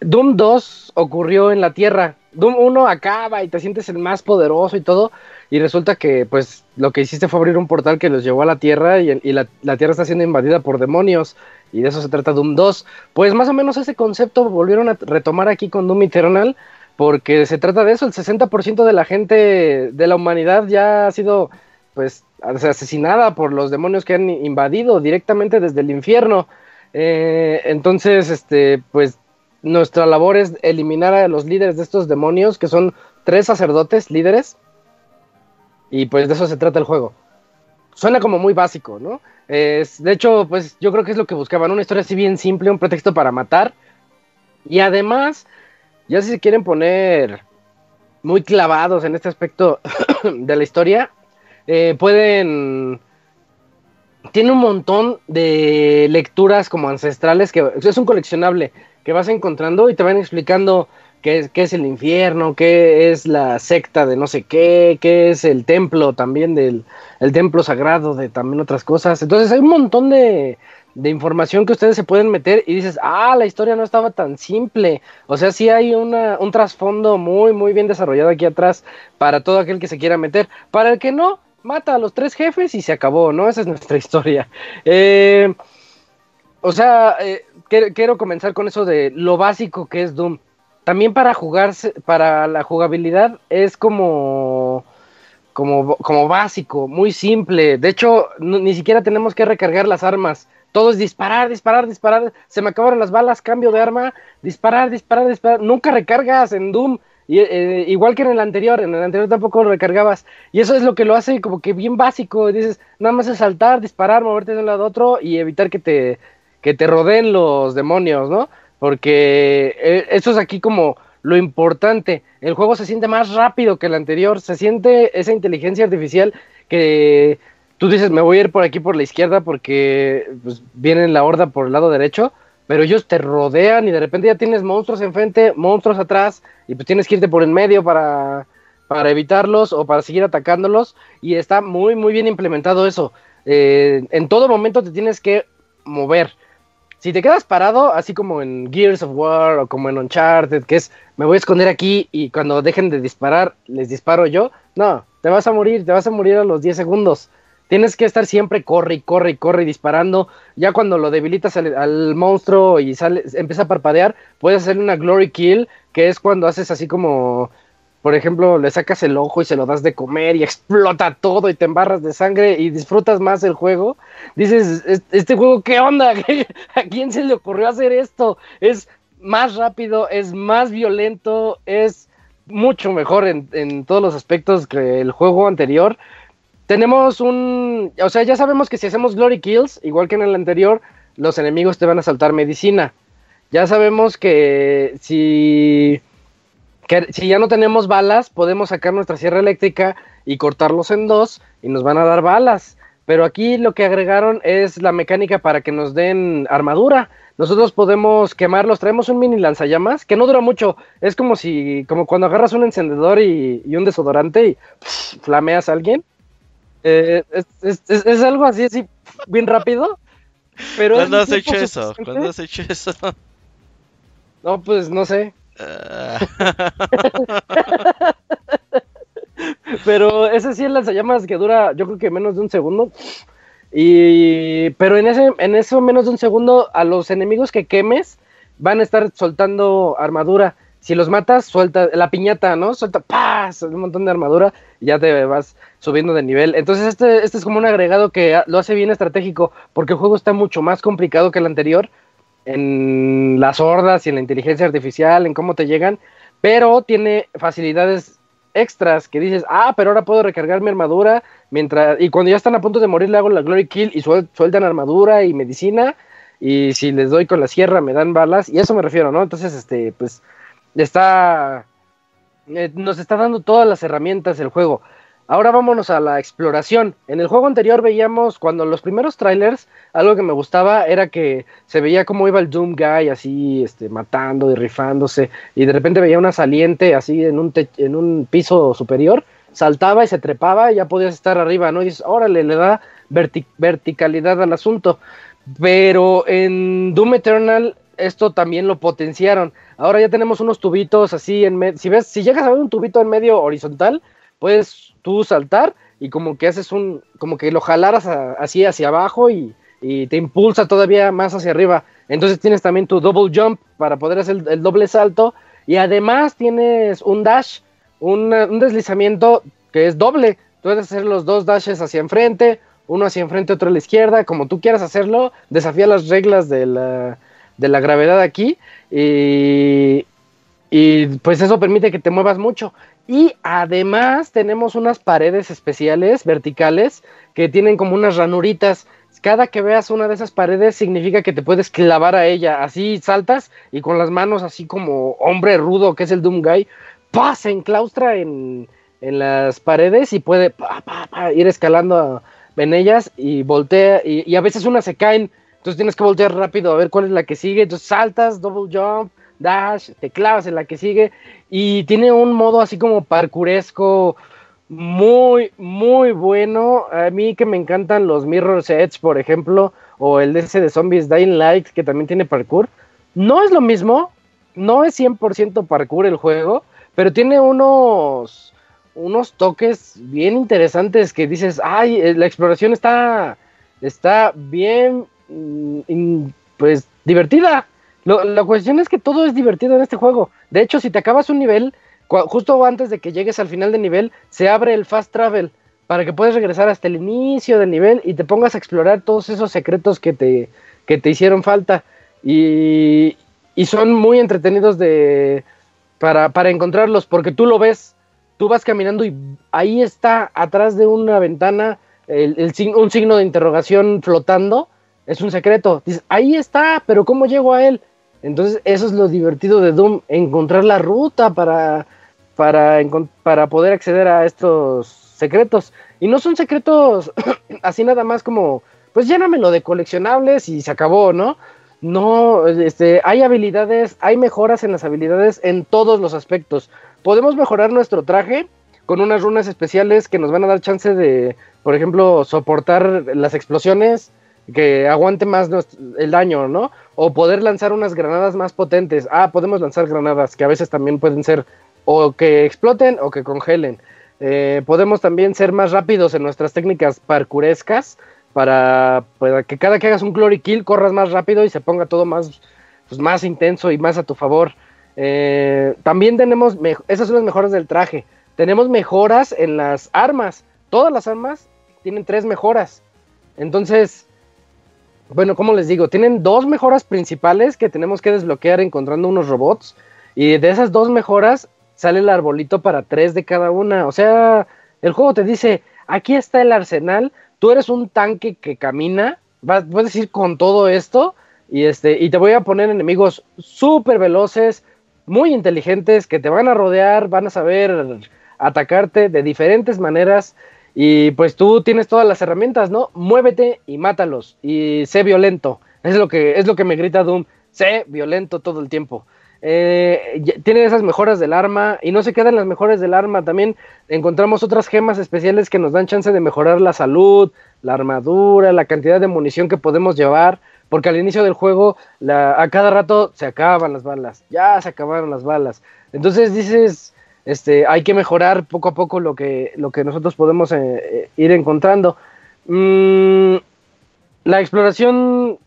Doom 2 ocurrió en la Tierra. Doom 1 acaba y te sientes el más poderoso y todo, y resulta que pues lo que hiciste fue abrir un portal que los llevó a la Tierra y, la, Tierra está siendo invadida por demonios, y de eso se trata Doom 2. Pues más o menos ese concepto volvieron a retomar aquí con Doom Eternal, porque se trata de eso, el 60% de la gente de la humanidad ya ha sido pues asesinada por los demonios que han invadido directamente desde el infierno. Eh, entonces, este, pues nuestra labor es eliminar a los líderes de estos demonios, que son tres sacerdotes líderes. Y pues de eso se trata el juego. Suena como muy básico, ¿no? Es, de hecho, pues yo creo que es lo que buscaban, una historia así bien simple, un pretexto para matar. Y además, ya si se quieren poner muy clavados en este aspecto de la historia, eh, pueden... Tiene un montón de lecturas como ancestrales que es un coleccionable que vas encontrando y te van explicando qué es, qué es el infierno, qué es la secta de no sé qué, qué es el templo también del el templo sagrado de también otras cosas. Entonces hay un montón de, de información que ustedes se pueden meter y dices, ah, la historia no estaba tan simple. O sea, sí hay una, un trasfondo muy, muy bien desarrollado aquí atrás para todo aquel que se quiera meter. Para el que no, mata a los tres jefes y se acabó, ¿no? Esa es nuestra historia. Eh, o sea, eh, quiero, comenzar con eso de lo básico que es Doom. También para jugarse, para la jugabilidad es como, como, como básico, muy simple. De hecho, ni siquiera tenemos que recargar las armas. Todo es disparar, disparar, disparar. Se me acabaron las balas, cambio de arma, disparar, disparar, disparar. Nunca recargas en Doom. Y, eh, igual que en el anterior, en el anterior tampoco recargabas. Y eso es lo que lo hace como que bien básico. Dices, nada más es saltar, disparar, moverte de un lado a otro y evitar que te, que te rodeen los demonios, ¿no? Porque eh, eso es aquí como lo importante. El juego se siente más rápido que el anterior, se siente esa inteligencia artificial que tú dices, me voy a ir por aquí por la izquierda porque pues, viene la horda por el lado derecho, pero ellos te rodean y de repente ya tienes monstruos enfrente, monstruos atrás, y pues tienes que irte por el medio para, para evitarlos o para seguir atacándolos, y está muy, muy bien implementado eso. Eh, en todo momento te tienes que mover si te quedas parado, así como en Gears of War o como en Uncharted, que es me voy a esconder aquí y cuando dejen de disparar, les disparo yo, no, te vas a morir, te vas a morir a los 10 segundos. Tienes que estar siempre corre y corre y corre disparando. Ya cuando lo debilitas al, monstruo y sale, empieza a parpadear, puedes hacerle una glory kill, que es cuando haces así como por ejemplo, le sacas el ojo y se lo das de comer y explota todo y te embarras de sangre y disfrutas más el juego, dices, este juego, ¿qué onda? ¿A quién se le ocurrió hacer esto? Es más rápido, es más violento, es mucho mejor en, todos los aspectos que el juego anterior. Tenemos un, o sea, ya sabemos que si hacemos Glory Kills, igual que en el anterior, los enemigos te van a saltar medicina. Ya sabemos que si si ya no tenemos balas, podemos sacar nuestra sierra eléctrica y cortarlos en dos y nos van a dar balas. Pero aquí lo que agregaron es la mecánica para que nos den armadura. Nosotros podemos quemarlos, traemos un mini lanzallamas que no dura mucho. Es como si, como cuando agarras un encendedor y, un desodorante y flameas a alguien. Eh, es, algo así, así, bien rápido. Pero ¿Cuándo has hecho eso? ¿Cuándo has hecho eso? No, pues no sé. Pero ese sí es lanzallamas que dura, yo creo que menos de un segundo. Y, pero en ese, en eso menos de un segundo, a los enemigos que quemes van a estar soltando armadura. Si los matas, suelta la piñata, ¿no? Suelta, ¡paz! Un montón de armadura y ya te vas subiendo de nivel. Entonces, este, este es como un agregado que lo hace bien estratégico, porque el juego está mucho más complicado que el anterior en las hordas y en la inteligencia artificial, en cómo te llegan, pero tiene facilidades extras que dices, ah, pero ahora puedo recargar mi armadura mientras y cuando ya están a punto de morir le hago la glory kill y sueltan armadura y medicina y si les doy con la sierra me dan balas y eso me refiero, ¿no? Entonces, este, pues está eh, nos está dando todas las herramientas el juego. Ahora vámonos a la exploración. En el juego anterior veíamos, cuando los primeros trailers, algo que me gustaba era que se veía cómo iba el Doom Guy así, este, matando y rifándose, y de repente veía una saliente así en un, en un piso superior, saltaba y se trepaba y ya podías estar arriba, ¿no? Y dices, órale, le da verticalidad al asunto. Pero en Doom Eternal esto también lo potenciaron. Ahora ya tenemos unos tubitos así en medio. Si ves, si llegas a ver un tubito en medio horizontal, puedes tú saltar y como que haces un, como que lo jalaras así hacia abajo y, te impulsa todavía más hacia arriba. Entonces tienes también tu double jump para poder hacer el, doble salto y además tienes un dash, un deslizamiento que es doble. Puedes hacer los dos dashes hacia enfrente, uno hacia enfrente, otro a la izquierda, como tú quieras hacerlo, desafía las reglas de la, de la gravedad aquí y, y pues eso permite que te muevas mucho. Y además tenemos unas paredes especiales, verticales, que tienen como unas ranuritas. Cada que veas una de esas paredes significa que te puedes clavar a ella. Así saltas y con las manos así como hombre rudo que es el Doom Guy, ¡pah! se enclaustra en, en las paredes y puede ir escalando en ellas y voltea. Y, a veces unas se caen, entonces tienes que voltear rápido a ver cuál es la que sigue. Entonces saltas, double jump, dash, te clavas en la que sigue y tiene un modo así como parkouresco muy, muy bueno. A mí que me encantan los Mirror Sets, por ejemplo, o el ese de Zombies Dying Light, que también tiene parkour. No es lo mismo, no es 100% parkour el juego, pero tiene unos, unos toques bien interesantes que dices, ay, eh, la exploración está, está bien, mm, pues divertida. La cuestión es que todo es divertido en este juego. De hecho, si te acabas un nivel, justo antes de que llegues al final del nivel, se abre el fast travel para que puedas regresar hasta el inicio del nivel y te pongas a explorar todos esos secretos que te, que te hicieron falta. Y, y son muy entretenidos de, para, para encontrarlos, porque tú lo ves, tú vas caminando y ahí está, atrás de una ventana, el, el, un signo de interrogación flotando. Es un secreto. Dices, ahí está, pero ¿cómo llego a él? Entonces, eso es lo divertido de Doom, encontrar la ruta para, para, para poder acceder a estos secretos. Y no son secretos así nada más como, pues llénamelo de coleccionables y se acabó, ¿no? No, este, hay habilidades, hay mejoras en las habilidades en todos los aspectos. Podemos mejorar nuestro traje con unas runas especiales que nos van a dar chance de, por ejemplo, soportar las explosiones, que aguante más el daño, ¿no? O poder lanzar unas granadas más potentes. Ah, podemos lanzar granadas que a veces también pueden ser o que exploten o que congelen. Eh, podemos también ser más rápidos en nuestras técnicas parkurescas para, que cada que hagas un glory kill corras más rápido y se ponga todo más, pues, más intenso y más a tu favor. Eh, también tenemos, esas son las mejoras del traje. Tenemos mejoras en las armas. Todas las armas tienen tres mejoras. Entonces, bueno, como les digo, tienen dos mejoras principales que tenemos que desbloquear encontrando unos robots. Y de esas dos mejoras sale el arbolito para tres de cada una. O sea, el juego te dice, aquí está el arsenal, tú eres un tanque que camina, vas, a ir con todo esto y, este, y te voy a poner enemigos súper veloces, muy inteligentes, que te van a rodear, van a saber atacarte de diferentes maneras y pues tú tienes todas las herramientas, ¿no? Muévete y mátalos y sé violento. Es lo que, es lo que me grita Doom. Sé violento todo el tiempo. Eh, tiene esas mejoras del arma y no se quedan las mejores del arma. También encontramos otras gemas especiales que nos dan chance de mejorar la salud, la armadura, la cantidad de munición que podemos llevar. Porque al inicio del juego, a cada rato se acaban las balas. Ya se acabaron las balas. Entonces dices, este, hay que mejorar poco a poco lo que, lo que nosotros podemos eh, eh, ir encontrando. Mm, la exploración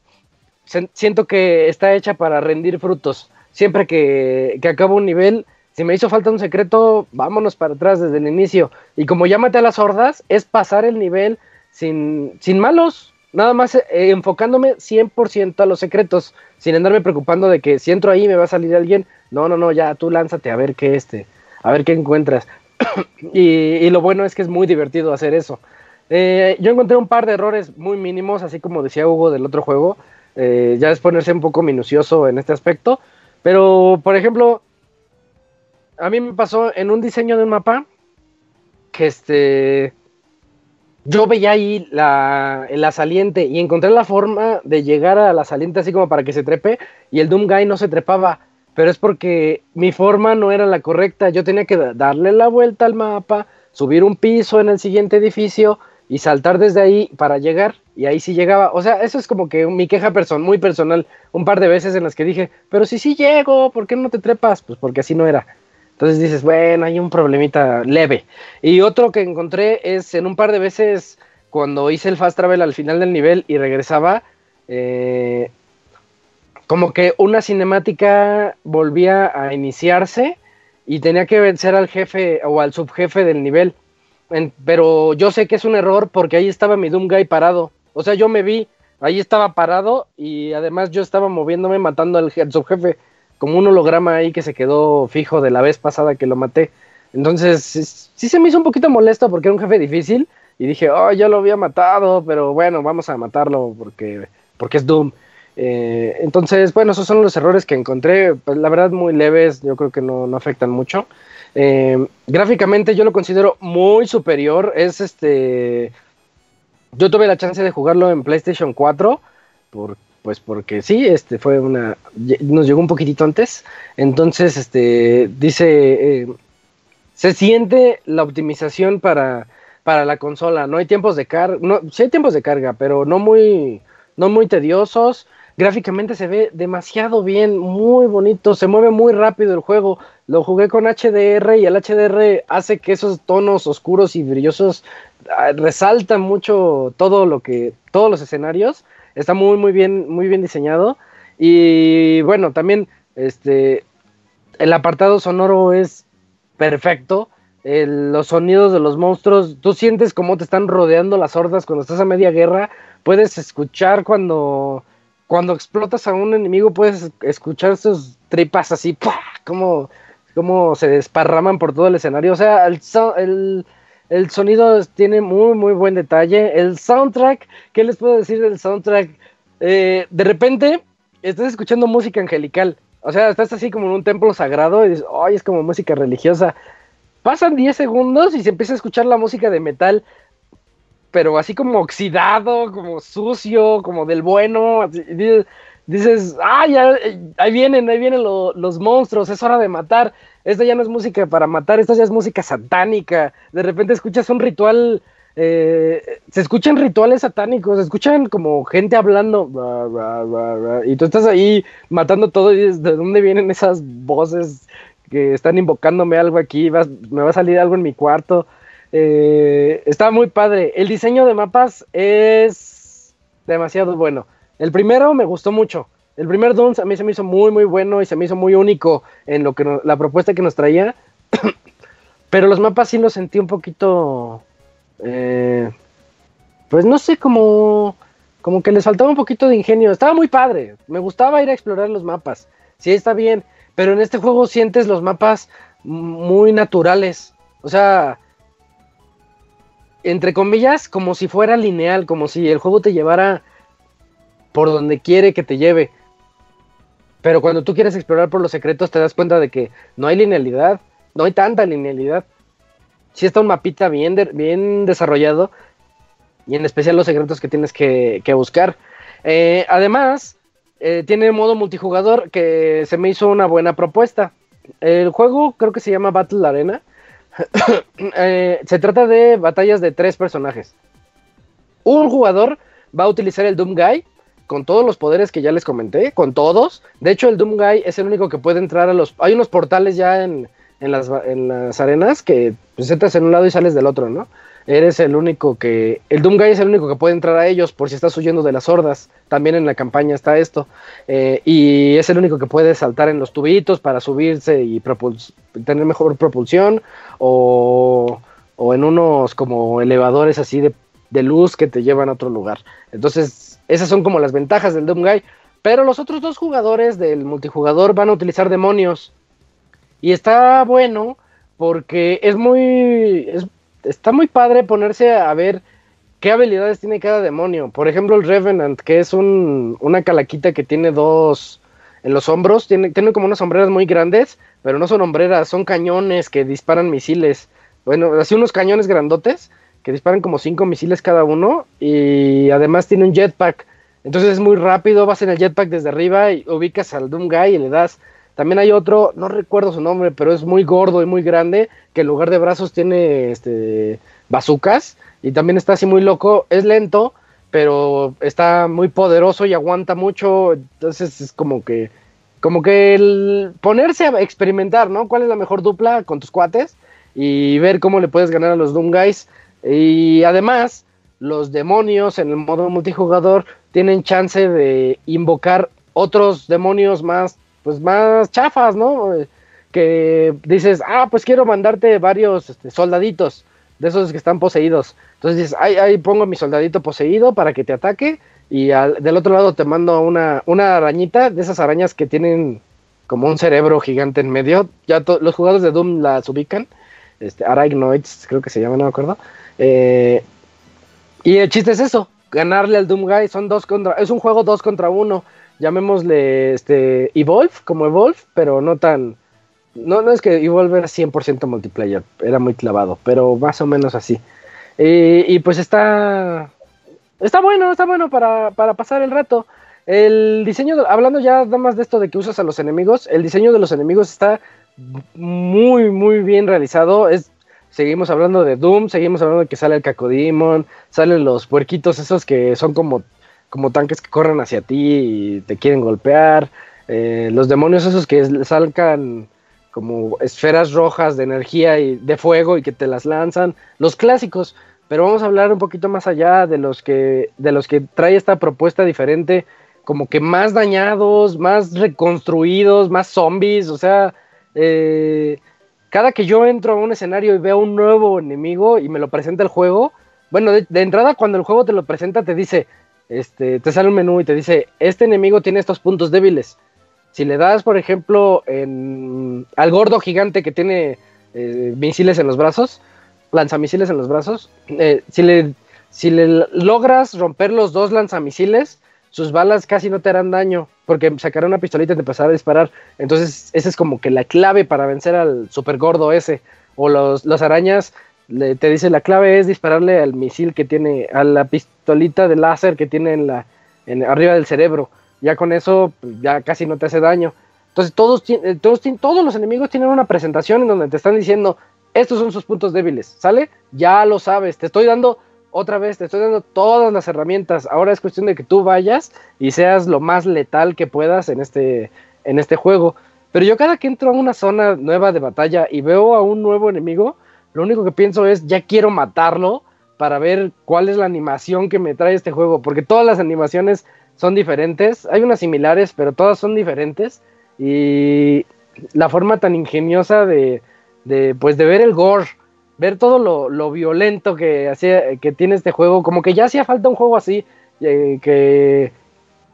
siento que está hecha para rendir frutos. Siempre que, que acabo un nivel, si me hizo falta un secreto, vámonos para atrás desde el inicio. Y como ya maté a las hordas, es pasar el nivel sin, sin malos, nada más eh, enfocándome 100% a los secretos, sin andarme preocupando de que si entro ahí me va a salir alguien. No, no, no, ya tú lánzate a ver qué este, a ver qué encuentras. y, lo bueno es que es muy divertido hacer eso. Eh, yo encontré un par de errores muy mínimos, así como decía Hugo del otro juego. Eh, ya es ponerse un poco minucioso en este aspecto. Pero, por ejemplo, a mí me pasó en un diseño de un mapa que este yo veía ahí la, la saliente y encontré la forma de llegar a la saliente así como para que se trepe y el Doom Guy no se trepaba, pero es porque mi forma no era la correcta, yo tenía que darle la vuelta al mapa, subir un piso en el siguiente edificio y saltar desde ahí para llegar y ahí sí llegaba, o sea, eso es como que mi queja person muy personal, un par de veces en las que dije, pero si sí llego, ¿por qué no te trepas? Pues porque así no era. Entonces dices, bueno, hay un problemita leve. Y otro que encontré es en un par de veces cuando hice el fast travel al final del nivel y regresaba, eh, como que una cinemática volvía a iniciarse y tenía que vencer al jefe o al subjefe del nivel. pero yo sé que es un error porque ahí estaba mi Doom Guy parado. O sea, yo me vi, ahí estaba parado y además yo estaba moviéndome matando al subjefe como un holograma ahí que se quedó fijo de la vez pasada que lo maté. Entonces, sí se me hizo un poquito molesto porque era un jefe difícil y dije, oh, ya lo había matado, pero bueno, vamos a matarlo porque, porque es Doom. Eh, entonces, bueno, esos son los errores que encontré, pues, la verdad muy leves, yo creo que no, no afectan mucho. Eh, gráficamente yo lo considero muy superior, es este... Yo tuve la chance de jugarlo en PlayStation 4 por, pues porque sí, este fue una, nos llegó un poquitito antes, entonces, este, dice, eh, se siente la optimización para, para la consola, no hay tiempos de carga, no, sí hay tiempos de carga, pero no muy, no muy tediosos, gráficamente se ve demasiado bien, muy bonito, se mueve muy rápido el juego, lo jugué con HDR y el HDR hace que esos tonos oscuros y brillosos ah, resaltan mucho todo lo que, todos los escenarios, Está muy, muy bien, muy bien diseñado. Y bueno, también este, el apartado sonoro es perfecto. los sonidos de los monstruos, tú sientes cómo te están rodeando las hordas cuando estás a media guerra. Puedes escuchar cuando, cuando explotas a un enemigo, puedes escuchar sus tripas así, como, como se desparraman por todo el escenario. O sea, el, el, el sonido tiene muy, muy buen detalle. El soundtrack, ¿qué les puedo decir del soundtrack? Eh, de repente estás escuchando música angelical. O sea, estás así como en un templo sagrado y dices, ay, es como música religiosa. Pasan 10 segundos y se empieza a escuchar la música de metal, pero así como oxidado, como sucio, como del bueno. Dices, ay, ahí vienen, ahí vienen los monstruos, es hora de matar esta ya no es música para matar, esta ya es música satánica. De repente escuchas un ritual, eh, se escuchan rituales satánicos, se escuchan como gente hablando, y tú estás ahí matando todo y dices, ¿de dónde vienen esas voces que están invocándome algo aquí? me va a salir algo en mi cuarto. Eh, está muy padre. El diseño de mapas es demasiado bueno. El primero me gustó mucho. El primer Doom a mí se me hizo muy, muy bueno y se me hizo muy único en lo que la propuesta que nos traía. Pero los mapas sí los sentí un poquito. Eh, pues no sé, como, como que les faltaba un poquito de ingenio. Estaba muy padre. Me gustaba ir a explorar los mapas. Sí, está bien. Pero en este juego sientes los mapas muy naturales. O sea, entre comillas, como si fuera lineal, como si el juego te llevara por donde quiere que te lleve. Pero cuando tú quieres explorar por los secretos te das cuenta de que no hay linealidad, no hay tanta linealidad. Si está un mapita bien, bien desarrollado y en especial los secretos que tienes que, buscar. Eh, además, eh, tiene modo multijugador que se me hizo una buena propuesta. El juego creo que se llama Battle Arena. Eh, se trata de batallas de tres personajes. Un jugador va a utilizar el Doom Guy con todos los poderes que ya les comenté, con todos. De hecho, el Doom Guy es el único que puede entrar a los... Hay unos portales ya en, las, arenas que pues, entras en un lado y sales del otro, ¿no? Eres el único que, el Doomguy es el único que puede entrar a ellos por si estás huyendo de las hordas, también en la campaña está esto, eh, y es el único que puede saltar en los tubitos para subirse y tener mejor propulsión, o, o, en unos como elevadores así de, de, luz que te llevan a otro lugar. Entonces, esas son como las ventajas del Doomguy, pero los otros dos jugadores del multijugador van a utilizar demonios, y está bueno porque es muy, está muy padre ponerse a ver qué habilidades tiene cada demonio. Por ejemplo, el Revenant, que es un, una calaquita que tiene dos en los hombros, tiene, tiene como unas sombreras muy grandes, pero no son hombreras, son cañones que disparan misiles. Bueno, así unos cañones grandotes que disparan como cinco misiles cada uno y además tiene un jetpack. Entonces es muy rápido, vas en el jetpack desde arriba y ubicas al Doom Guy y le das también hay otro, no recuerdo su nombre, pero es muy gordo y muy grande, que en lugar de brazos tiene este bazucas y también está así muy loco, es lento, pero está muy poderoso y aguanta mucho, entonces es como que como que el ponerse a experimentar, ¿no? ¿Cuál es la mejor dupla con tus cuates? Y ver cómo le puedes ganar a los Doom Guys. Y además, los demonios en el modo multijugador tienen chance de invocar otros demonios más pues más chafas, ¿no? Que dices, ah, pues quiero mandarte varios este, soldaditos de esos que están poseídos. Entonces dices, ahí, ahí pongo mi soldadito poseído para que te ataque y del otro lado te mando una, una arañita de esas arañas que tienen como un cerebro gigante en medio. Ya los jugadores de Doom las ubican. Este, Arachnoids, creo que se llama, no me acuerdo. Eh, y el chiste es eso, ganarle al Doom Guy. Son dos contra, es un juego dos contra uno llamémosle este Evolve, como Evolve, pero no tan... No, no es que Evolve era 100% multiplayer, era muy clavado, pero más o menos así. Y, pues está... Está bueno, está bueno para, para pasar el rato. El diseño, hablando ya nada más de esto de que usas a los enemigos, el diseño de los enemigos está muy, muy bien realizado. Es, seguimos hablando de Doom, seguimos hablando de que sale el Cacodemon, salen los puerquitos esos que son como como tanques que corren hacia ti y te quieren golpear. Eh, los demonios esos que salgan como esferas rojas de energía y de fuego y que te las lanzan. Los clásicos. Pero vamos a hablar un poquito más allá de los que, de los que trae esta propuesta diferente, como que más dañados, más reconstruidos, más zombies. O sea, eh, cada que yo entro a un escenario y veo un nuevo enemigo y me lo presenta el juego, bueno, de entrada cuando el juego te lo presenta te dice, este, te sale un menú y te dice, este enemigo tiene estos puntos débiles. Si le das, por ejemplo, al gordo gigante que tiene eh, misiles en los brazos, lanzamisiles en los brazos, eh, si, le, si le logras romper los dos lanzamisiles, sus balas casi no te harán daño, porque sacará una pistolita y te empezará a disparar. Entonces, esa es como que la clave para vencer al super gordo ese. O los, las arañas te dice la clave es dispararle al misil que tiene, a la pistolita de láser que tiene en la, en, arriba del cerebro. Ya con eso pues, ya casi no te hace daño. Entonces todos, eh, todos, todos los enemigos tienen una presentación en donde te están diciendo, estos son sus puntos débiles, ¿sale? Ya lo sabes, te estoy dando otra vez, te estoy dando todas las herramientas. Ahora es cuestión de que tú vayas y seas lo más letal que puedas en este, en este juego. Pero yo cada que entro a una zona nueva de batalla y veo a un nuevo enemigo, lo único que pienso es, ya quiero matarlo para ver cuál es la animación que me trae este juego, porque todas las animaciones son diferentes, hay unas similares, pero todas son diferentes, y la forma tan ingeniosa de, pues de ver el gore, ver todo lo, violento que, hacía, que tiene este juego, como que ya hacía falta un juego así, eh, que,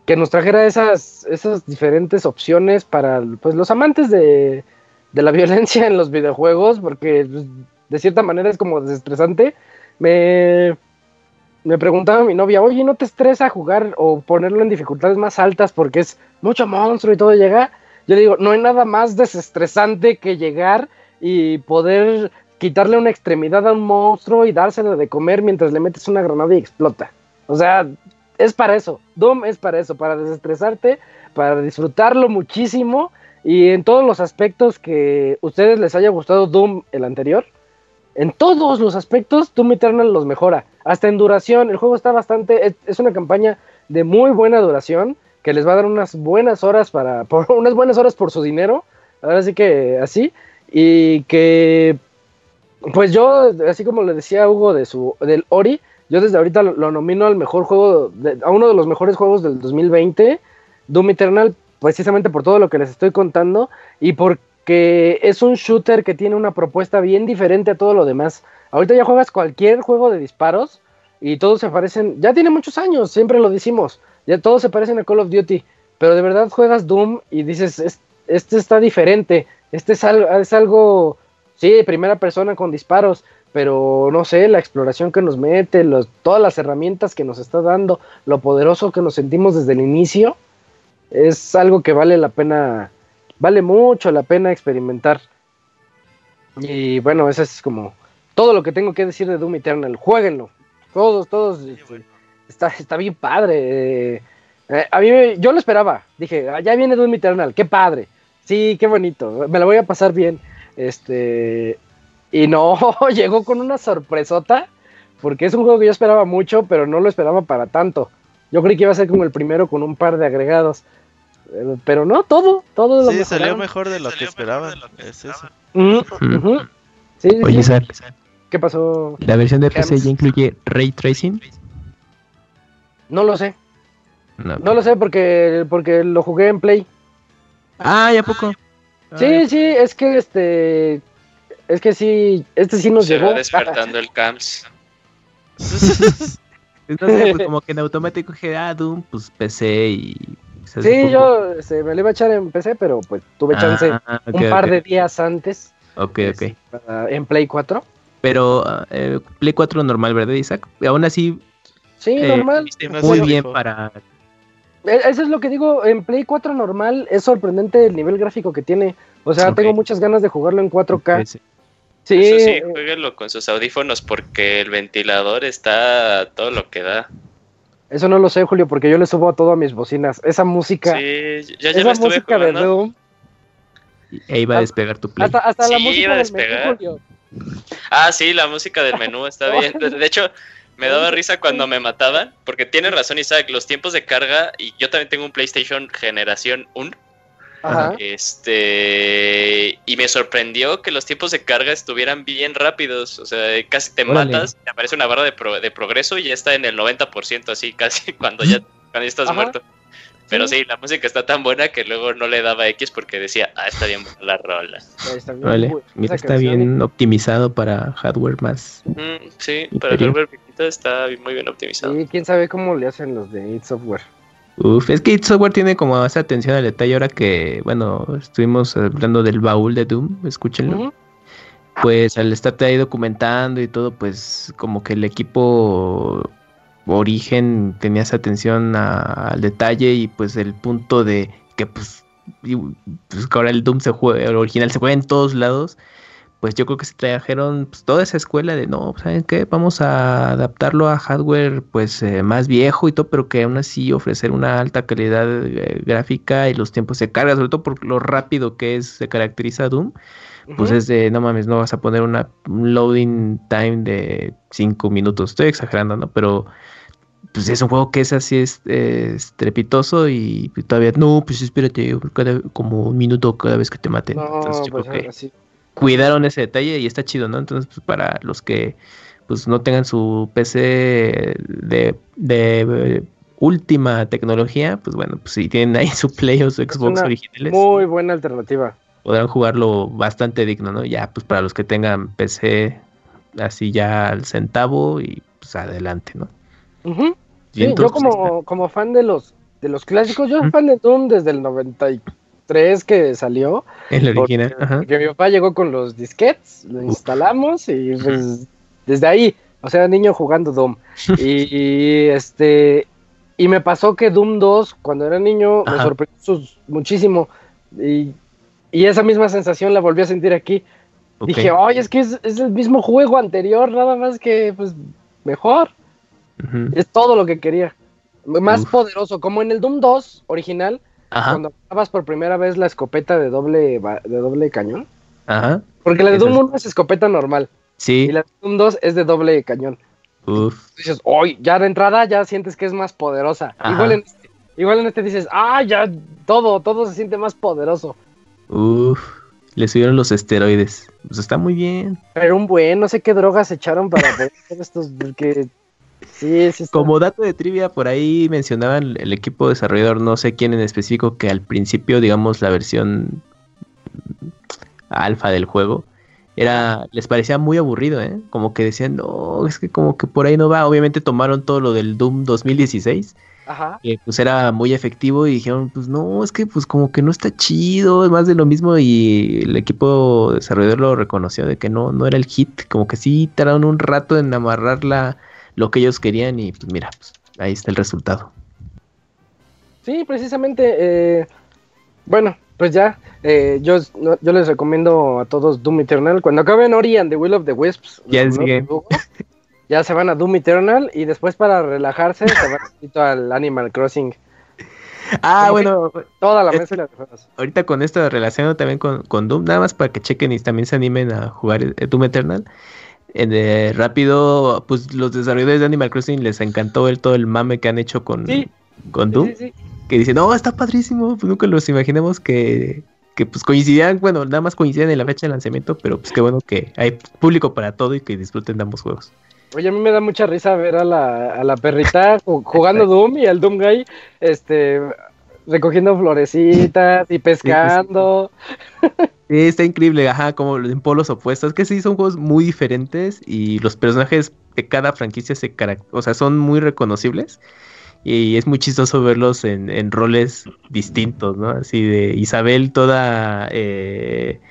que nos trajera esas, esas diferentes opciones para pues, los amantes de, de la violencia en los videojuegos, porque pues, de cierta manera es como desestresante. Me, me preguntaba mi novia, oye, ¿no te estresa jugar o ponerlo en dificultades más altas porque es mucho monstruo y todo llega? Yo digo, no hay nada más desestresante que llegar y poder quitarle una extremidad a un monstruo y dárselo de comer mientras le metes una granada y explota. O sea, es para eso. Doom es para eso, para desestresarte, para disfrutarlo muchísimo y en todos los aspectos que ustedes les haya gustado Doom el anterior en todos los aspectos, Doom Eternal los mejora. Hasta en duración, el juego está bastante. Es, una campaña de muy buena duración que les va a dar unas buenas horas para. Por, unas buenas horas por su dinero. Ahora sí que así. Y que Pues yo, así como le decía Hugo de su, del Ori, yo desde ahorita lo, nomino al mejor juego, a uno de los mejores juegos del 2020, Doom Eternal, precisamente por todo lo que les estoy contando y es un shooter que tiene una propuesta bien diferente a todo lo demás. Ahorita ya juegas cualquier juego de disparos y todos se parecen, ya tiene muchos años, siempre lo decimos, ya todos se parecen a Call of Duty, pero de verdad juegas Doom y dices, este está diferente, este es algo, es algo, sí, primera persona con disparos, pero no sé, la exploración que nos mete, todas las herramientas que nos está dando, lo poderoso que nos sentimos desde el inicio, es algo que vale la pena, vale mucho la pena experimentar. Y bueno, eso es como todo lo que tengo que decir de Doom Eternal. Jueguenlo, todos, todos. Este, está, está bien padre. Eh, eh, a mí, yo lo esperaba. Dije, ah, ya viene Doom Eternal, qué padre. Sí, qué bonito. Me la voy a pasar bien. Este. Y no, llegó con una sorpresota. Porque es un juego que yo esperaba mucho, pero no lo esperaba para tanto. Yo creí que iba a ser como el primero con un par de agregados. Pero no, todo, todo lo Sí, salió mejor de lo que esperaba. Es eso. sí, Oye, ¿Qué pasó? ¿La versión de PC ya incluye ray tracing? No lo sé. No, lo sé porque, porque lo jugué en Play. Ah, ¿ya poco? Sí, sí, es que este. Es que sí, este sí nos Se llegó. Va despertando el CAMS. Entonces, pues como que en automático dije, ah, Doom, pues PC y. Sí, yo este, me lo iba a echar en PC, pero pues tuve chance ah, un par de días antes. Ok, ok. Este, en Play 4. Pero eh, Play 4 normal, ¿verdad, Isaac? Aún así. Sí, eh, normal. Muy bien para. E, eso es lo que digo, en Play 4 normal es sorprendente el nivel gráfico que tiene. O sea, tengo muchas ganas de jugarlo en 4K. Sí, Eso sí, jueguenlo con sus audífonos porque el ventilador está todo lo que da. Eso no lo sé, Julio, porque yo le subo a todo a mis bocinas. Esa música. Sí, ya, ya esa música de Doom. E iba a despegar tu play. Hasta, hasta la música del menú, Julio. Ah, sí, la música del menú está bien. De hecho, me daba risa cuando me mataban, porque tiene razón Isaac, los tiempos de carga, y yo también tengo un PlayStation generación 1. Este y me sorprendió que los tiempos de carga estuvieran bien rápidos, o sea, casi te matas, te aparece una barra de, de, progreso y ya está en el 90% así casi cuando ya cuando ya estás muerto. Pero sí, la música está tan buena que luego no le daba X porque decía, ah, está bien la rola. Está bien, vale. Mira, está bien optimizado para hardware más. sí, para hardware está muy bien optimizado. Y quién sabe cómo le hacen los de id Software. Uf, es que id Software tiene como esa atención al detalle ahora que, bueno, estuvimos hablando del baúl de Doom, escúchenlo. Pues al estar ahí documentando y todo, pues como que el equipo origen tenía esa atención al detalle y pues el punto de que pues, pues ahora el Doom se juega, el original se juega en todos lados, pues yo creo que se trajeron pues, toda esa escuela de no, ¿saben qué? Vamos a adaptarlo a hardware pues eh, más viejo y todo, pero que aún así ofrecer una alta calidad eh, gráfica y los tiempos de carga, sobre todo por lo rápido que es, se caracteriza Doom. Pues es de, no mames, no vas a poner una, un loading time de 5 minutos. Estoy exagerando, ¿no? Pero pues es un juego que es así es, estrepitoso y todavía no, pues espérate como un minuto cada vez que te maten. Entonces yo pues creo que cuidaron ese detalle y está chido, ¿no? Entonces pues, para los que pues no tengan su PC de, de última tecnología, pues bueno, pues si tienen ahí su Play o su Xbox originales. Muy buena alternativa. Podrán jugarlo bastante digno, ¿no? Ya pues para los que tengan PC así ya al centavo y pues adelante, ¿no? yo como, como fan de los de los clásicos, yo soy fan de Doom desde el 93 que salió. El original, porque, mi papá llegó con los disquets, lo instalamos y pues desde ahí, o sea, niño jugando Doom. y, este y me pasó que Doom 2 cuando era niño me sorprendió muchísimo y, esa misma sensación la volví a sentir aquí. Dije, "Oye, es que es, es el mismo juego anterior, nada más que pues mejor." Es todo lo que quería. Más poderoso, como en el Doom 2 original, cuando usabas por primera vez la escopeta de doble, de doble cañón. Ajá. Porque la de Doom 1 es escopeta normal. Sí. Y la de Doom 2 es de doble cañón. Uf. Dices, hoy ya de entrada ya sientes que es más poderosa. Igual en, este, igual en este dices, ah, ya todo, todo se siente más poderoso. Uf. le subieron los esteroides. Pues está muy bien. Pero un buen, no sé qué drogas echaron para hacer estos, porque sí, sí Como dato de trivia, por ahí mencionaban el equipo desarrollador, no sé quién en específico, que al principio, digamos, la versión alfa del juego, era les parecía muy aburrido, ¿eh? Como que decían, no, es que como que por ahí no va. Obviamente tomaron todo lo del Doom 2016 que pues era muy efectivo y dijeron, pues no, es que pues como que no está chido, es más de lo mismo y el equipo desarrollador lo reconoció de que no, no era el hit, como que sí tardaron un rato en amarrar la, lo que ellos querían y pues mira, pues ahí está el resultado. Sí, precisamente, eh, bueno, pues ya, eh, yo, yo les recomiendo a todos Doom Eternal. Cuando acaben Ori and the Will of the Wisps, ya es ya se van a Doom Eternal y después para relajarse se van al Animal Crossing. Ah, bueno. Toda la mesa Ahorita con esto relacionado también con, con, Doom, nada más para que chequen y también se animen a jugar eh, Doom Eternal. En, eh, rápido, pues los desarrolladores de Animal Crossing les encantó el, todo el mame que han hecho con, con Doom. que dicen, no, está padrísimo. Pues nunca los imaginemos que, que pues coincidían, bueno, nada más coinciden en la fecha de lanzamiento, pero pues qué bueno que hay público para todo y que disfruten de ambos juegos. Oye, a mí me da mucha risa ver a la, a la perrita jugando Doom y al Doom Guy este, recogiendo florecitas y pescando. Sí, está increíble, ajá, como en polos opuestos. Que sí, son juegos muy diferentes y los personajes de cada franquicia se o sea, son muy reconocibles. Y es muy chistoso verlos en, en roles distintos, ¿no? Así de Isabel toda eh,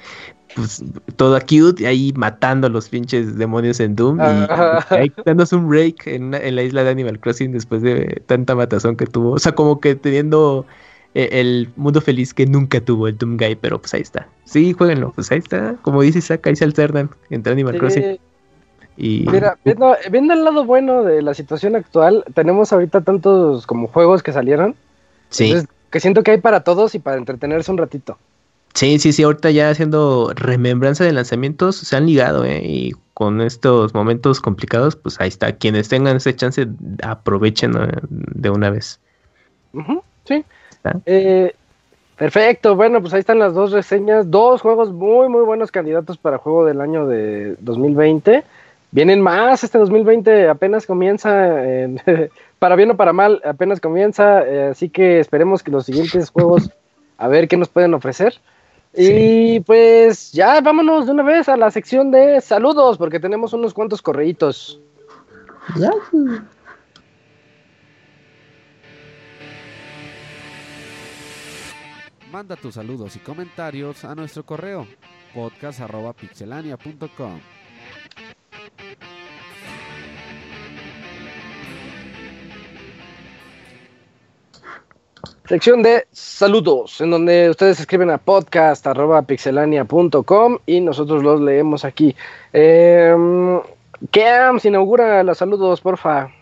pues, toda cute, ahí matando a los pinches demonios en Doom. Y, ahí dándose un break en, la isla de Animal Crossing después de tanta matazón que tuvo. O sea, como que teniendo eh, el mundo feliz que nunca tuvo el Doom Guy, pero pues ahí está. Sí, jueguenlo, pues ahí está. Como dice Isaac, ahí se alternan entre Animal Crossing. Y... Mira, viendo, viendo, el lado bueno de la situación actual, tenemos ahorita tantos como juegos que salieron. Sí. que siento que hay para todos y para entretenerse un ratito. Sí, sí, sí, ahorita ya haciendo remembranza de lanzamientos se han ligado, ¿eh? Y con estos momentos complicados, pues ahí está. Quienes tengan ese chance, aprovechen de una vez. sí. Eh, perfecto, bueno, pues ahí están las dos reseñas. Dos juegos muy, muy buenos candidatos para juego del año de 2020. Vienen más, este 2020 apenas comienza, para bien o para mal, apenas comienza, eh, así que esperemos que los siguientes juegos, a ver qué nos pueden ofrecer. Y pues ya vámonos de una vez a la sección de saludos, porque tenemos unos cuantos correitos. Manda tus saludos y comentarios a nuestro correo podcast.pixelania.com. Sección de saludos, en donde ustedes escriben a podcast.pixelania.com y nosotros los leemos aquí. Eh, se inaugura los saludos, porfa.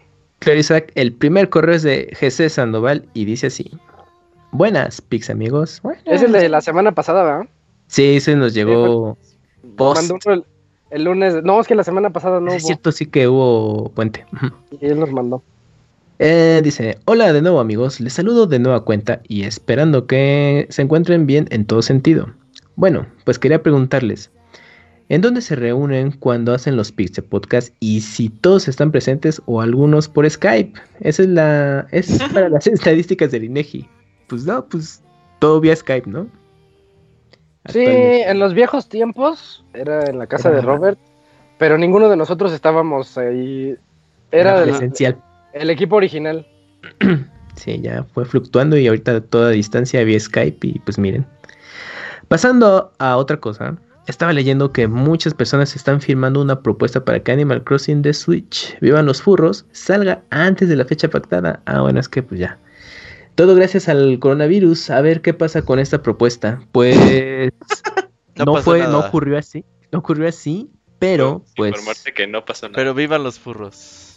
Claro, el primer correo es de GC Sandoval y dice así. Buenas, Pix amigos. Es el de la semana pasada, ¿verdad? Sí, ese nos llegó post. el, lunes. No, es que la semana pasada no es cierto, sí que hubo puente. Y él nos mandó. Eh, dice, hola de nuevo amigos, les saludo de nueva cuenta y esperando que se encuentren bien en todo sentido. Bueno, pues quería preguntarles, ¿en dónde se reúnen cuando hacen los Pixel Podcast y si todos están presentes o algunos por Skype? Esa es la, es para las estadísticas del INEGI. Pues no, pues todo vía Skype, ¿no? Sí, en los viejos tiempos era en la casa de Robert, pero ninguno de nosotros estábamos ahí. Era esencial el equipo original. Sí, ya fue fluctuando y ahorita a toda distancia vía Skype y pues miren. Pasando a otra cosa, estaba leyendo que muchas personas están firmando una propuesta para que Animal Crossing de Switch, Vivan los Furros, salga antes de la fecha pactada. Ah, bueno, es que pues ya. Todo gracias al coronavirus. A ver qué pasa con esta propuesta. Pues no, fue, no ocurrió así. No ocurrió así, pero pues. que no pasó nada. Pero vivan los furros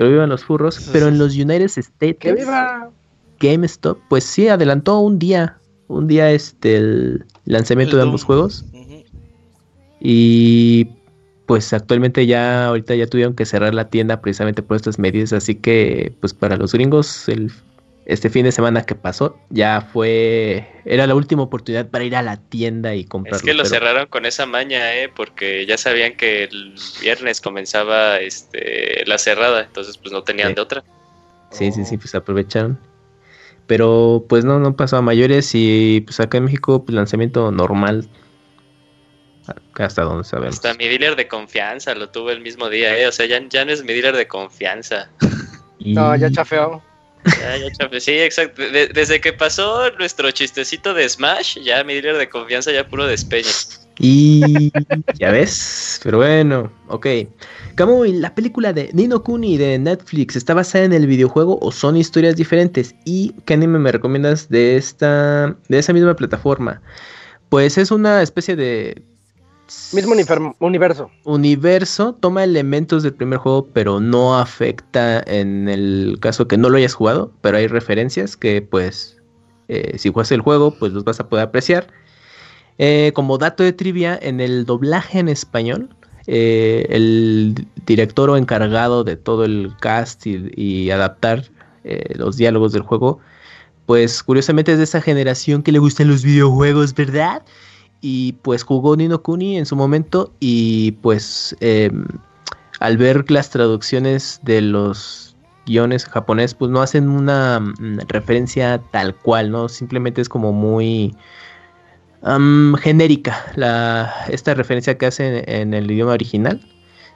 pero vivan los furros. Pero en los United States, ¡Que viva! GameStop, pues sí, adelantó un día, un día este, el lanzamiento de ambos juegos. Y pues actualmente ya, ahorita ya tuvieron que cerrar la tienda precisamente por estas medidas, así que pues para los gringos el, este fin de semana que pasó, ya fue, era la última oportunidad para ir a la tienda y comprar. Es que lo cerraron con esa maña, ¿eh? porque ya sabían que el viernes comenzaba este, la cerrada, entonces pues no tenían de otra. Sí, sí, sí, pues aprovecharon. Pero pues no, no pasó a mayores y pues acá en México pues lanzamiento normal. Hasta donde sabemos. Hasta mi dealer de confianza lo tuve el mismo día, ¿eh? O sea, ya, ya no es mi dealer de confianza. No, ya chafeó. Sí, exacto. desde que pasó nuestro chistecito de Smash, ya mi dealer de confianza ya puro despeñe. Y ya ves, pero bueno, ok. Kamui, la película de Nino Kuni de Netflix está basada en el videojuego o son historias diferentes. ¿Y qué anime me recomiendas de esta, de esa misma plataforma? Pues es una especie de Mismo universo. Universo toma elementos del primer juego, pero no afecta en el caso que no lo hayas jugado. Pero hay referencias que, pues, eh, si juegas el juego, pues los vas a poder apreciar. Eh, como dato de trivia, en el doblaje en español, eh, el director o encargado de todo el cast y adaptar los diálogos del juego, pues curiosamente es de esa generación que le gustan los videojuegos, ¿verdad? Y pues jugó Nino Kuni en su momento y pues em, al ver las traducciones de los guiones japonés pues no hacen una mm, referencia tal cual, ¿no? Simplemente es como muy genérica la, esta referencia que hacen en el idioma original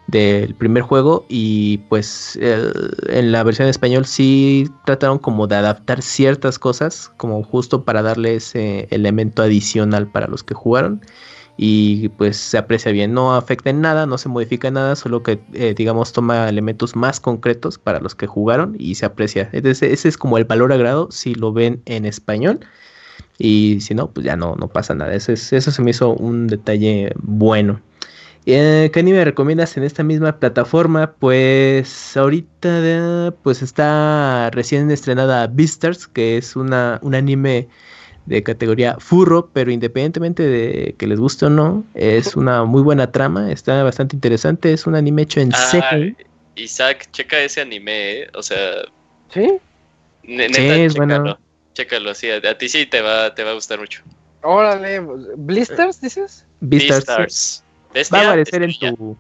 del primer juego y pues en la versión español sí trataron como de adaptar ciertas cosas como justo para darle ese elemento adicional para los que jugaron y pues se aprecia bien, no afecta en nada, no se modifica nada, solo que eh, digamos toma elementos más concretos para los que jugaron y se aprecia. Ese, ese es como el valor agrado si lo ven en español y si no, pues ya no, no pasa nada. Eso, eso se me hizo un detalle bueno. Eh, ¿Qué anime recomiendas en esta misma plataforma? Pues ahorita pues está recién estrenada Beastars, que es una, un anime de categoría furro, pero independientemente de que les guste o no, es una muy buena trama, está bastante interesante, es un anime hecho en ah, Isaac, checa ese anime, ¿eh? o sea... ¿Sí? Neta, sí, es chécalo, chécalo, sí, a, ti sí te va, te va a gustar mucho. Órale, ¿Blisters dices? Va a aparecer en tu.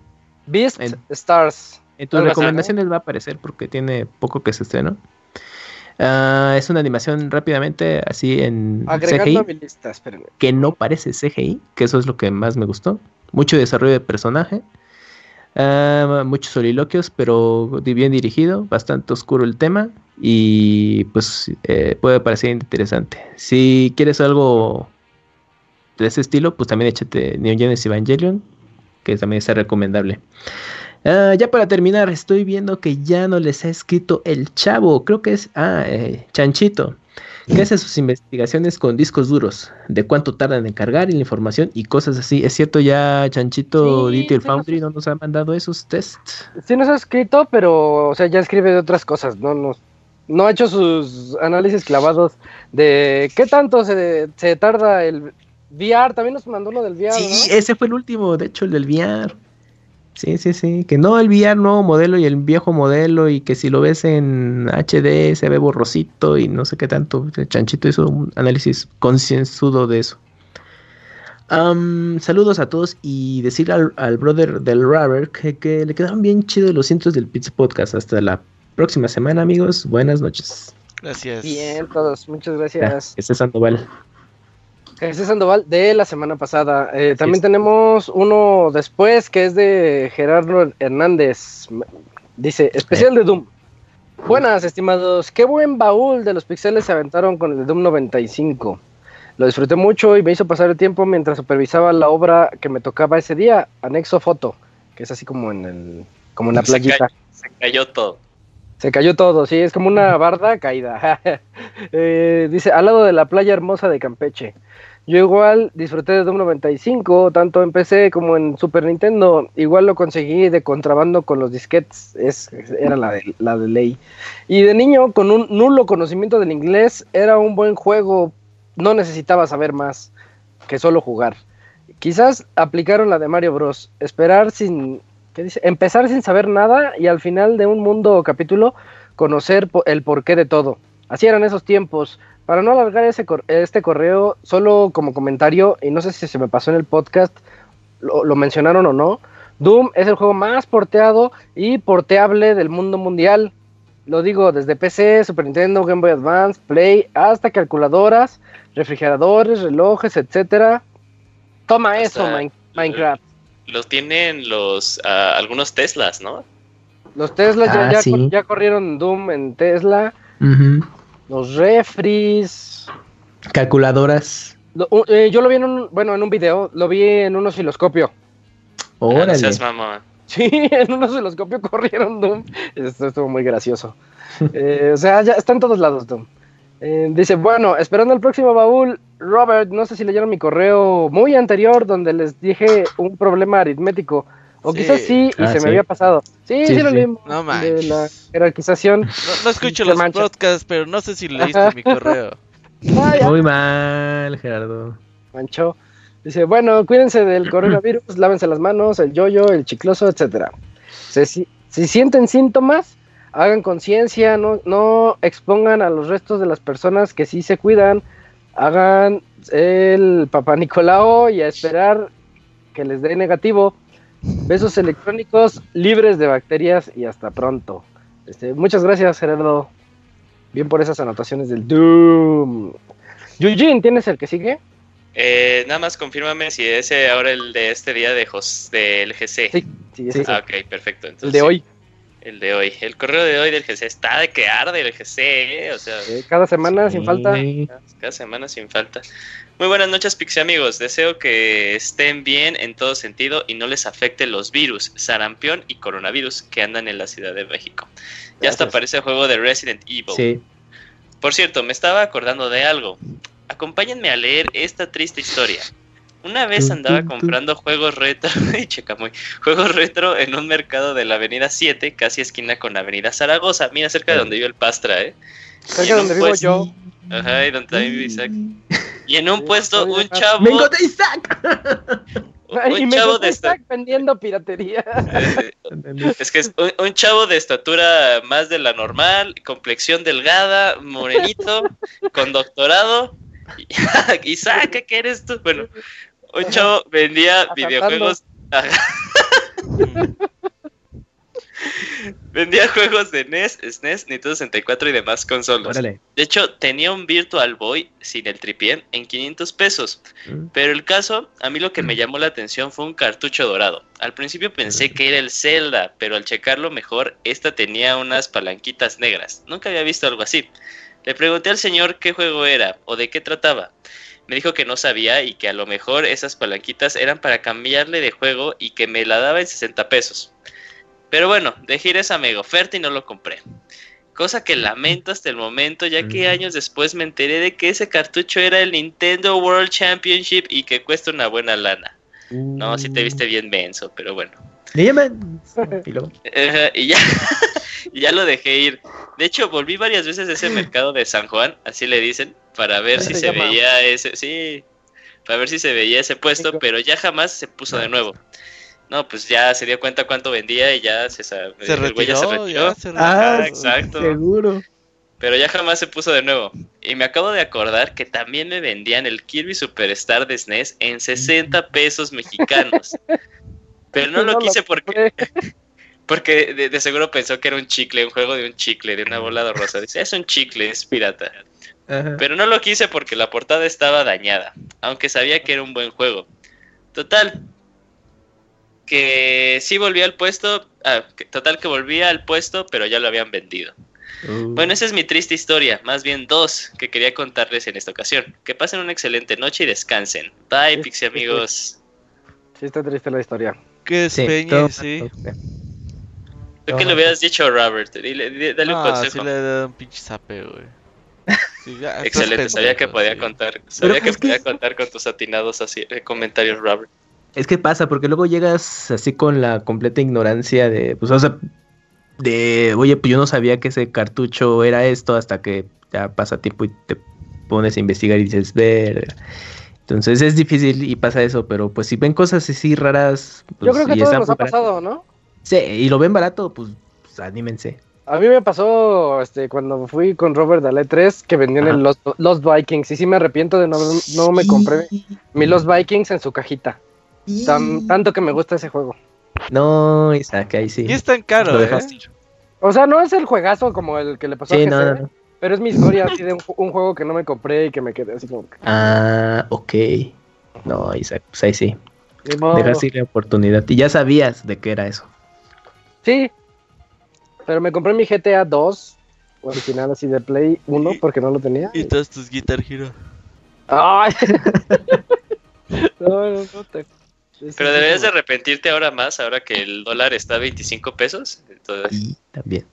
Beast Stars. En tus recomendaciones va a aparecer porque tiene poco que se estrenó. Ah, es una animación rápidamente así en CGI, que no parece CGI, que eso es lo que más me gustó. Mucho desarrollo de personaje, ah, muchos soliloquios, pero bien dirigido, bastante oscuro el tema y pues eh, puede parecer interesante. Si quieres algo de ese estilo, pues también échate Neon Genesis Evangelion, que también está recomendable. Ah, ya para terminar, estoy viendo que ya no les ha escrito el chavo, creo que es, ah, eh, Chanchito, que hace sus investigaciones con discos duros, de cuánto tardan en cargar y la información y cosas así. Es cierto, ya Chanchito sí, Foundry no nos ha mandado esos tests. Sí nos ha escrito, pero, o sea, ya escribe de otras cosas, no nos... No ha hecho sus análisis clavados de qué tanto se, se tarda el, VR, también nos mandó lo del VR. Sí, ese fue el último, de hecho, el del VR. Sí, sí, sí. Que no el VR nuevo modelo y el viejo modelo y que si lo ves en HD se ve borrosito y no sé qué tanto. El chanchito hizo un análisis concienzudo de eso. saludos a todos y decir al, brother del Rubber que, le quedaron bien chidos los cientos del Pizza Podcast. Hasta la próxima semana, amigos. Buenas noches. Gracias. Bien, todos. Muchas gracias. este es Sandoval. Jesús Sandoval de la semana pasada. Eh, también tenemos uno después que es de Gerardo Hernández. Dice, especial de Doom. Buenas, estimados. Qué buen baúl de los pixeles se aventaron con el de Doom 95. Lo disfruté mucho y me hizo pasar el tiempo mientras supervisaba la obra que me tocaba ese día, anexo foto, que es así como en el como en la playita. se cayó todo. Se cayó todo, sí, es como una barda caída. Eh, dice, al lado de la playa hermosa de Campeche. Yo igual disfruté de Doom 95, tanto en PC como en Super Nintendo. Igual lo conseguí de contrabando con los disquetes, es, era la de, la de ley. Y de niño, con un nulo conocimiento del inglés, era un buen juego. No necesitaba saber más que solo jugar. Quizás aplicaron la de Mario Bros. Esperar sin... ¿Qué dice? Empezar sin saber nada y al final de un mundo o capítulo conocer el porqué de todo Así eran esos tiempos. Para no alargar ese este correo, solo como comentario, y no sé si se me pasó en el podcast, lo, mencionaron o no, Doom es el juego más porteado y porteable del mundo mundial. Lo digo desde PC, Super Nintendo, Game Boy Advance, Play, hasta calculadoras, refrigeradores, relojes, etcétera. Toma eso, Minecraft. Lo tienen los ah, algunos Teslas, ¿no? Los Teslas ya, ah, ya, corrieron Doom en Tesla. Los refris. Calculadoras. Eh, yo lo vi en un, bueno, en un video, lo vi en un osciloscopio. Órale. mamá. Sí, en un osciloscopio corrieron Doom. Esto estuvo muy gracioso. Eh, o sea, ya está en todos lados Doom. Eh, dice, bueno, esperando el próximo baúl, Robert, no sé si leyeron mi correo muy anterior donde les dije un problema aritmético. O quizás sí, y ah, se me había pasado. Sí, sí, lo leímos. No De la jerarquización. No, escucho los podcasts, pero no sé si leíste mi correo. Muy mal, Gerardo. Mancho. Dice, bueno, cuídense del coronavirus, lávense las manos, el yoyo, el chicloso, etcétera. Si, si sienten síntomas, hagan conciencia, no, no expongan a los restos de las personas que sí se cuidan, hagan el papá Nicolau y a esperar que les dé negativo. Besos electrónicos libres de bacterias y hasta pronto. Este, muchas gracias, Gerardo. Bien por esas anotaciones del Doom. Eugene, ¿tienes el que sigue? Eh, nada más confírmame si ese ahora el de este día de del GC. Sí, sí, sí. Ah, ok, perfecto. el de hoy. El de hoy. El correo de hoy del GC está de que arde el GC, ¿eh? O sea. cada semana sin falta. Cada semana sin falta. Muy buenas noches, Pixie amigos. Deseo que estén bien en todo sentido y no les afecte los virus, sarampión y coronavirus que andan en la Ciudad de México. Ya hasta aparece el juego de Resident Evil. Sí. Por cierto, me estaba acordando de algo. Acompáñenme a leer esta triste historia. Una vez andaba comprando juegos retro, y checa muy, juegos retro en un mercado de la Avenida 7, casi esquina con la Avenida Zaragoza, mira cerca de donde vive el Pastra, ¿eh? Cerca de donde vivo yo. Ajá, y donde vive Isaac. Y en un puesto, un chavo. ¡Vengo de Isaac! un chavo de Isaac vendiendo piratería. Eh, es que es un, chavo de estatura más de la normal, complexión delgada, morenito, con doctorado. Isaac, ¿qué eres tú? Bueno, un chavo vendía videojuegos. vendía juegos de NES, SNES, Nintendo 64 y demás consolas. De hecho, tenía un Virtual Boy sin el tripié en 500 pesos. Mm. Pero el caso, a mí lo que me mm. llamó la atención fue un cartucho dorado. Al principio pensé que era el Zelda, pero al checarlo mejor, esta tenía unas palanquitas negras. Nunca había visto algo así. Le pregunté al señor qué juego era o de qué trataba me dijo que no sabía y que a lo mejor esas palanquitas eran para cambiarle de juego y que me la daba en 60 pesos. Pero bueno, dejé esa mega oferta y no lo compré. Cosa que lamento hasta el momento, ya que años después me enteré de que ese cartucho era el Nintendo World Championship y que cuesta una buena lana. No, si te viste bien menso, pero bueno. y ya, y ya lo dejé ir. De hecho, volví varias veces a ese mercado de San Juan, así le dicen, para ver si se veía ese, sí, para ver si se veía ese puesto, pero ya jamás se puso de nuevo. No, pues ya se dio cuenta cuánto vendía y ya se, se retiró. Ya se Ah, exacto. Seguro. Pero ya jamás se puso de nuevo. Y me acabo de acordar que también me vendían el Kirby Superstar de SNES en 60 pesos mexicanos. Pero no lo quise porque porque de, seguro pensó que era un chicle, un juego de un chicle, de una bola de rosa. Dice, es un chicle, es pirata. Pero no lo quise porque la portada estaba dañada, aunque sabía que era un buen juego. Total, que sí volvía al puesto, ah, total que volvía al puesto, pero ya lo habían vendido. Uh. Bueno, esa es mi triste historia, más bien dos que quería contarles en esta ocasión. Que pasen una excelente noche y descansen. Bye, Pixie amigos. Sí, está triste la historia. Que despeñe, sí. Tú que le hubieras dicho a Robert, dile, dale un consejo. Sí le he dado un pinche zape, güey. Excelente, sabía que podía contar, sabía que podía contar con tus atinados así, eh, comentarios, Robert. Es que pasa, porque luego llegas así con la completa ignorancia de, pues, o sea, de, oye, pues yo no sabía que ese cartucho era esto hasta que ya pasa tiempo y te pones a investigar y dices, ver. Entonces es difícil y pasa eso, pero pues si ven cosas así raras. Pues, yo creo que todo nos ha pasado, ¿no? Sí, y lo ven barato, pues, pues anímense. A mí me pasó este, cuando fui con Robert al E3 que vendían el Lost, Vikings y sí me arrepiento de no, no me compré mi Lost Vikings en su cajita. tanto que me gusta ese juego. No, Isaac, ahí sí. Y es tan caro, ¿eh? O sea, no es el juegazo como el que le pasó a GC, pero es mi historia así de un, juego que no me compré y que me quedé así como... Ah, ok. No, Isaac, pues ahí sí. Dejaste la oportunidad. Y ya sabías de qué era eso. Sí, pero me compré mi GTA 2 original así de Play 1 porque no lo tenía. Y todos tus Guitar Hero. Ay. no, no, no te... Pero deberías de arrepentirte ahora más, ahora que el dólar está a 25 pesos. Entonces... también.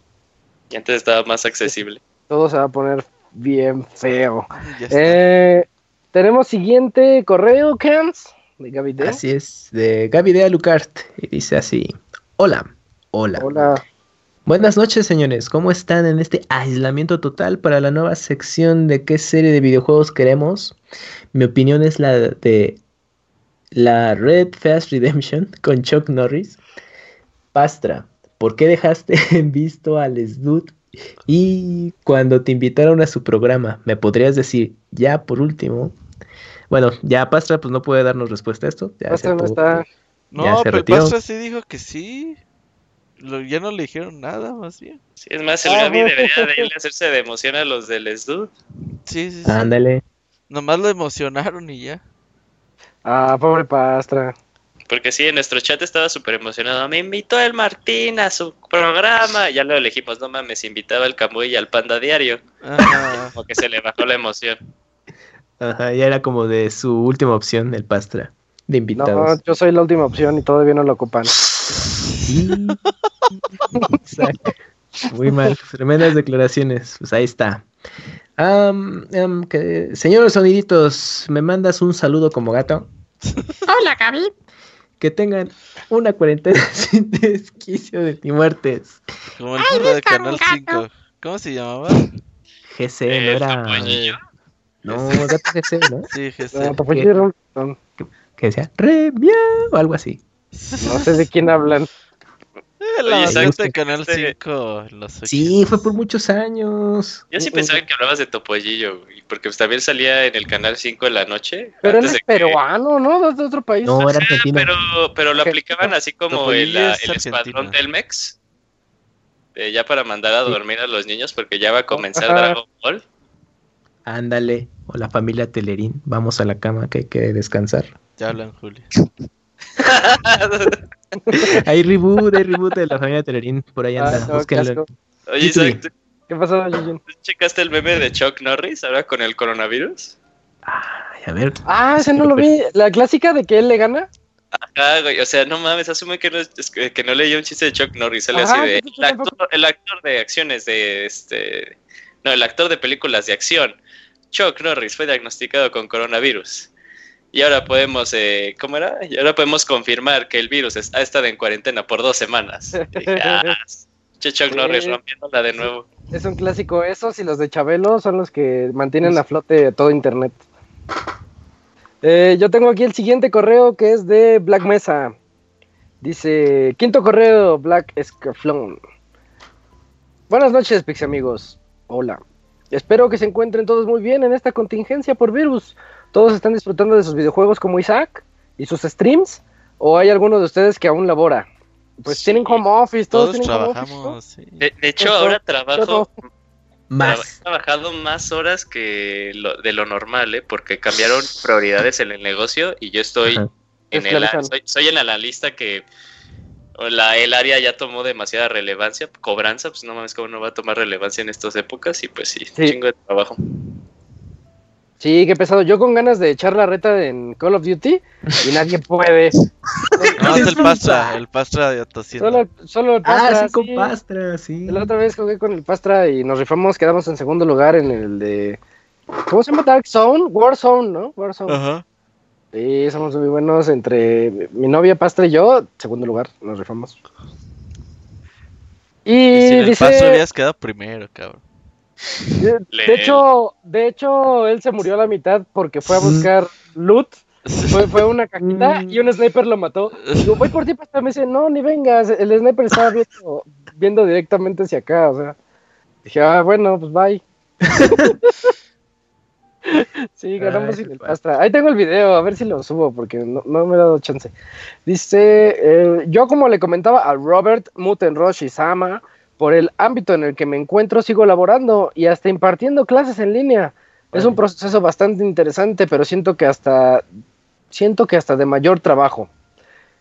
Y antes estaba más accesible. Todo se va a poner bien feo. Eh, tenemos siguiente correo, Cams, de Gaby Así es, de Gaby de Alucard. Y dice así: Hola, hola. Hola. Buenas noches, señores. ¿Cómo están en este aislamiento total para la nueva sección de qué serie de videojuegos queremos? Mi opinión es la de la Red Fast Redemption con Chuck Norris. Pastra, ¿por qué dejaste en visto al Snoot? Y cuando te invitaron a su programa, ¿me podrías decir, ya por último? Bueno, ya Pastra pues no puede darnos respuesta a esto. Pastra no está. No, pero Pastra sí dijo que sí ya no le dijeron nada, más bien. Sí, es más, el ah, Gaby debería de irle a hacerse de emoción a los del SDU. Sí, sí, sí. Ándale. Nomás lo emocionaron y ya. Ah, pobre Pastra. Porque sí, en nuestro chat estaba súper emocionado. Me invitó el Martín a su programa. Ya lo elegimos, no mames, invitaba al Camuy y al Panda Diario. Como que se le bajó la emoción. Ajá, ya era como de su última opción, el Pastra, de invitados. No, yo soy la última opción y todavía no lo ocupan. Muy mal, tremendas declaraciones. Pues ahí está. señores soniditos, ¿me mandas un saludo como gato? Hola, Gaby. Que tengan una cuarentena sin desquicio de ti muertes. Como el burro de Canal 5. ¿Cómo se llamaba? GC, no era. No, gato GC, ¿no? Sí, GC. Que decía, re, o algo así. No sé de quién hablan. La exacto, de Canal 5. Sí, fue por muchos años. Yo sí pensaba que hablabas de Topollillo, porque pues, también salía en el Canal 5 en la noche. Pero es peruano, ¿no? De otro país. No, era argentino. Pero, pero lo aplicaban así como el, el escuadrón Telmex. Eh, ya para mandar a dormir a los niños, porque ya va a comenzar Dragon Ball. Ándale, o la familia Telerín, vamos a la cama que hay que descansar. Ya hablan, Julio. hay reboot, hay reboot de la familia Telerín, por ahí anda. Ah, Oye, Isaac, ¿qué pasó, ¿Checaste el meme de Chuck Norris ahora con el coronavirus? Ay, a ver. Ah, ese no lo vi. ¿La clásica de que él le gana? Ajá, güey, o sea, no mames, asume que no, que no leía un chiste de Chuck Norris, sale así de, el actor, el actor de acciones de este, no, el actor de películas de acción, Chuck Norris fue diagnosticado con coronavirus. Y ahora podemos, eh, ¿cómo era? Y ahora podemos confirmar que el virus ha estado en cuarentena por dos semanas. Chuck Norris rompiéndola de nuevo. Es un clásico esos y los de Chabelo son los que mantienen a flote todo internet. Eh, yo tengo aquí el siguiente correo que es de Black Mesa. Dice, quinto correo, Black Escaflón. Buenas noches, Pix amigos. Hola. Espero que se encuentren todos muy bien en esta contingencia por virus. ¿Todos están disfrutando de sus videojuegos como Isaac y sus streams? ¿O hay alguno de ustedes que aún labora? Pues tienen home office, todos, trabajamos. de, hecho, ahora trabajo más. He trabajado más horas que de lo normal, ¿eh? porque cambiaron prioridades en el negocio y yo estoy en el, soy, en la lista que la, el área ya tomó demasiada relevancia, cobranza, pues no mames cómo no va a tomar relevancia en estas épocas y pues sí. chingo de trabajo. Sí, qué pesado. Yo con ganas de echar la reta en Call of Duty y nadie puede. No, es el Pastra, el Pastra de Solo, solo el Pastra. Ah, sí, con Pastra, sí. La otra vez jugué con el Pastra y nos rifamos, quedamos en segundo lugar en el de. ¿Cómo se llama? Dark Zone? Warzone, ¿no? Warzone. Ajá. Sí, somos muy buenos. Entre mi novia Pastra y yo, segundo lugar, nos rifamos. Y, y si dice... el Pastra habías quedado primero, cabrón. De, hecho, de hecho, él se murió a la mitad porque fue a buscar loot. Fue, fue una cajita y un sniper lo mató. Digo, voy por ti, me dice, no, ni vengas. El sniper estaba viendo, viendo directamente hacia acá, o sea. Dije, ah, bueno, pues bye. sí, ganamos sin el pastra. Ahí tengo el video, a ver si lo subo, porque no, me he dado chance. Dice, eh, yo como le comentaba a Robert Mutenrosh y Sama, por el ámbito en el que me encuentro, sigo laborando y hasta impartiendo clases en línea. Es un proceso bastante interesante, pero siento que hasta siento que hasta de mayor trabajo.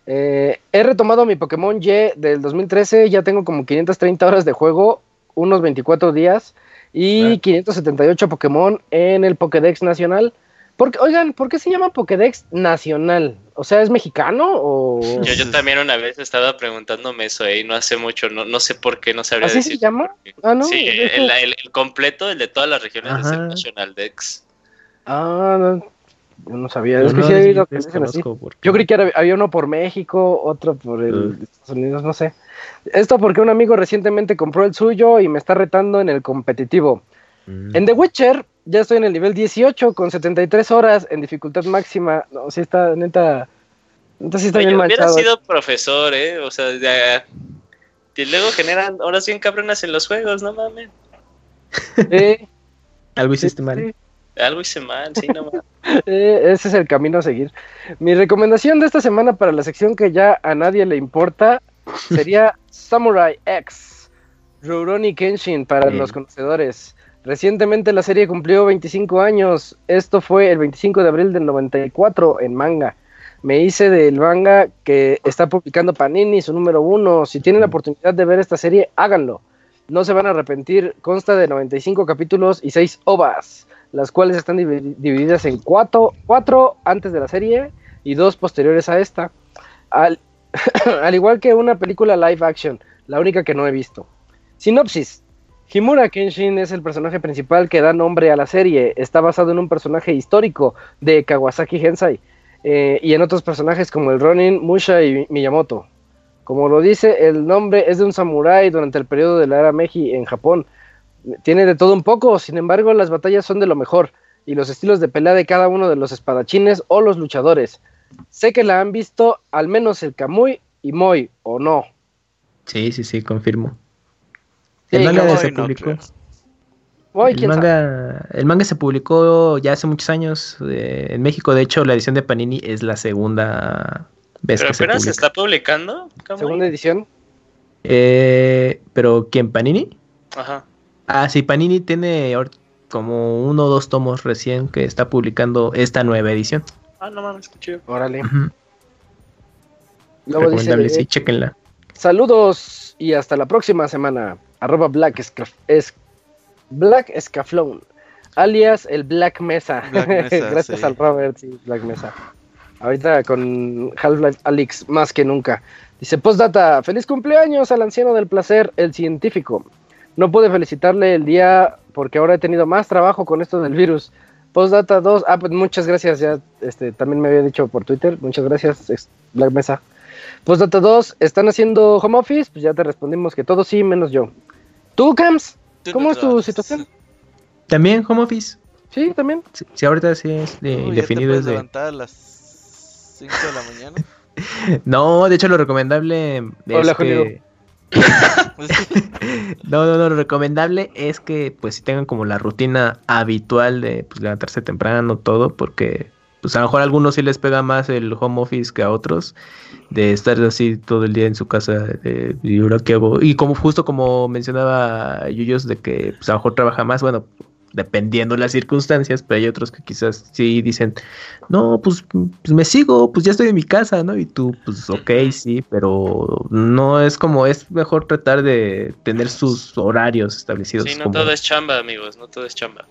Eh, he retomado mi Pokémon Y del 2013, ya tengo como 530 horas de juego, unos 24 días y 578 Pokémon en el Pokédex Nacional. Porque, oigan, ¿por qué se llama Pokédex Nacional? O sea, ¿es mexicano o...? Yo, yo también una vez estaba preguntándome eso y no hace mucho, no, no sé por qué, no sabría ¿Así se llama? Ah, ¿no? Sí, el, el, completo, el de todas las regiones es el National Dex. Ah, no, yo no sabía. es que sí he oído que dicen así. Yo creí que había uno por México, otro por el. Estados Unidos, no sé. Esto porque un amigo recientemente compró el suyo y me está retando en el competitivo. Mm. En The Witcher ya estoy en el nivel 18 con 73 horas en dificultad máxima. No, sí está, neta. Entonces sí está bien manchado. Hubiera sido profesor, ¿eh? O sea, ya. Y luego generan horas bien cabronas en los juegos, no mames. Eh, Algo hiciste mal. Algo hice mal, sí, no mames. Eh, ese es el camino a seguir. Mi recomendación de esta semana para la sección que ya a nadie le importa sería Samurai X, Rurouni Kenshin para los conocedores. Recientemente la serie cumplió 25 años. Esto fue el 25 de abril del 94 en manga. Me hice del manga que está publicando Panini, su número uno. Si tienen la oportunidad de ver esta serie, háganlo. No se van a arrepentir. Consta de 95 capítulos y 6 ovas, las cuales están divididas en 4 cuatro, antes de la serie y dos posteriores a esta. Al igual que una película live action, la única que no he visto. Sinopsis. Himura Kenshin es el personaje principal que da nombre a la serie. Está basado en un personaje histórico de Kawasaki Hensai eh, y en otros personajes como el Ronin, Musha y Miyamoto. Como lo dice, el nombre es de un samurái durante el periodo de la era Meiji en Japón. Tiene de todo un poco, sin embargo, las batallas son de lo mejor y los estilos de pelea de cada uno de los espadachines o los luchadores. Sé que la han visto al menos el Kamui y Moi, ¿o no? Sí, sí, sí, confirmo el manga se publicó. el, manga, se publicó ya hace muchos años en México. De hecho, la edición de Panini es la segunda vez ¿Pero que apenas se, está publicando? ¿Segunda edición? Eh, ¿Pero quién? ¿Panini? Ajá. Ah, sí, Panini tiene como uno o dos tomos recién que está publicando esta nueva edición. Ah, no mames, qué Órale. Recomendable, sí, chequenla. Saludos y hasta la próxima semana arroba Black, es, Black Scaflón, alias el Black Mesa. Gracias al Robert, sí, Black Mesa. Ahorita con Half-Life Alyx más que nunca. Dice, postdata, feliz cumpleaños al anciano del placer, el científico. No pude felicitarle el día porque ahora he tenido más trabajo con esto del virus. Postdata 2, ah, pues muchas gracias, ya este, también me había dicho por Twitter, muchas gracias, Black Mesa. Postdata 2, ¿están haciendo home office? Pues ya te respondimos que todo sí, menos yo. ¿Tú, Cams? ¿Cómo es tu situación? También home office. Sí, también. Sí, ahorita sí es de, indefinido. ¿ya te levantar a las 5 de la mañana? no, de hecho lo recomendable es que... no, no, no, lo recomendable es que pues si tengan como la rutina habitual de pues, levantarse temprano, todo, porque pues a lo mejor a algunos sí les pega más el home office que a otros, de estar así todo el día en su casa, y ahora qué hago, y como justo como mencionaba Yuyos, de que pues a lo mejor trabaja más, bueno, dependiendo de las circunstancias, pero hay otros que quizás sí dicen, no, pues, pues, me sigo, pues ya estoy en mi casa, ¿no? Y tú, pues ok, sí, pero no es como, es mejor tratar de tener sus horarios establecidos. Sí, no todo es chamba, amigos, no todo es chamba.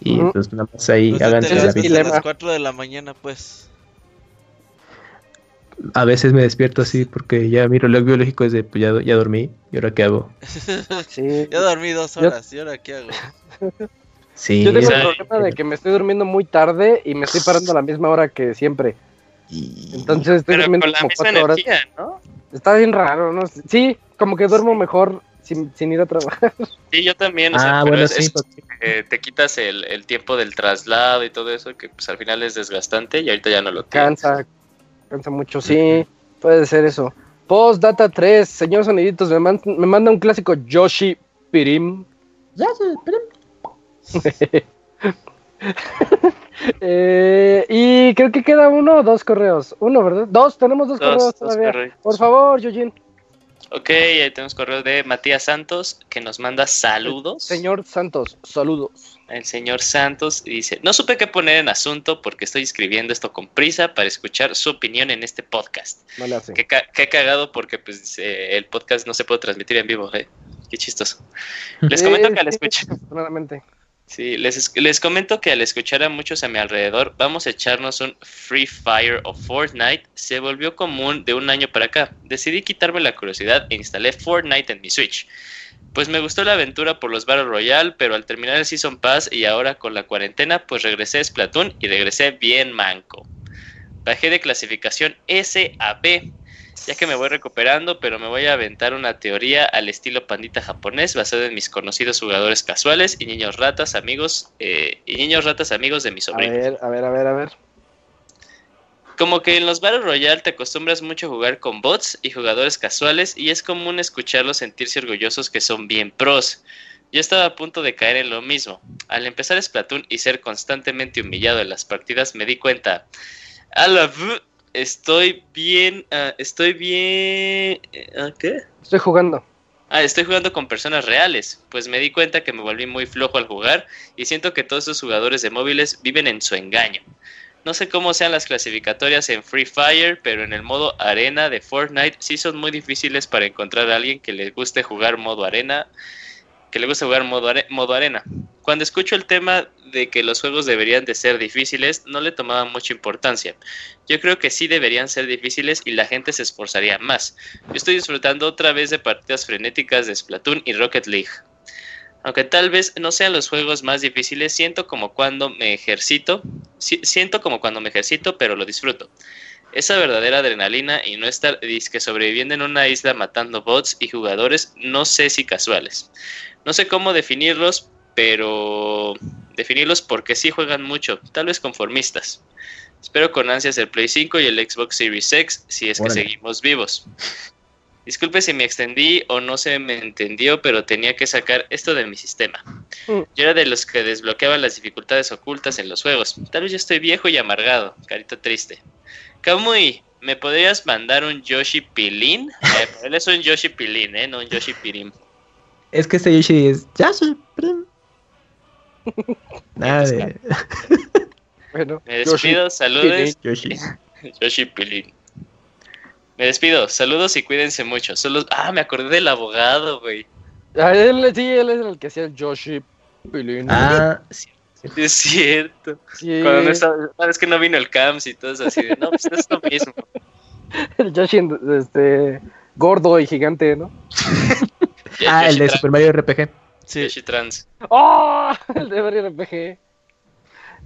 Y pues nada más ahí pues háganse la A las 4 de la mañana, pues. A veces me despierto así porque ya mi reloj biológico es de, pues ya, ya dormí, ¿y ahora qué hago? sí. Ya dormí dos horas, ¿y ahora qué hago? Sí. Yo tengo el problema de que me estoy durmiendo muy tarde y me estoy parando a la misma hora que siempre. Entonces estoy durmiendo como cuatro horas. ¿no? Está bien raro, ¿no? Sí, como que duermo mejor sin, ir a trabajar. Sí, yo también. O sea, ah, bueno, sí, te quitas el, el, tiempo del traslado y todo eso, que pues al final es desgastante y ahorita ya no lo tienes. Cansa, cansa mucho, sí, puede ser eso. Post Data 3, señor Soniditos, me, me manda un clásico Yoshi Pirim. Yoshi Pirim. Eh, y creo que queda uno o dos correos. Uno, ¿verdad? Dos, tenemos dos, correos todavía. Por favor, Yujin. Ok, ahí tenemos correo de Matías Santos que nos manda saludos. señor Santos, saludos. El señor Santos dice, no supe qué poner en asunto porque estoy escribiendo esto con prisa para escuchar su opinión en este podcast. Qué, qué, cagado porque pues el podcast no se puede transmitir en vivo, ¿eh? Qué chistoso. Les comento que al escuchar... Sí, les, les comento que al escuchar a muchos a mi alrededor, vamos a echarnos un Free Fire o Fortnite, se volvió común de un año para acá. Decidí quitarme la curiosidad e instalé Fortnite en mi Switch. Pues me gustó la aventura por los Battle Royale, pero al terminar el Season Pass y ahora con la cuarentena, pues regresé a Splatoon y regresé bien manco. Bajé de clasificación S a B ya que me voy recuperando, pero me voy a aventar una teoría al estilo pandita japonés basada en mis conocidos jugadores casuales y niños ratas amigos eh, y niños ratas amigos de mi sobrino. A ver, a ver, a ver, a ver. Como que en los Battle Royale te acostumbras mucho a jugar con bots y jugadores casuales y es común escucharlos sentirse orgullosos que son bien pros. Yo estaba a punto de caer en lo mismo. Al empezar Splatoon y ser constantemente humillado en las partidas me di cuenta, a la Estoy bien. Ah, estoy bien. ¿ah, ¿Qué? Estoy jugando. Ah, estoy jugando con personas reales. Pues me di cuenta que me volví muy flojo al jugar y siento que todos esos jugadores de móviles viven en su engaño. No sé cómo sean las clasificatorias en Free Fire, pero en el modo arena de Fortnite sí son muy difíciles para encontrar a alguien que le guste jugar modo arena que le gusta jugar modo, modo arena. Cuando escucho el tema de que los juegos deberían de ser difíciles, no le tomaba mucha importancia. Yo creo que sí deberían ser difíciles y la gente se esforzaría más. Yo estoy disfrutando otra vez de partidas frenéticas de Splatoon y Rocket League. Aunque tal vez no sean los juegos más difíciles, siento como cuando me ejercito, siento como cuando me ejercito, pero lo disfruto. Esa verdadera adrenalina y no estar disque sobreviviendo en una isla matando bots y jugadores, no sé si casuales. No sé cómo definirlos, pero definirlos porque sí juegan mucho, tal vez conformistas. Espero con ansias el Play 5 y el Xbox Series X si es que seguimos vivos. Disculpe si me extendí o no se me entendió, pero tenía que sacar esto de mi sistema. Mm. Yo era de los que desbloqueaban las dificultades ocultas en los juegos. Tal vez yo estoy viejo y amargado, carita triste. Kamui, ¿me podrías mandar un Yoshi Pilín? Eh, él es un Yoshi Pilín, ¿eh? No un Yoshi Pirim. Es que este Yoshi es Yoshi. Nada de. bueno, me despido, saludos. Yoshi. Yoshi Pilín. Me despido, saludos y cuídense mucho. Solo... Ah, me acordé del abogado, güey. Ah, él, sí, él es el que hacía el Yoshi Pilín. Ah, sí. Es cierto. Sí. Cuando no es que no vino el Camps y todo eso así de, no, pues es lo mismo. El Yoshi, este, gordo y gigante, ¿no? ah, el de Super Mario RPG. Sí. Yoshi Trans. ¡Oh! El de RPG.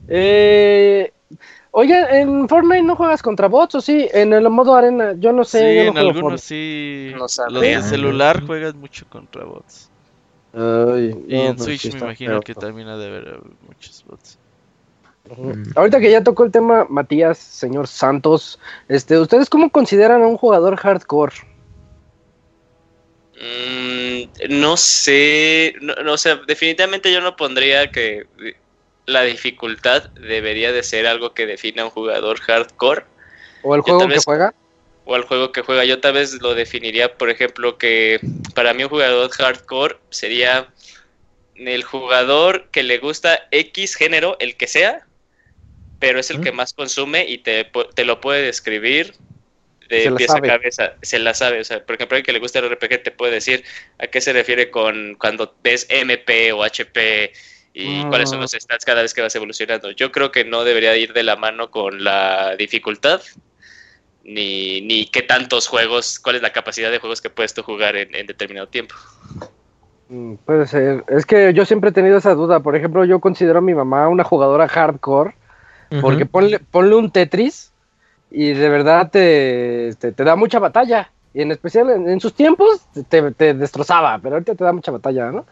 Eh, oye, en Fortnite no juegas contra bots o sí, en el modo arena, yo no sé. Sí, en algunos sí. Los de celular juegas mucho contra bots. y en Switch me imagino que también ha de haber muchos bots. Ahorita que ya tocó el tema, Matías, señor Santos, este, ¿ustedes cómo consideran a un jugador hardcore? Mm, no sé, no, o sea, definitivamente yo no pondría que la dificultad debería de ser algo que defina a un jugador hardcore. ¿O el juego que juega? O el juego que juega. Yo tal vez lo definiría, por ejemplo, que para mí un jugador hardcore sería el jugador que le gusta X género, el que sea, pero es el que más consume y te, te lo puede describir de pieza a cabeza, se la sabe. O sea, por ejemplo, alguien que le gusta el RPG te puede decir a qué se refiere con cuando ves MP o HP y cuáles son los mm. stats cada vez que vas evolucionando. Yo creo que no debería ir de la mano con la dificultad, ni, ni qué tantos juegos, cuál es la capacidad de juegos que puedes tú jugar en, determinado tiempo. Mm, puede ser. Es que yo siempre he tenido esa duda. Por ejemplo, yo considero a mi mamá una jugadora hardcore. Porque ponle, ponle un Tetris y de verdad te, te, da mucha batalla. Y en especial en, sus tiempos te, te, destrozaba, pero ahorita te da mucha batalla, ¿no?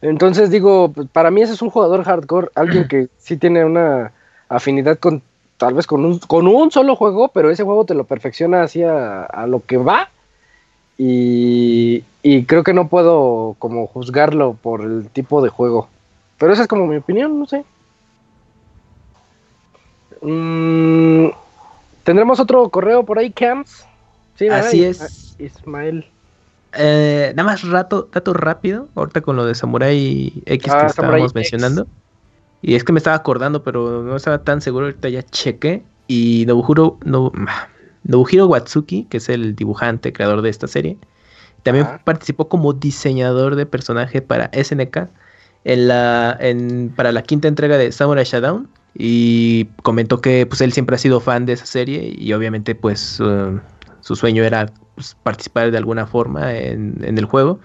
Entonces digo, pues, para mí ese es un jugador hardcore, alguien que sí tiene una afinidad con tal vez con un, con un solo juego, pero ese juego te lo perfecciona hacia a lo que va y, y creo que no puedo como juzgarlo por el tipo de juego. Pero esa es como mi opinión, no sé. Mm, Tendremos otro correo por ahí, Camps. Sí, Así es. Ismael. Eh, nada más rato, dato rápido, ahorita con lo de Samurai X que ah, estábamos mencionando. Y es que me estaba acordando, pero no estaba tan seguro, ahorita ya chequé. Y Nobuhiro, Nobuhiro Watsuki, que es el dibujante, creador de esta serie, también participó como diseñador de personaje para SNK en la, en, para la quinta entrega de Samurai Shodown y comentó que pues él siempre ha sido fan de esa serie y obviamente pues su sueño era pues, participar de alguna forma en, el juego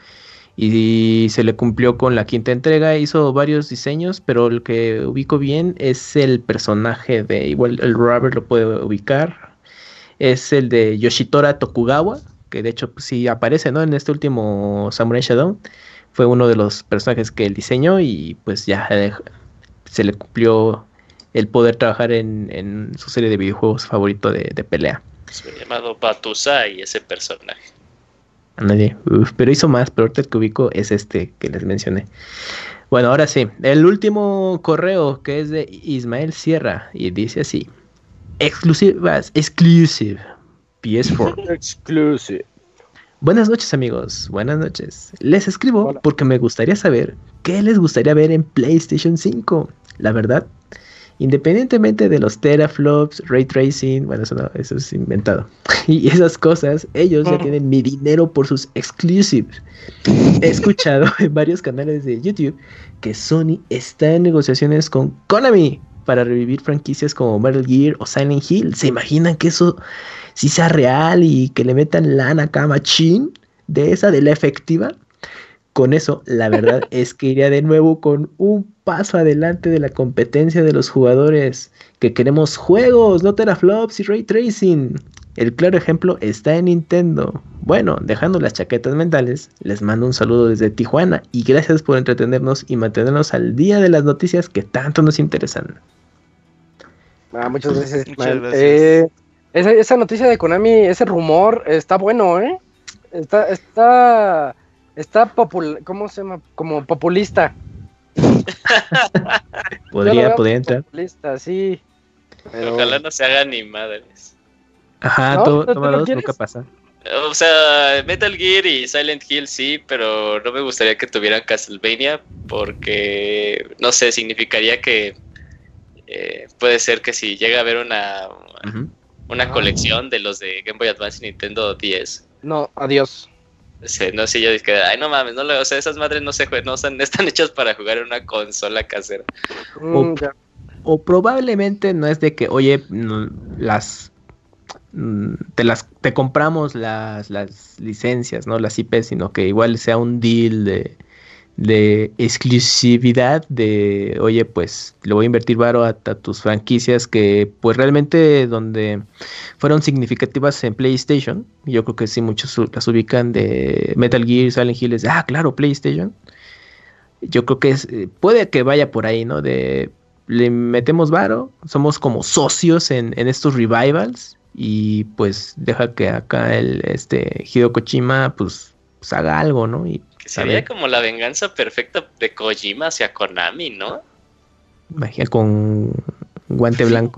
y se le cumplió con la quinta entrega, hizo varios diseños, pero el que ubico bien es el personaje de, igual el Robert lo puede ubicar, es el de Yoshitora Tokugawa, que de hecho pues, sí aparece ¿no? en este último Samurai Shadow fue uno de los personajes que él diseñó y pues ya eh, se le cumplió el poder trabajar en, su serie de videojuegos favorito de, pelea. Se llamado Batusai ese personaje. Nadie, pero hizo más, pero ahorita el que ubico es este que les mencioné. Bueno, ahora sí, el último correo que es de Ismael Sierra y dice así: Exclusivas, exclusive, PS4. exclusive. Buenas noches amigos, buenas noches. Les escribo porque me gustaría saber qué les gustaría ver en PlayStation 5. La verdad, independientemente de los teraflops, ray tracing, bueno, eso, no, eso es inventado. Y esas cosas, ellos ya tienen mi dinero por sus exclusives. He escuchado en varios canales de YouTube que Sony está en negociaciones con Konami para revivir franquicias como Metal Gear o Silent Hill. ¿Se imaginan que eso si sea real y que le metan lana acá machín de esa, de la efectiva, con eso, la verdad es que iría de nuevo con un paso adelante de la competencia de los jugadores que queremos juegos, no teraflops y ray tracing. El claro ejemplo está en Nintendo. Bueno, dejando las chaquetas mentales, les mando un saludo desde Tijuana y gracias por entretenernos y mantenernos al día de las noticias que tanto nos interesan. Ah, muchas gracias. Muchas gracias. Eh, esa, esa noticia de Konami, ese rumor, está bueno, ¿eh? Está, está, está popul ¿cómo se llama? Como populista. podría, podría entrar. Populista, sí. Pero... Ojalá no se haga ni madres. Ajá, ¿No? toma dos, nunca pasa. O sea, Metal Gear y Silent Hill sí, pero no me gustaría que tuvieran Castlevania porque, no sé, significaría que eh, puede ser que si llega a haber una, una ah. colección de los de Game Boy Advance y Nintendo 10. No, adiós. Sí, no sé, yo dije, ay, no mames, no, o sea, esas madres no se no están, están hechas para jugar en una consola casera. Mm, o, probablemente no es de que, oye, las mm, te las te compramos las, las licencias, ¿no? Las IP, sino que igual sea un deal de de exclusividad de oye pues le voy a invertir varo a, tus franquicias que pues realmente donde fueron significativas en PlayStation yo creo que sí muchos las ubican de Metal Gear Silent Hill es ah claro PlayStation yo creo que es, eh, puede que vaya por ahí no de le metemos varo somos como socios en, en estos revivals y pues deja que acá el este Hideo Kojima pues, pues haga algo no y Sería como la venganza perfecta de Kojima hacia Konami, ¿no? Magia con guante blanco.